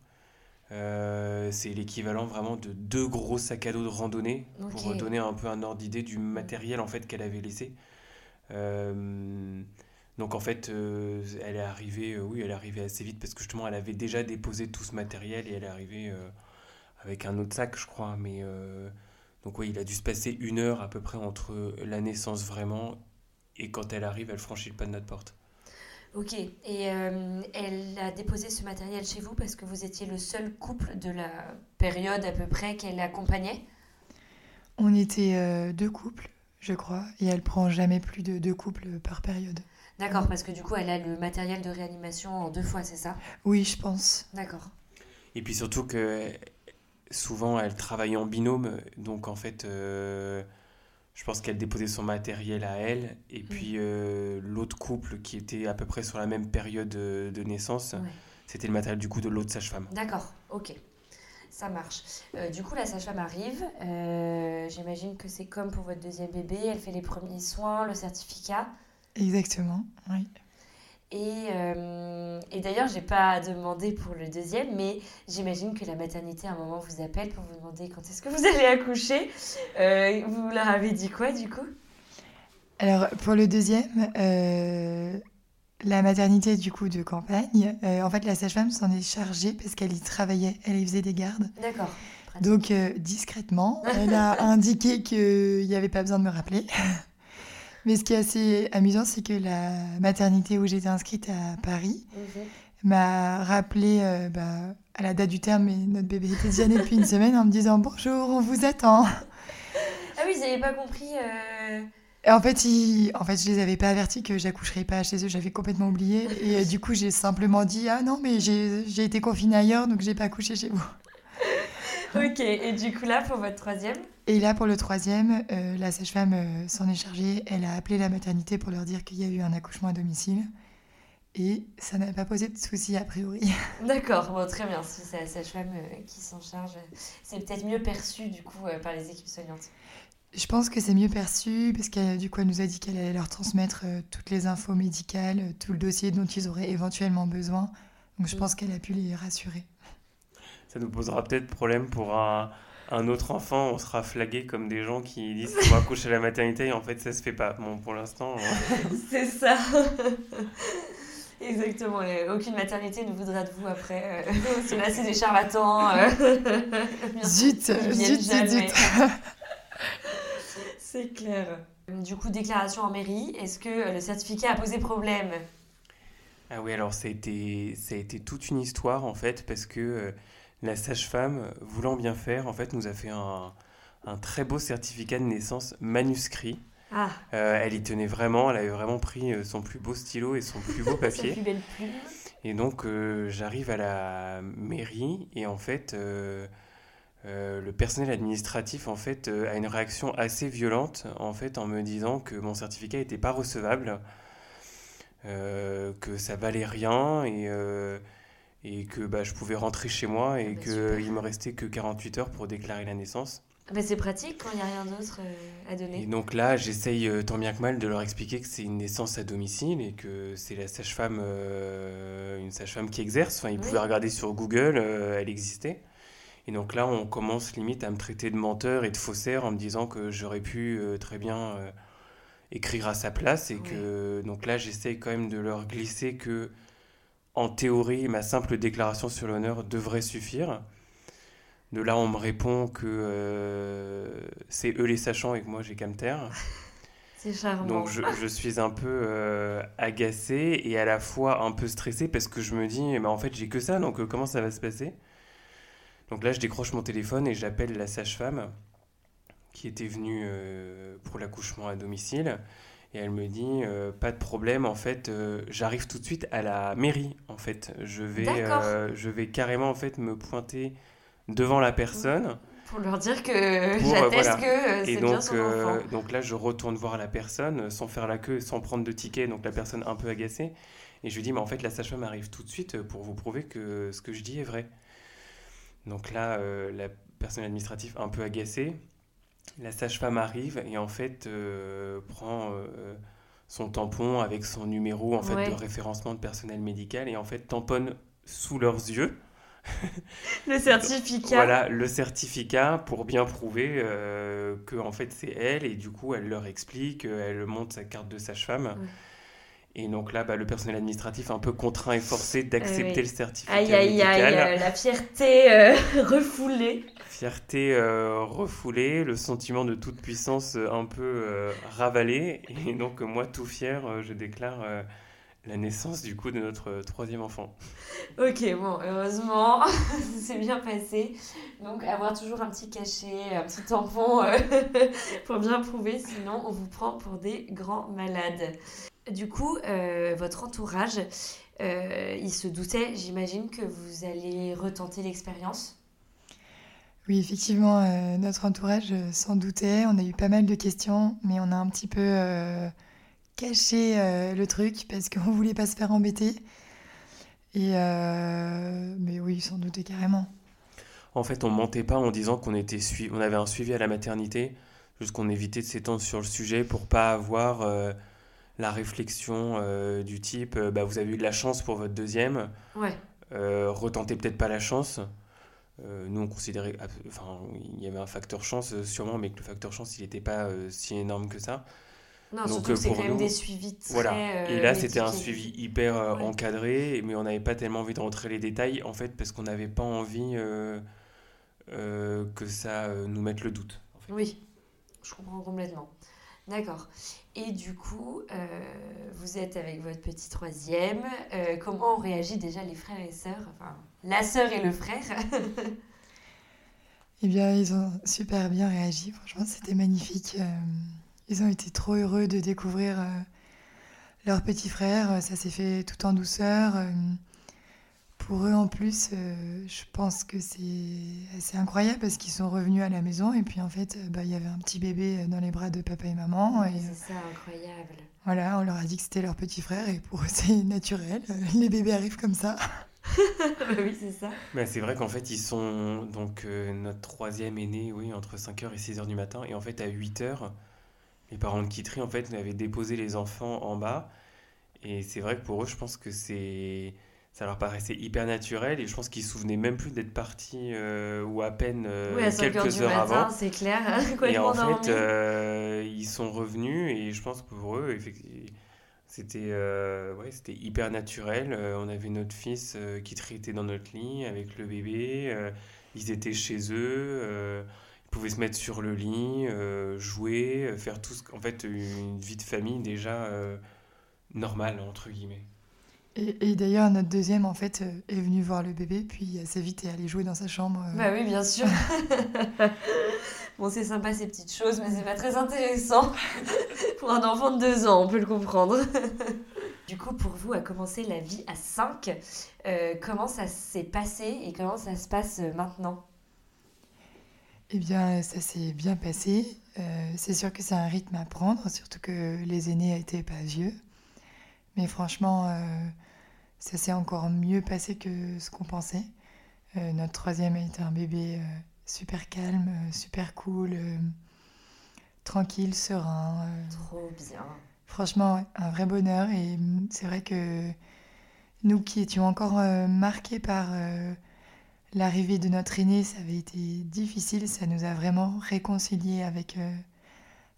[SPEAKER 3] c'est l'équivalent vraiment de deux gros sacs à dos de randonnée pour donner un peu un ordre d'idée du matériel en fait qu'elle avait laissé. Donc en fait, euh, elle est arrivée, euh, oui, elle est arrivée assez vite parce que justement, elle avait déjà déposé tout ce matériel et elle est arrivée euh, avec un autre sac, je crois. Mais donc oui, il a dû se passer une heure à peu près entre la naissance vraiment et quand elle arrive, elle franchit le pas de notre porte.
[SPEAKER 1] Ok, et elle a déposé ce matériel chez vous parce que vous étiez le seul couple de la période à peu près qu'elle accompagnait?
[SPEAKER 2] On était deux couples, je crois, et elle prend jamais plus de deux couples par période.
[SPEAKER 1] D'accord, parce que du coup, elle a le matériel de réanimation en deux fois, c'est ça?
[SPEAKER 2] Oui, je pense.
[SPEAKER 1] D'accord.
[SPEAKER 3] Et puis surtout que souvent, elle travaille en binôme, donc en fait, euh, je pense qu'elle déposait son matériel à elle, et mm. puis euh, l'autre couple qui était à peu près sur la même période de, naissance, c'était le matériel du coup de l'autre sage-femme.
[SPEAKER 1] D'accord, ok. Ça marche. Euh, du coup, la sage-femme arrive. J'imagine que c'est comme pour votre deuxième bébé. Elle fait les premiers soins, le certificat.
[SPEAKER 2] Exactement, oui.
[SPEAKER 1] Et, euh, et d'ailleurs, je n'ai pas demandé pour le deuxième, mais j'imagine que la maternité, à un moment, vous appelle pour vous demander quand est-ce que vous allez accoucher. Euh, vous leur avez dit quoi, du coup?
[SPEAKER 2] Alors, pour le deuxième, euh, la maternité, du coup, de campagne, en fait, la sage-femme s'en est chargée parce qu'elle y travaillait, elle y faisait des gardes.
[SPEAKER 1] D'accord.
[SPEAKER 2] Donc, discrètement, elle a indiqué qu'il n'y avait pas besoin de me rappeler. Mais ce qui est assez amusant, c'est que la maternité où j'étais inscrite à Paris mhm. m'a rappelé euh, bah, à la date du terme, et notre bébé était déjà né depuis une semaine, en me disant bonjour, on vous attend.
[SPEAKER 1] Ah oui, ils n'avaient pas compris. Euh.
[SPEAKER 2] Et en fait, en fait, je les avais pas avertis que j'accoucherais pas chez eux, j'avais complètement oublié. Et euh, du coup, j'ai simplement dit ah non, mais j'ai été confinée ailleurs, donc j'ai pas accouché chez vous.
[SPEAKER 1] ok, et du coup là, pour votre troisième
[SPEAKER 2] et là, pour le troisième, euh, la sage-femme euh, s'en est chargée. Elle a appelé la maternité pour leur dire qu'il y a eu un accouchement à domicile. Et ça n'a pas posé de soucis a priori.
[SPEAKER 1] D'accord, bon, très bien. Si c'est la sage-femme euh, qui s'en charge, c'est peut-être mieux perçu du coup par les équipes soignantes.
[SPEAKER 2] Je pense que c'est mieux perçu parce qu'elle du coup elle nous a dit qu'elle allait leur transmettre toutes les infos médicales, tout le dossier dont ils auraient éventuellement besoin. Donc je mm. pense qu'elle a pu les rassurer.
[SPEAKER 3] Ça nous posera peut-être problème pour un un autre enfant, on sera flagué comme des gens qui disent qu'on va accoucher à la maternité et en fait ça se fait pas. Bon, pour l'instant.
[SPEAKER 1] c'est ça. Exactement. aucune maternité ne voudra de vous après. Euh, c'est des charlatans. Euh.
[SPEAKER 2] zut, zut, zut, zut.
[SPEAKER 1] c'est clair. Du coup, déclaration en mairie. Est-ce que le certificat a posé problème?
[SPEAKER 3] Ah oui, alors ça a, été, ça a été toute une histoire en fait parce que euh, la sage-femme, voulant bien faire, en fait, nous a fait un, très beau certificat de naissance manuscrit. Ah. Euh, elle y tenait vraiment, elle avait vraiment pris euh, son plus beau stylo et son plus beau papier.
[SPEAKER 1] plus belle plume.
[SPEAKER 3] Et donc euh, j'arrive à la mairie et en fait le personnel administratif en fait a une réaction assez violente en fait en me disant que mon certificat n'était pas recevable, que ça valait rien et et que bah, je pouvais rentrer chez moi et ah bah qu'il me restait que 48 heures pour déclarer la naissance.
[SPEAKER 1] Ah bah c'est pratique quand il n'y a rien d'autre euh, à donner.
[SPEAKER 3] Et donc là, j'essaye euh, tant bien que mal de leur expliquer que c'est une naissance à domicile et que c'est la sage-femme, euh, une sage-femme qui exerce. Enfin, ils pouvaient regarder sur Google, elle existait. Et donc là, on commence limite à me traiter de menteur et de faussaire en me disant que j'aurais pu très bien écrire à sa place et que donc là, j'essaye quand même de leur glisser que en théorie, ma simple déclaration sur l'honneur devrait suffire. De là, on me répond que euh, c'est eux les sachants et que moi j'ai qu'à me taire.
[SPEAKER 1] C'est charmant.
[SPEAKER 3] Donc je, je suis un peu euh, agacé et à la fois un peu stressé parce que je me dis, mais en fait j'ai que ça, donc euh, comment ça va se passer? Donc là je décroche mon téléphone et j'appelle la sage-femme qui était venue euh, pour l'accouchement à domicile. Et elle me dit, euh, pas de problème, en fait, euh, j'arrive tout de suite à la mairie, en fait. Je vais, euh, je vais carrément, en fait, me pointer devant la personne.
[SPEAKER 1] Pour leur dire que j'atteste
[SPEAKER 3] voilà.
[SPEAKER 1] que
[SPEAKER 3] Et
[SPEAKER 1] c'est bien
[SPEAKER 3] donc,
[SPEAKER 1] son enfant.
[SPEAKER 3] donc là, je retourne voir la personne sans faire la queue, sans prendre de ticket. Donc la personne un peu agacée. Et je lui dis, mais en fait, la sage-femme arrive tout de suite pour vous prouver que ce que je dis est vrai. Donc là, la personne administrative un peu agacée, la sage-femme arrive et en fait euh, prend euh, son tampon avec son numéro en fait
[SPEAKER 1] Ouais.
[SPEAKER 3] de référencement de personnel médical et en fait tamponne sous leurs yeux
[SPEAKER 1] Le certificat.
[SPEAKER 3] voilà le certificat pour bien prouver euh, que en fait c'est elle et du coup elle leur explique, elle montre sa carte de sage-femme.
[SPEAKER 1] Ouais.
[SPEAKER 3] Et donc là, bah, le personnel administratif est un peu contraint et forcé d'accepter
[SPEAKER 1] oui.
[SPEAKER 3] le certificat
[SPEAKER 1] Aïe, aïe,
[SPEAKER 3] médical.
[SPEAKER 1] aïe, euh, la fierté euh, refoulée.
[SPEAKER 3] Fierté euh, refoulée, le sentiment de toute puissance euh, un peu euh, ravalé. Et donc euh, moi, tout fier, euh, je déclare euh, la naissance du coup de notre euh, troisième enfant.
[SPEAKER 1] Ok, bon, heureusement, c'est bien passé. Donc, avoir toujours un petit cachet, un petit tampon euh, pour bien prouver, sinon on vous prend pour des grands malades. Du coup, euh, votre entourage, euh, il se doutait, j'imagine, que vous allez retenter l'expérience.
[SPEAKER 2] Oui, effectivement, euh, notre entourage euh, s'en doutait. On a eu pas mal de questions, mais on a un petit peu euh, caché euh, le truc parce qu'on voulait pas se faire embêter. Et euh, mais oui, ils s'en doutaient carrément.
[SPEAKER 3] En fait, on mentait pas en disant qu'on était on avait un suivi à la maternité, juste qu'on évitait de s'étendre sur le sujet pour pas avoir euh, la réflexion euh, du type euh, bah, vous avez eu de la chance pour votre deuxième,
[SPEAKER 1] Ouais,
[SPEAKER 3] euh, retentez peut-être pas la chance. Nous, on considérait, enfin, il y avait un facteur chance sûrement, mais que le facteur chance, il n'était pas si énorme que ça.
[SPEAKER 1] non,
[SPEAKER 3] Donc,
[SPEAKER 1] surtout que c'est
[SPEAKER 3] pour
[SPEAKER 1] quand même
[SPEAKER 3] nous,
[SPEAKER 1] des suivis très.
[SPEAKER 3] Voilà. Et là, c'était un suivi hyper
[SPEAKER 1] Ouais.
[SPEAKER 3] encadré, mais on n'avait pas tellement envie de rentrer les détails, en fait, parce qu'on n'avait pas envie que ça nous mette le doute. en fait.
[SPEAKER 1] Oui, je comprends complètement. D'accord. Et du coup, euh, vous êtes avec votre petit troisième. Euh, comment ont réagi déjà les frères et sœurs Enfin, la sœur et le frère.
[SPEAKER 2] Eh bien, ils ont super bien réagi. Franchement, c'était magnifique. Euh, ils ont été trop heureux de découvrir leur petit frère. Ça s'est fait tout en douceur. Euh, pour eux, en plus, euh, je pense que c'est assez incroyable parce qu'ils sont revenus à la maison et puis en fait, euh, bah, il y avait un petit bébé dans les bras de papa et maman. Et euh,
[SPEAKER 1] C'est ça, incroyable.
[SPEAKER 2] voilà, on leur a dit que c'était leur petit frère et pour eux, c'est naturel. Euh, Les bébés arrivent comme ça.
[SPEAKER 1] oui, c'est ça.
[SPEAKER 3] Mais c'est vrai qu'en fait, ils sont. Donc, euh, notre troisième est né, oui, entre 5h et 6h du matin. Et en fait, à 8h, les parents de Kitry, en fait, avaient déposé les enfants en bas. Et c'est vrai que pour eux, je pense que c'est. Ça leur paraissait hyper naturel. Et je pense qu'ils se souvenaient même plus d'être partis euh, ou à peine euh,
[SPEAKER 1] oui, à 5 heures
[SPEAKER 3] quelques
[SPEAKER 1] du
[SPEAKER 3] heures
[SPEAKER 1] matin,
[SPEAKER 3] avant.
[SPEAKER 1] c'est clair.
[SPEAKER 3] Et en fait, euh, ils sont revenus et je pense que pour eux, c'était euh, ouais, c'était hyper naturel. On avait notre fils qui traitait dans notre lit avec le bébé. ils étaient chez eux. ils pouvaient se mettre sur le lit, jouer, faire tout ce En fait, une vie de famille déjà normale, entre guillemets.
[SPEAKER 2] Et, et d'ailleurs, notre deuxième, en fait, euh, est venu voir le bébé, puis assez vite est allé jouer dans sa chambre. euh,
[SPEAKER 1] Bah oui, bien sûr. bon, c'est sympa ces petites choses, mais c'est pas très intéressant pour un enfant de deux ans, on peut le comprendre. du coup, pour vous, a commencé la vie à 5. comment ça s'est passé et comment ça se passe euh, maintenant?
[SPEAKER 2] Eh bien, ça s'est bien passé. Euh, c'est sûr que c'est un rythme à prendre, surtout que les aînés n'étaient pas vieux. Mais franchement, euh, ça s'est encore mieux passé que ce qu'on pensait. Euh, notre troisième a été un bébé euh, super calme, euh, super cool, tranquille, serein.
[SPEAKER 1] Trop bien.
[SPEAKER 2] Franchement, un vrai bonheur. Et mm, c'est vrai que nous qui étions encore marqués par l'arrivée de notre aîné, ça avait été difficile. Ça nous a vraiment réconciliés avec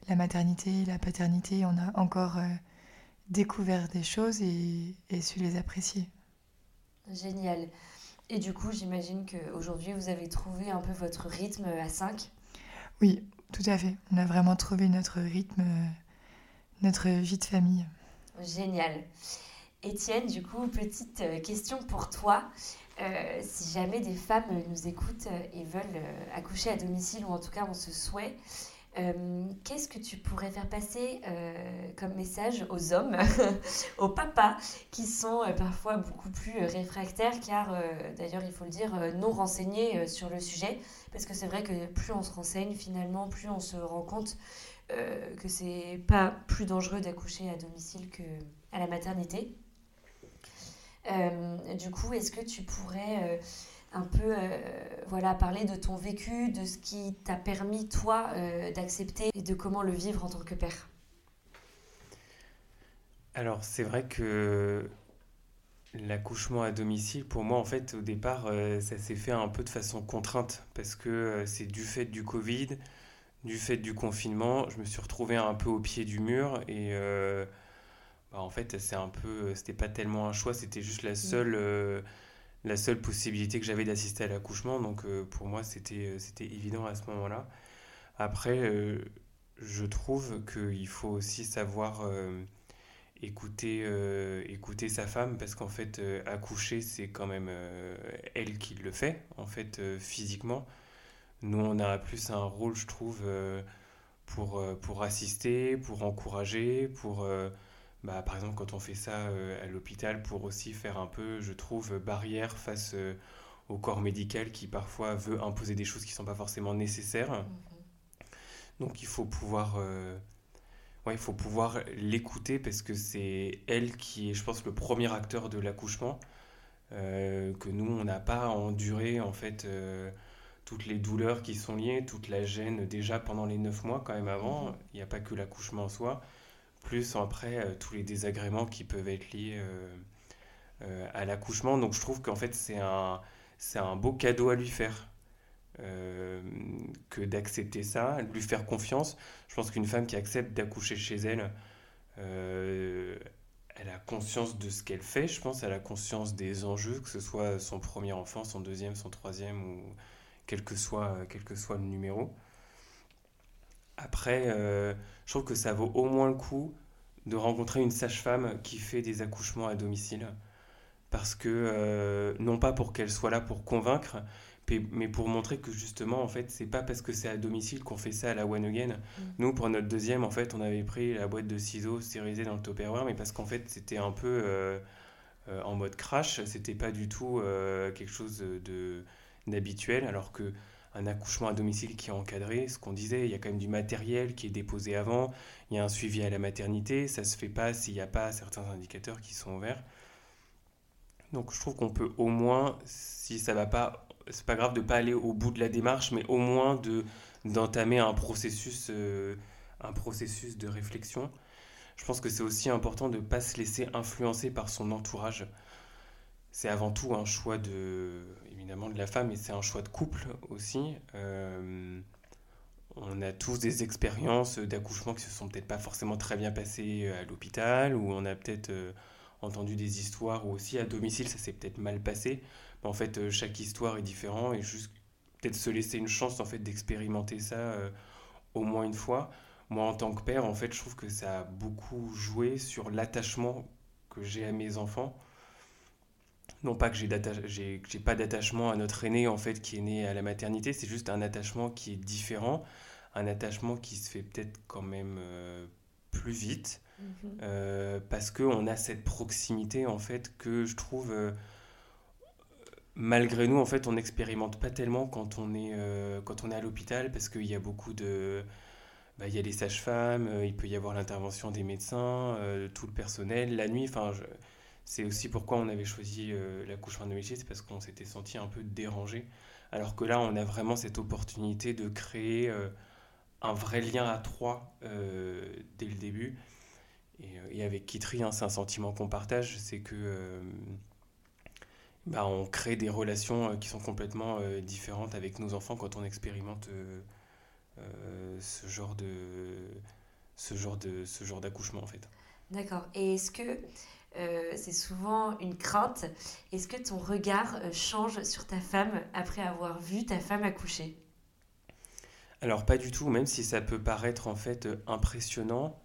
[SPEAKER 2] la maternité, la paternité. On a encore découvert des choses et, et su les apprécier.
[SPEAKER 1] Génial. Et du coup, j'imagine qu'aujourd'hui, vous avez trouvé un peu votre rythme à 5.
[SPEAKER 2] Oui, tout à fait. On a vraiment trouvé notre rythme. euh, notre vie de famille.
[SPEAKER 1] Génial. Étienne, du coup, petite question pour toi. si jamais des femmes nous écoutent et veulent accoucher à domicile, ou en tout cas ont ce souhait, euh, qu'est-ce que tu pourrais faire passer euh, comme message aux hommes, aux papas, qui sont euh, parfois beaucoup plus réfractaires, car d'ailleurs, il faut le dire, non renseignés sur le sujet, parce que c'est vrai que plus on se renseigne, finalement, plus on se rend compte que c'est pas plus dangereux d'accoucher à domicile qu'à la maternité. du coup, est-ce que tu pourrais un peu euh, voilà, parler de ton vécu, de ce qui t'a permis, toi, euh, d'accepter et de comment le vivre en tant que père.
[SPEAKER 3] Alors, c'est vrai que l'accouchement à domicile, pour moi, en fait, au départ, euh, ça s'est fait un peu de façon contrainte parce que c'est du fait du Covid, du fait du confinement, je me suis retrouvé un peu au pied du mur et bah, en fait, c'est un peu, c'était pas tellement un choix, c'était juste la seule la seule possibilité que j'avais d'assister à l'accouchement. Donc euh, pour moi, c'était, euh, c'était évident à ce moment-là. Après, euh, je trouve qu'il faut aussi savoir écouter, écouter sa femme parce qu'en fait, accoucher, c'est quand même elle qui le fait, en fait, physiquement. Nous, on a plus un rôle, je trouve, pour, pour assister, pour encourager, pour bah, par exemple, quand on fait ça euh, à l'hôpital pour aussi faire un peu, je trouve, barrière face euh, au corps médical qui parfois veut imposer des choses qui ne sont pas forcément nécessaires. Mhm. Donc il faut pouvoir, euh, ouais, il faut pouvoir l'écouter parce que c'est elle qui est, je pense, le premier acteur de l'accouchement. que nous, on n'a pas enduré en fait toutes les douleurs qui sont liées, toute la gêne déjà pendant les neuf mois quand même avant. Mhm. Il n'y a pas que l'accouchement en soi plus après euh, tous les désagréments qui peuvent être liés euh, euh, à l'accouchement. Donc je trouve qu'en fait c'est un, c'est un beau cadeau à lui faire. que d'accepter ça, lui faire confiance. Je pense qu'une femme qui accepte d'accoucher chez elle, elle a conscience de ce qu'elle fait, je pense, elle a conscience des enjeux, que ce soit son premier enfant, son deuxième, son troisième, ou quel que soit, quel que soit le numéro. Après, euh, je trouve que ça vaut au moins le coup de rencontrer une sage-femme qui fait des accouchements à domicile. Parce que, euh, non pas pour qu'elle soit là pour convaincre, mais pour montrer que justement, en fait, c'est pas parce que c'est à domicile qu'on fait ça à la one again. Mm. Nous, pour notre deuxième, en fait, on avait pris la boîte de ciseaux stérilisée dans le Tupperware, mais parce qu'en fait, c'était un peu euh, en mode crash, c'était pas du tout quelque chose de d'habituel, alors que un accouchement à domicile qui est encadré, ce qu'on disait, il y a quand même du matériel qui est déposé avant, il y a un suivi à la maternité, ça se fait pas s'il n'y a pas certains indicateurs qui sont ouverts. Donc je trouve qu'on peut au moins, si ça va pas, c'est pas grave de pas aller au bout de la démarche, mais au moins de d'entamer un processus, euh, un processus de réflexion. Je pense que c'est aussi important de ne pas se laisser influencer par son entourage c'est avant tout un choix de, évidemment de la femme, et c'est un choix de couple aussi. Euh, on a tous des expériences d'accouchement qui se sont peut-être pas forcément très bien passées à l'hôpital, ou on a peut-être euh, entendu des histoires où aussi à domicile ça s'est peut-être mal passé. Mais en fait, euh, chaque histoire est différente et juste peut-être se laisser une chance en fait d'expérimenter ça au moins une fois. Moi, en tant que père, en fait, je trouve que ça a beaucoup joué sur l'attachement que j'ai à mes enfants non pas que j'ai, pas d'attachement à notre aîné en fait qui est né à la maternité, c'est juste un attachement qui est différent, un attachement qui se fait peut-être quand même euh, plus vite, mhm. euh, parce qu'on a cette proximité en fait que je trouve, euh, malgré nous en fait on n'expérimente pas tellement quand on est, quand on est à l'hôpital, parce qu'il y a beaucoup de... Bah, il y a les sages-femmes, il peut y avoir l'intervention des médecins, tout le personnel, la nuit, enfin... C'est aussi pourquoi on avait choisi euh, l'accouchement de c'est parce qu'on s'était senti un peu dérangé. Alors que là, on a vraiment cette opportunité de créer euh, un vrai lien à trois euh, dès le début. Et, avec Kitri, hein, c'est un sentiment qu'on partage, c'est que bah, on crée des relations qui sont complètement différentes avec nos enfants quand on expérimente ce genre de ce genre de ce genre d'accouchement en fait.
[SPEAKER 1] D'accord. Et est-ce que euh, c'est souvent une crainte. Est-ce que ton regard euh, change sur ta femme après avoir vu ta femme accoucher?
[SPEAKER 3] Alors pas du tout, même si ça peut paraître en fait euh, impressionnant.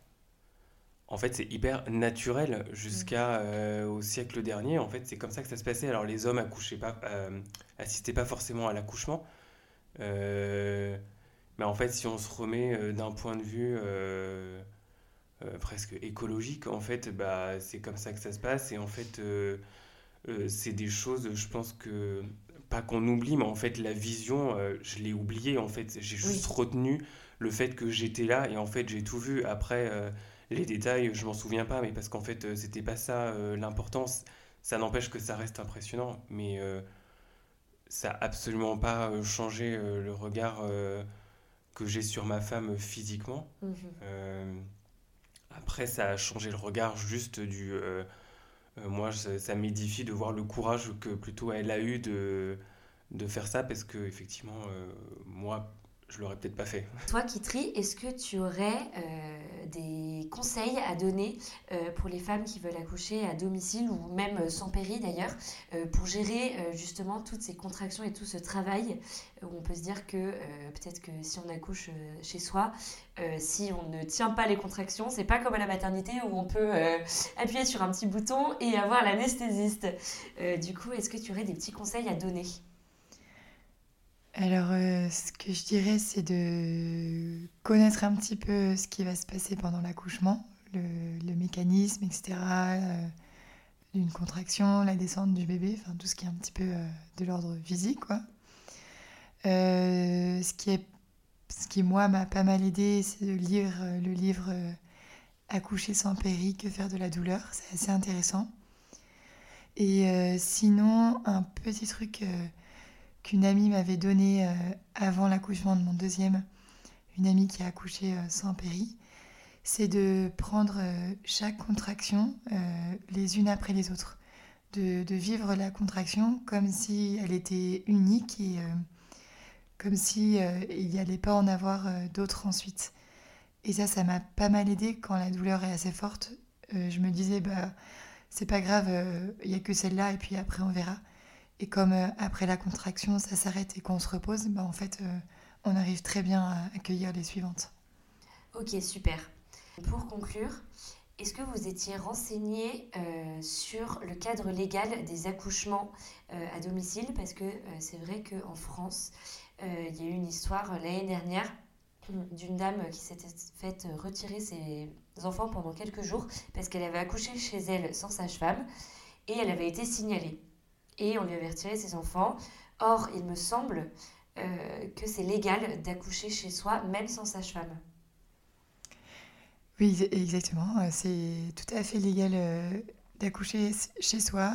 [SPEAKER 3] en fait, c'est hyper naturel jusqu'à euh, au siècle dernier. En fait, c'est comme ça que ça se passait. Alors, les hommes accouchaient pas, euh, assistaient pas forcément à l'accouchement. Mais en fait, si on se remet d'un point de vue presque écologique, en fait, bah, c'est comme ça que ça se passe. Et en fait, c'est des choses, je pense que pas qu'on oublie, mais en fait, la vision, je l'ai oubliée. En fait, j'ai juste retenu le fait que j'étais là et en fait, j'ai tout vu. Après les détails, je m'en souviens pas, mais parce qu'en fait, euh, c'était pas ça euh, l'importance. Ça n'empêche que ça reste impressionnant, mais euh, ça n'a absolument pas changé le regard que j'ai sur ma femme physiquement. Mhm. Après, ça a changé le regard juste du. moi, ça, m'édifie de voir le courage que plutôt elle a eu de, faire ça, parce que effectivement, moi, je l'aurais peut-être pas fait.
[SPEAKER 1] Toi, Kitri, est-ce que tu aurais euh, des conseils à donner euh, pour les femmes qui veulent accoucher à domicile ou même euh, sans péri d'ailleurs, pour gérer justement toutes ces contractions et tout ce travail où on peut se dire que peut-être que si on accouche chez soi, si on ne tient pas les contractions, c'est pas comme à la maternité où on peut appuyer sur un petit bouton et avoir l'anesthésiste. du coup, est-ce que tu aurais des petits conseils à donner?
[SPEAKER 2] Alors, euh, ce que je dirais, c'est de connaître un petit peu ce qui va se passer pendant l'accouchement, le, mécanisme, etc., euh, d'une contraction, la descente du bébé, enfin tout ce qui est un petit peu euh, de l'ordre physique, quoi. ce qui est, ce qui moi m'a pas mal aidé, c'est de lire le livre Accoucher sans péri, que faire de la douleur, c'est assez intéressant. Et sinon, un petit truc qu'une amie m'avait donné euh, avant l'accouchement de mon deuxième, une amie qui a accouché euh, sans péri, c'est de prendre euh, chaque contraction les unes après les autres, de, vivre la contraction comme si elle était unique et comme si il n'y allait pas en avoir d'autres ensuite. Et ça, ça m'a pas mal aidé quand la douleur est assez forte. je me disais, bah, c'est pas grave, il n'y a que celle-là, et puis après on verra. Et comme euh, après la contraction, ça s'arrête et qu'on se repose, bah, en fait, euh, on arrive très bien à accueillir les suivantes.
[SPEAKER 1] Ok, super. Pour conclure, est-ce que vous étiez renseigné euh, sur le cadre légal des accouchements à domicile? Parce que c'est vrai qu'en France, il y a eu une histoire l'année dernière d'une dame qui s'était faite retirer ses enfants pendant quelques jours parce qu'elle avait accouché chez elle sans sage-femme et elle avait été signalée et on lui avait retiré ses enfants. Or, il me semble euh, que c'est légal d'accoucher chez soi, même sans sage-femme.
[SPEAKER 2] Oui, exactement. Euh, c'est tout à fait légal euh, d'accoucher chez soi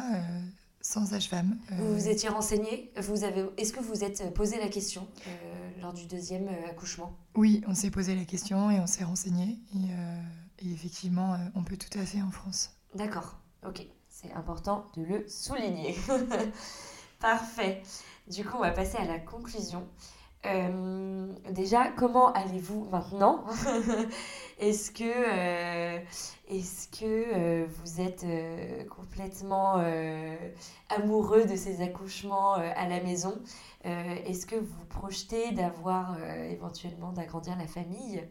[SPEAKER 2] sans sage-femme.
[SPEAKER 1] Vous vous étiez renseigné? Vous avez... Est-ce que vous êtes posé la question lors du deuxième accouchement?
[SPEAKER 2] Oui, on s'est posé la question et on s'est renseigné. Et, et effectivement, on peut tout à fait en France.
[SPEAKER 1] D'accord, ok. C'est important de le souligner. Parfait. Du coup, on va passer à la conclusion. Euh, déjà, comment allez-vous maintenant? Est-ce que, euh, est-ce que euh, vous êtes complètement amoureux de ces accouchements à la maison? Est-ce que vous projetez d'avoir éventuellement d'agrandir la famille?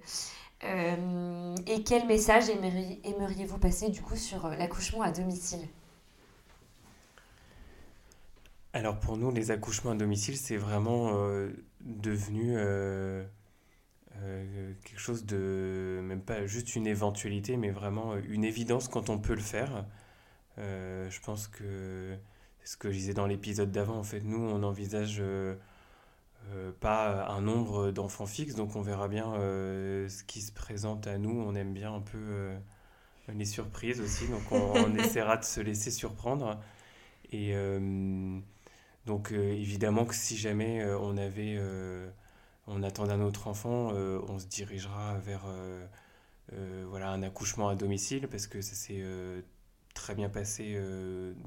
[SPEAKER 1] Et quel message aimeriez-vous passer du coup sur l'accouchement à domicile?
[SPEAKER 3] Alors pour nous, les accouchements à domicile, c'est vraiment euh, devenu euh, euh, quelque chose de, même pas juste une éventualité, mais vraiment une évidence quand on peut le faire. je pense que c'est ce que je disais dans l'épisode d'avant. En fait, nous, on n'envisage pas un nombre d'enfants fixes, donc on verra bien ce qui se présente à nous. On aime bien un peu les surprises aussi, donc on, on essaiera de se laisser surprendre. Et donc euh, évidemment que si jamais euh, on avait, euh, on attend un autre enfant, on se dirigera vers voilà, un accouchement à domicile parce que ça s'est très bien passé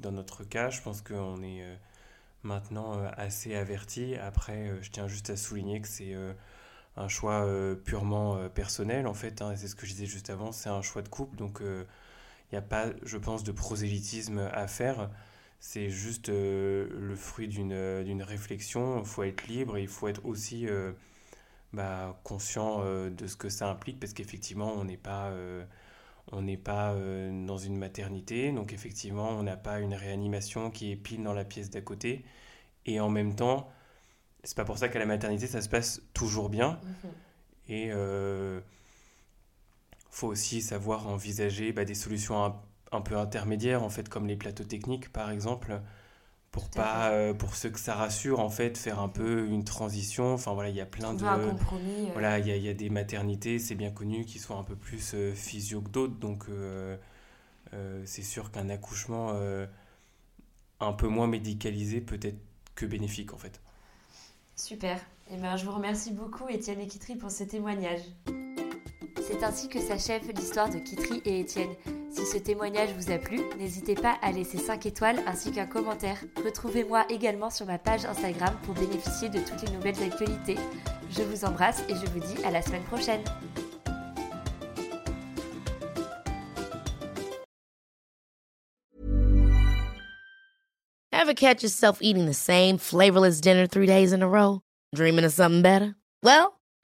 [SPEAKER 3] dans notre cas. Je pense qu'on est maintenant assez averti. Après, je tiens juste à souligner que c'est un choix purement personnel en fait. Hein, c'est ce que je disais juste avant, c'est un choix de couple. Donc il n'y a pas, je pense, de prosélytisme à faire. C'est juste euh, le fruit euh, d'une réflexion. Il faut être libre et il faut être aussi euh, bah, conscient de ce que ça implique parce qu'effectivement, on n'est pas, On n'est pas dans une maternité, donc effectivement, on n'a pas une réanimation qui est pile dans la pièce d'à côté. Et en même temps, c'est pas pour ça qu'à la maternité, ça se passe toujours bien. Mhm. Et il faut aussi savoir envisager bah, des solutions un, peu intermédiaires, en fait, comme les plateaux techniques, par exemple pour pas euh, pour ceux que ça rassure en fait faire un peu une transition. Enfin voilà il y a plein de
[SPEAKER 1] un compromis,
[SPEAKER 3] euh. voilà il y, a, y, a des maternités c'est bien connu qui sont un peu plus euh, physio que d'autres. Donc c'est sûr qu'un accouchement un peu moins médicalisé peut être que bénéfique en fait.
[SPEAKER 1] Super. Eh ben je vous remercie beaucoup Étienne et Kitry pour ce témoignage c'est ainsi que s'achève l'histoire de Kitry et Étienne si ce témoignage vous a plu, n'hésitez pas à laisser 5 étoiles ainsi qu'un commentaire. Retrouvez-moi également sur ma page Instagram pour bénéficier de toutes les nouvelles actualités. Je vous embrasse et je vous dis à la semaine prochaine.
[SPEAKER 4] Ever catch yourself eating the same flavorless dinner days in a row? Dreaming of something better?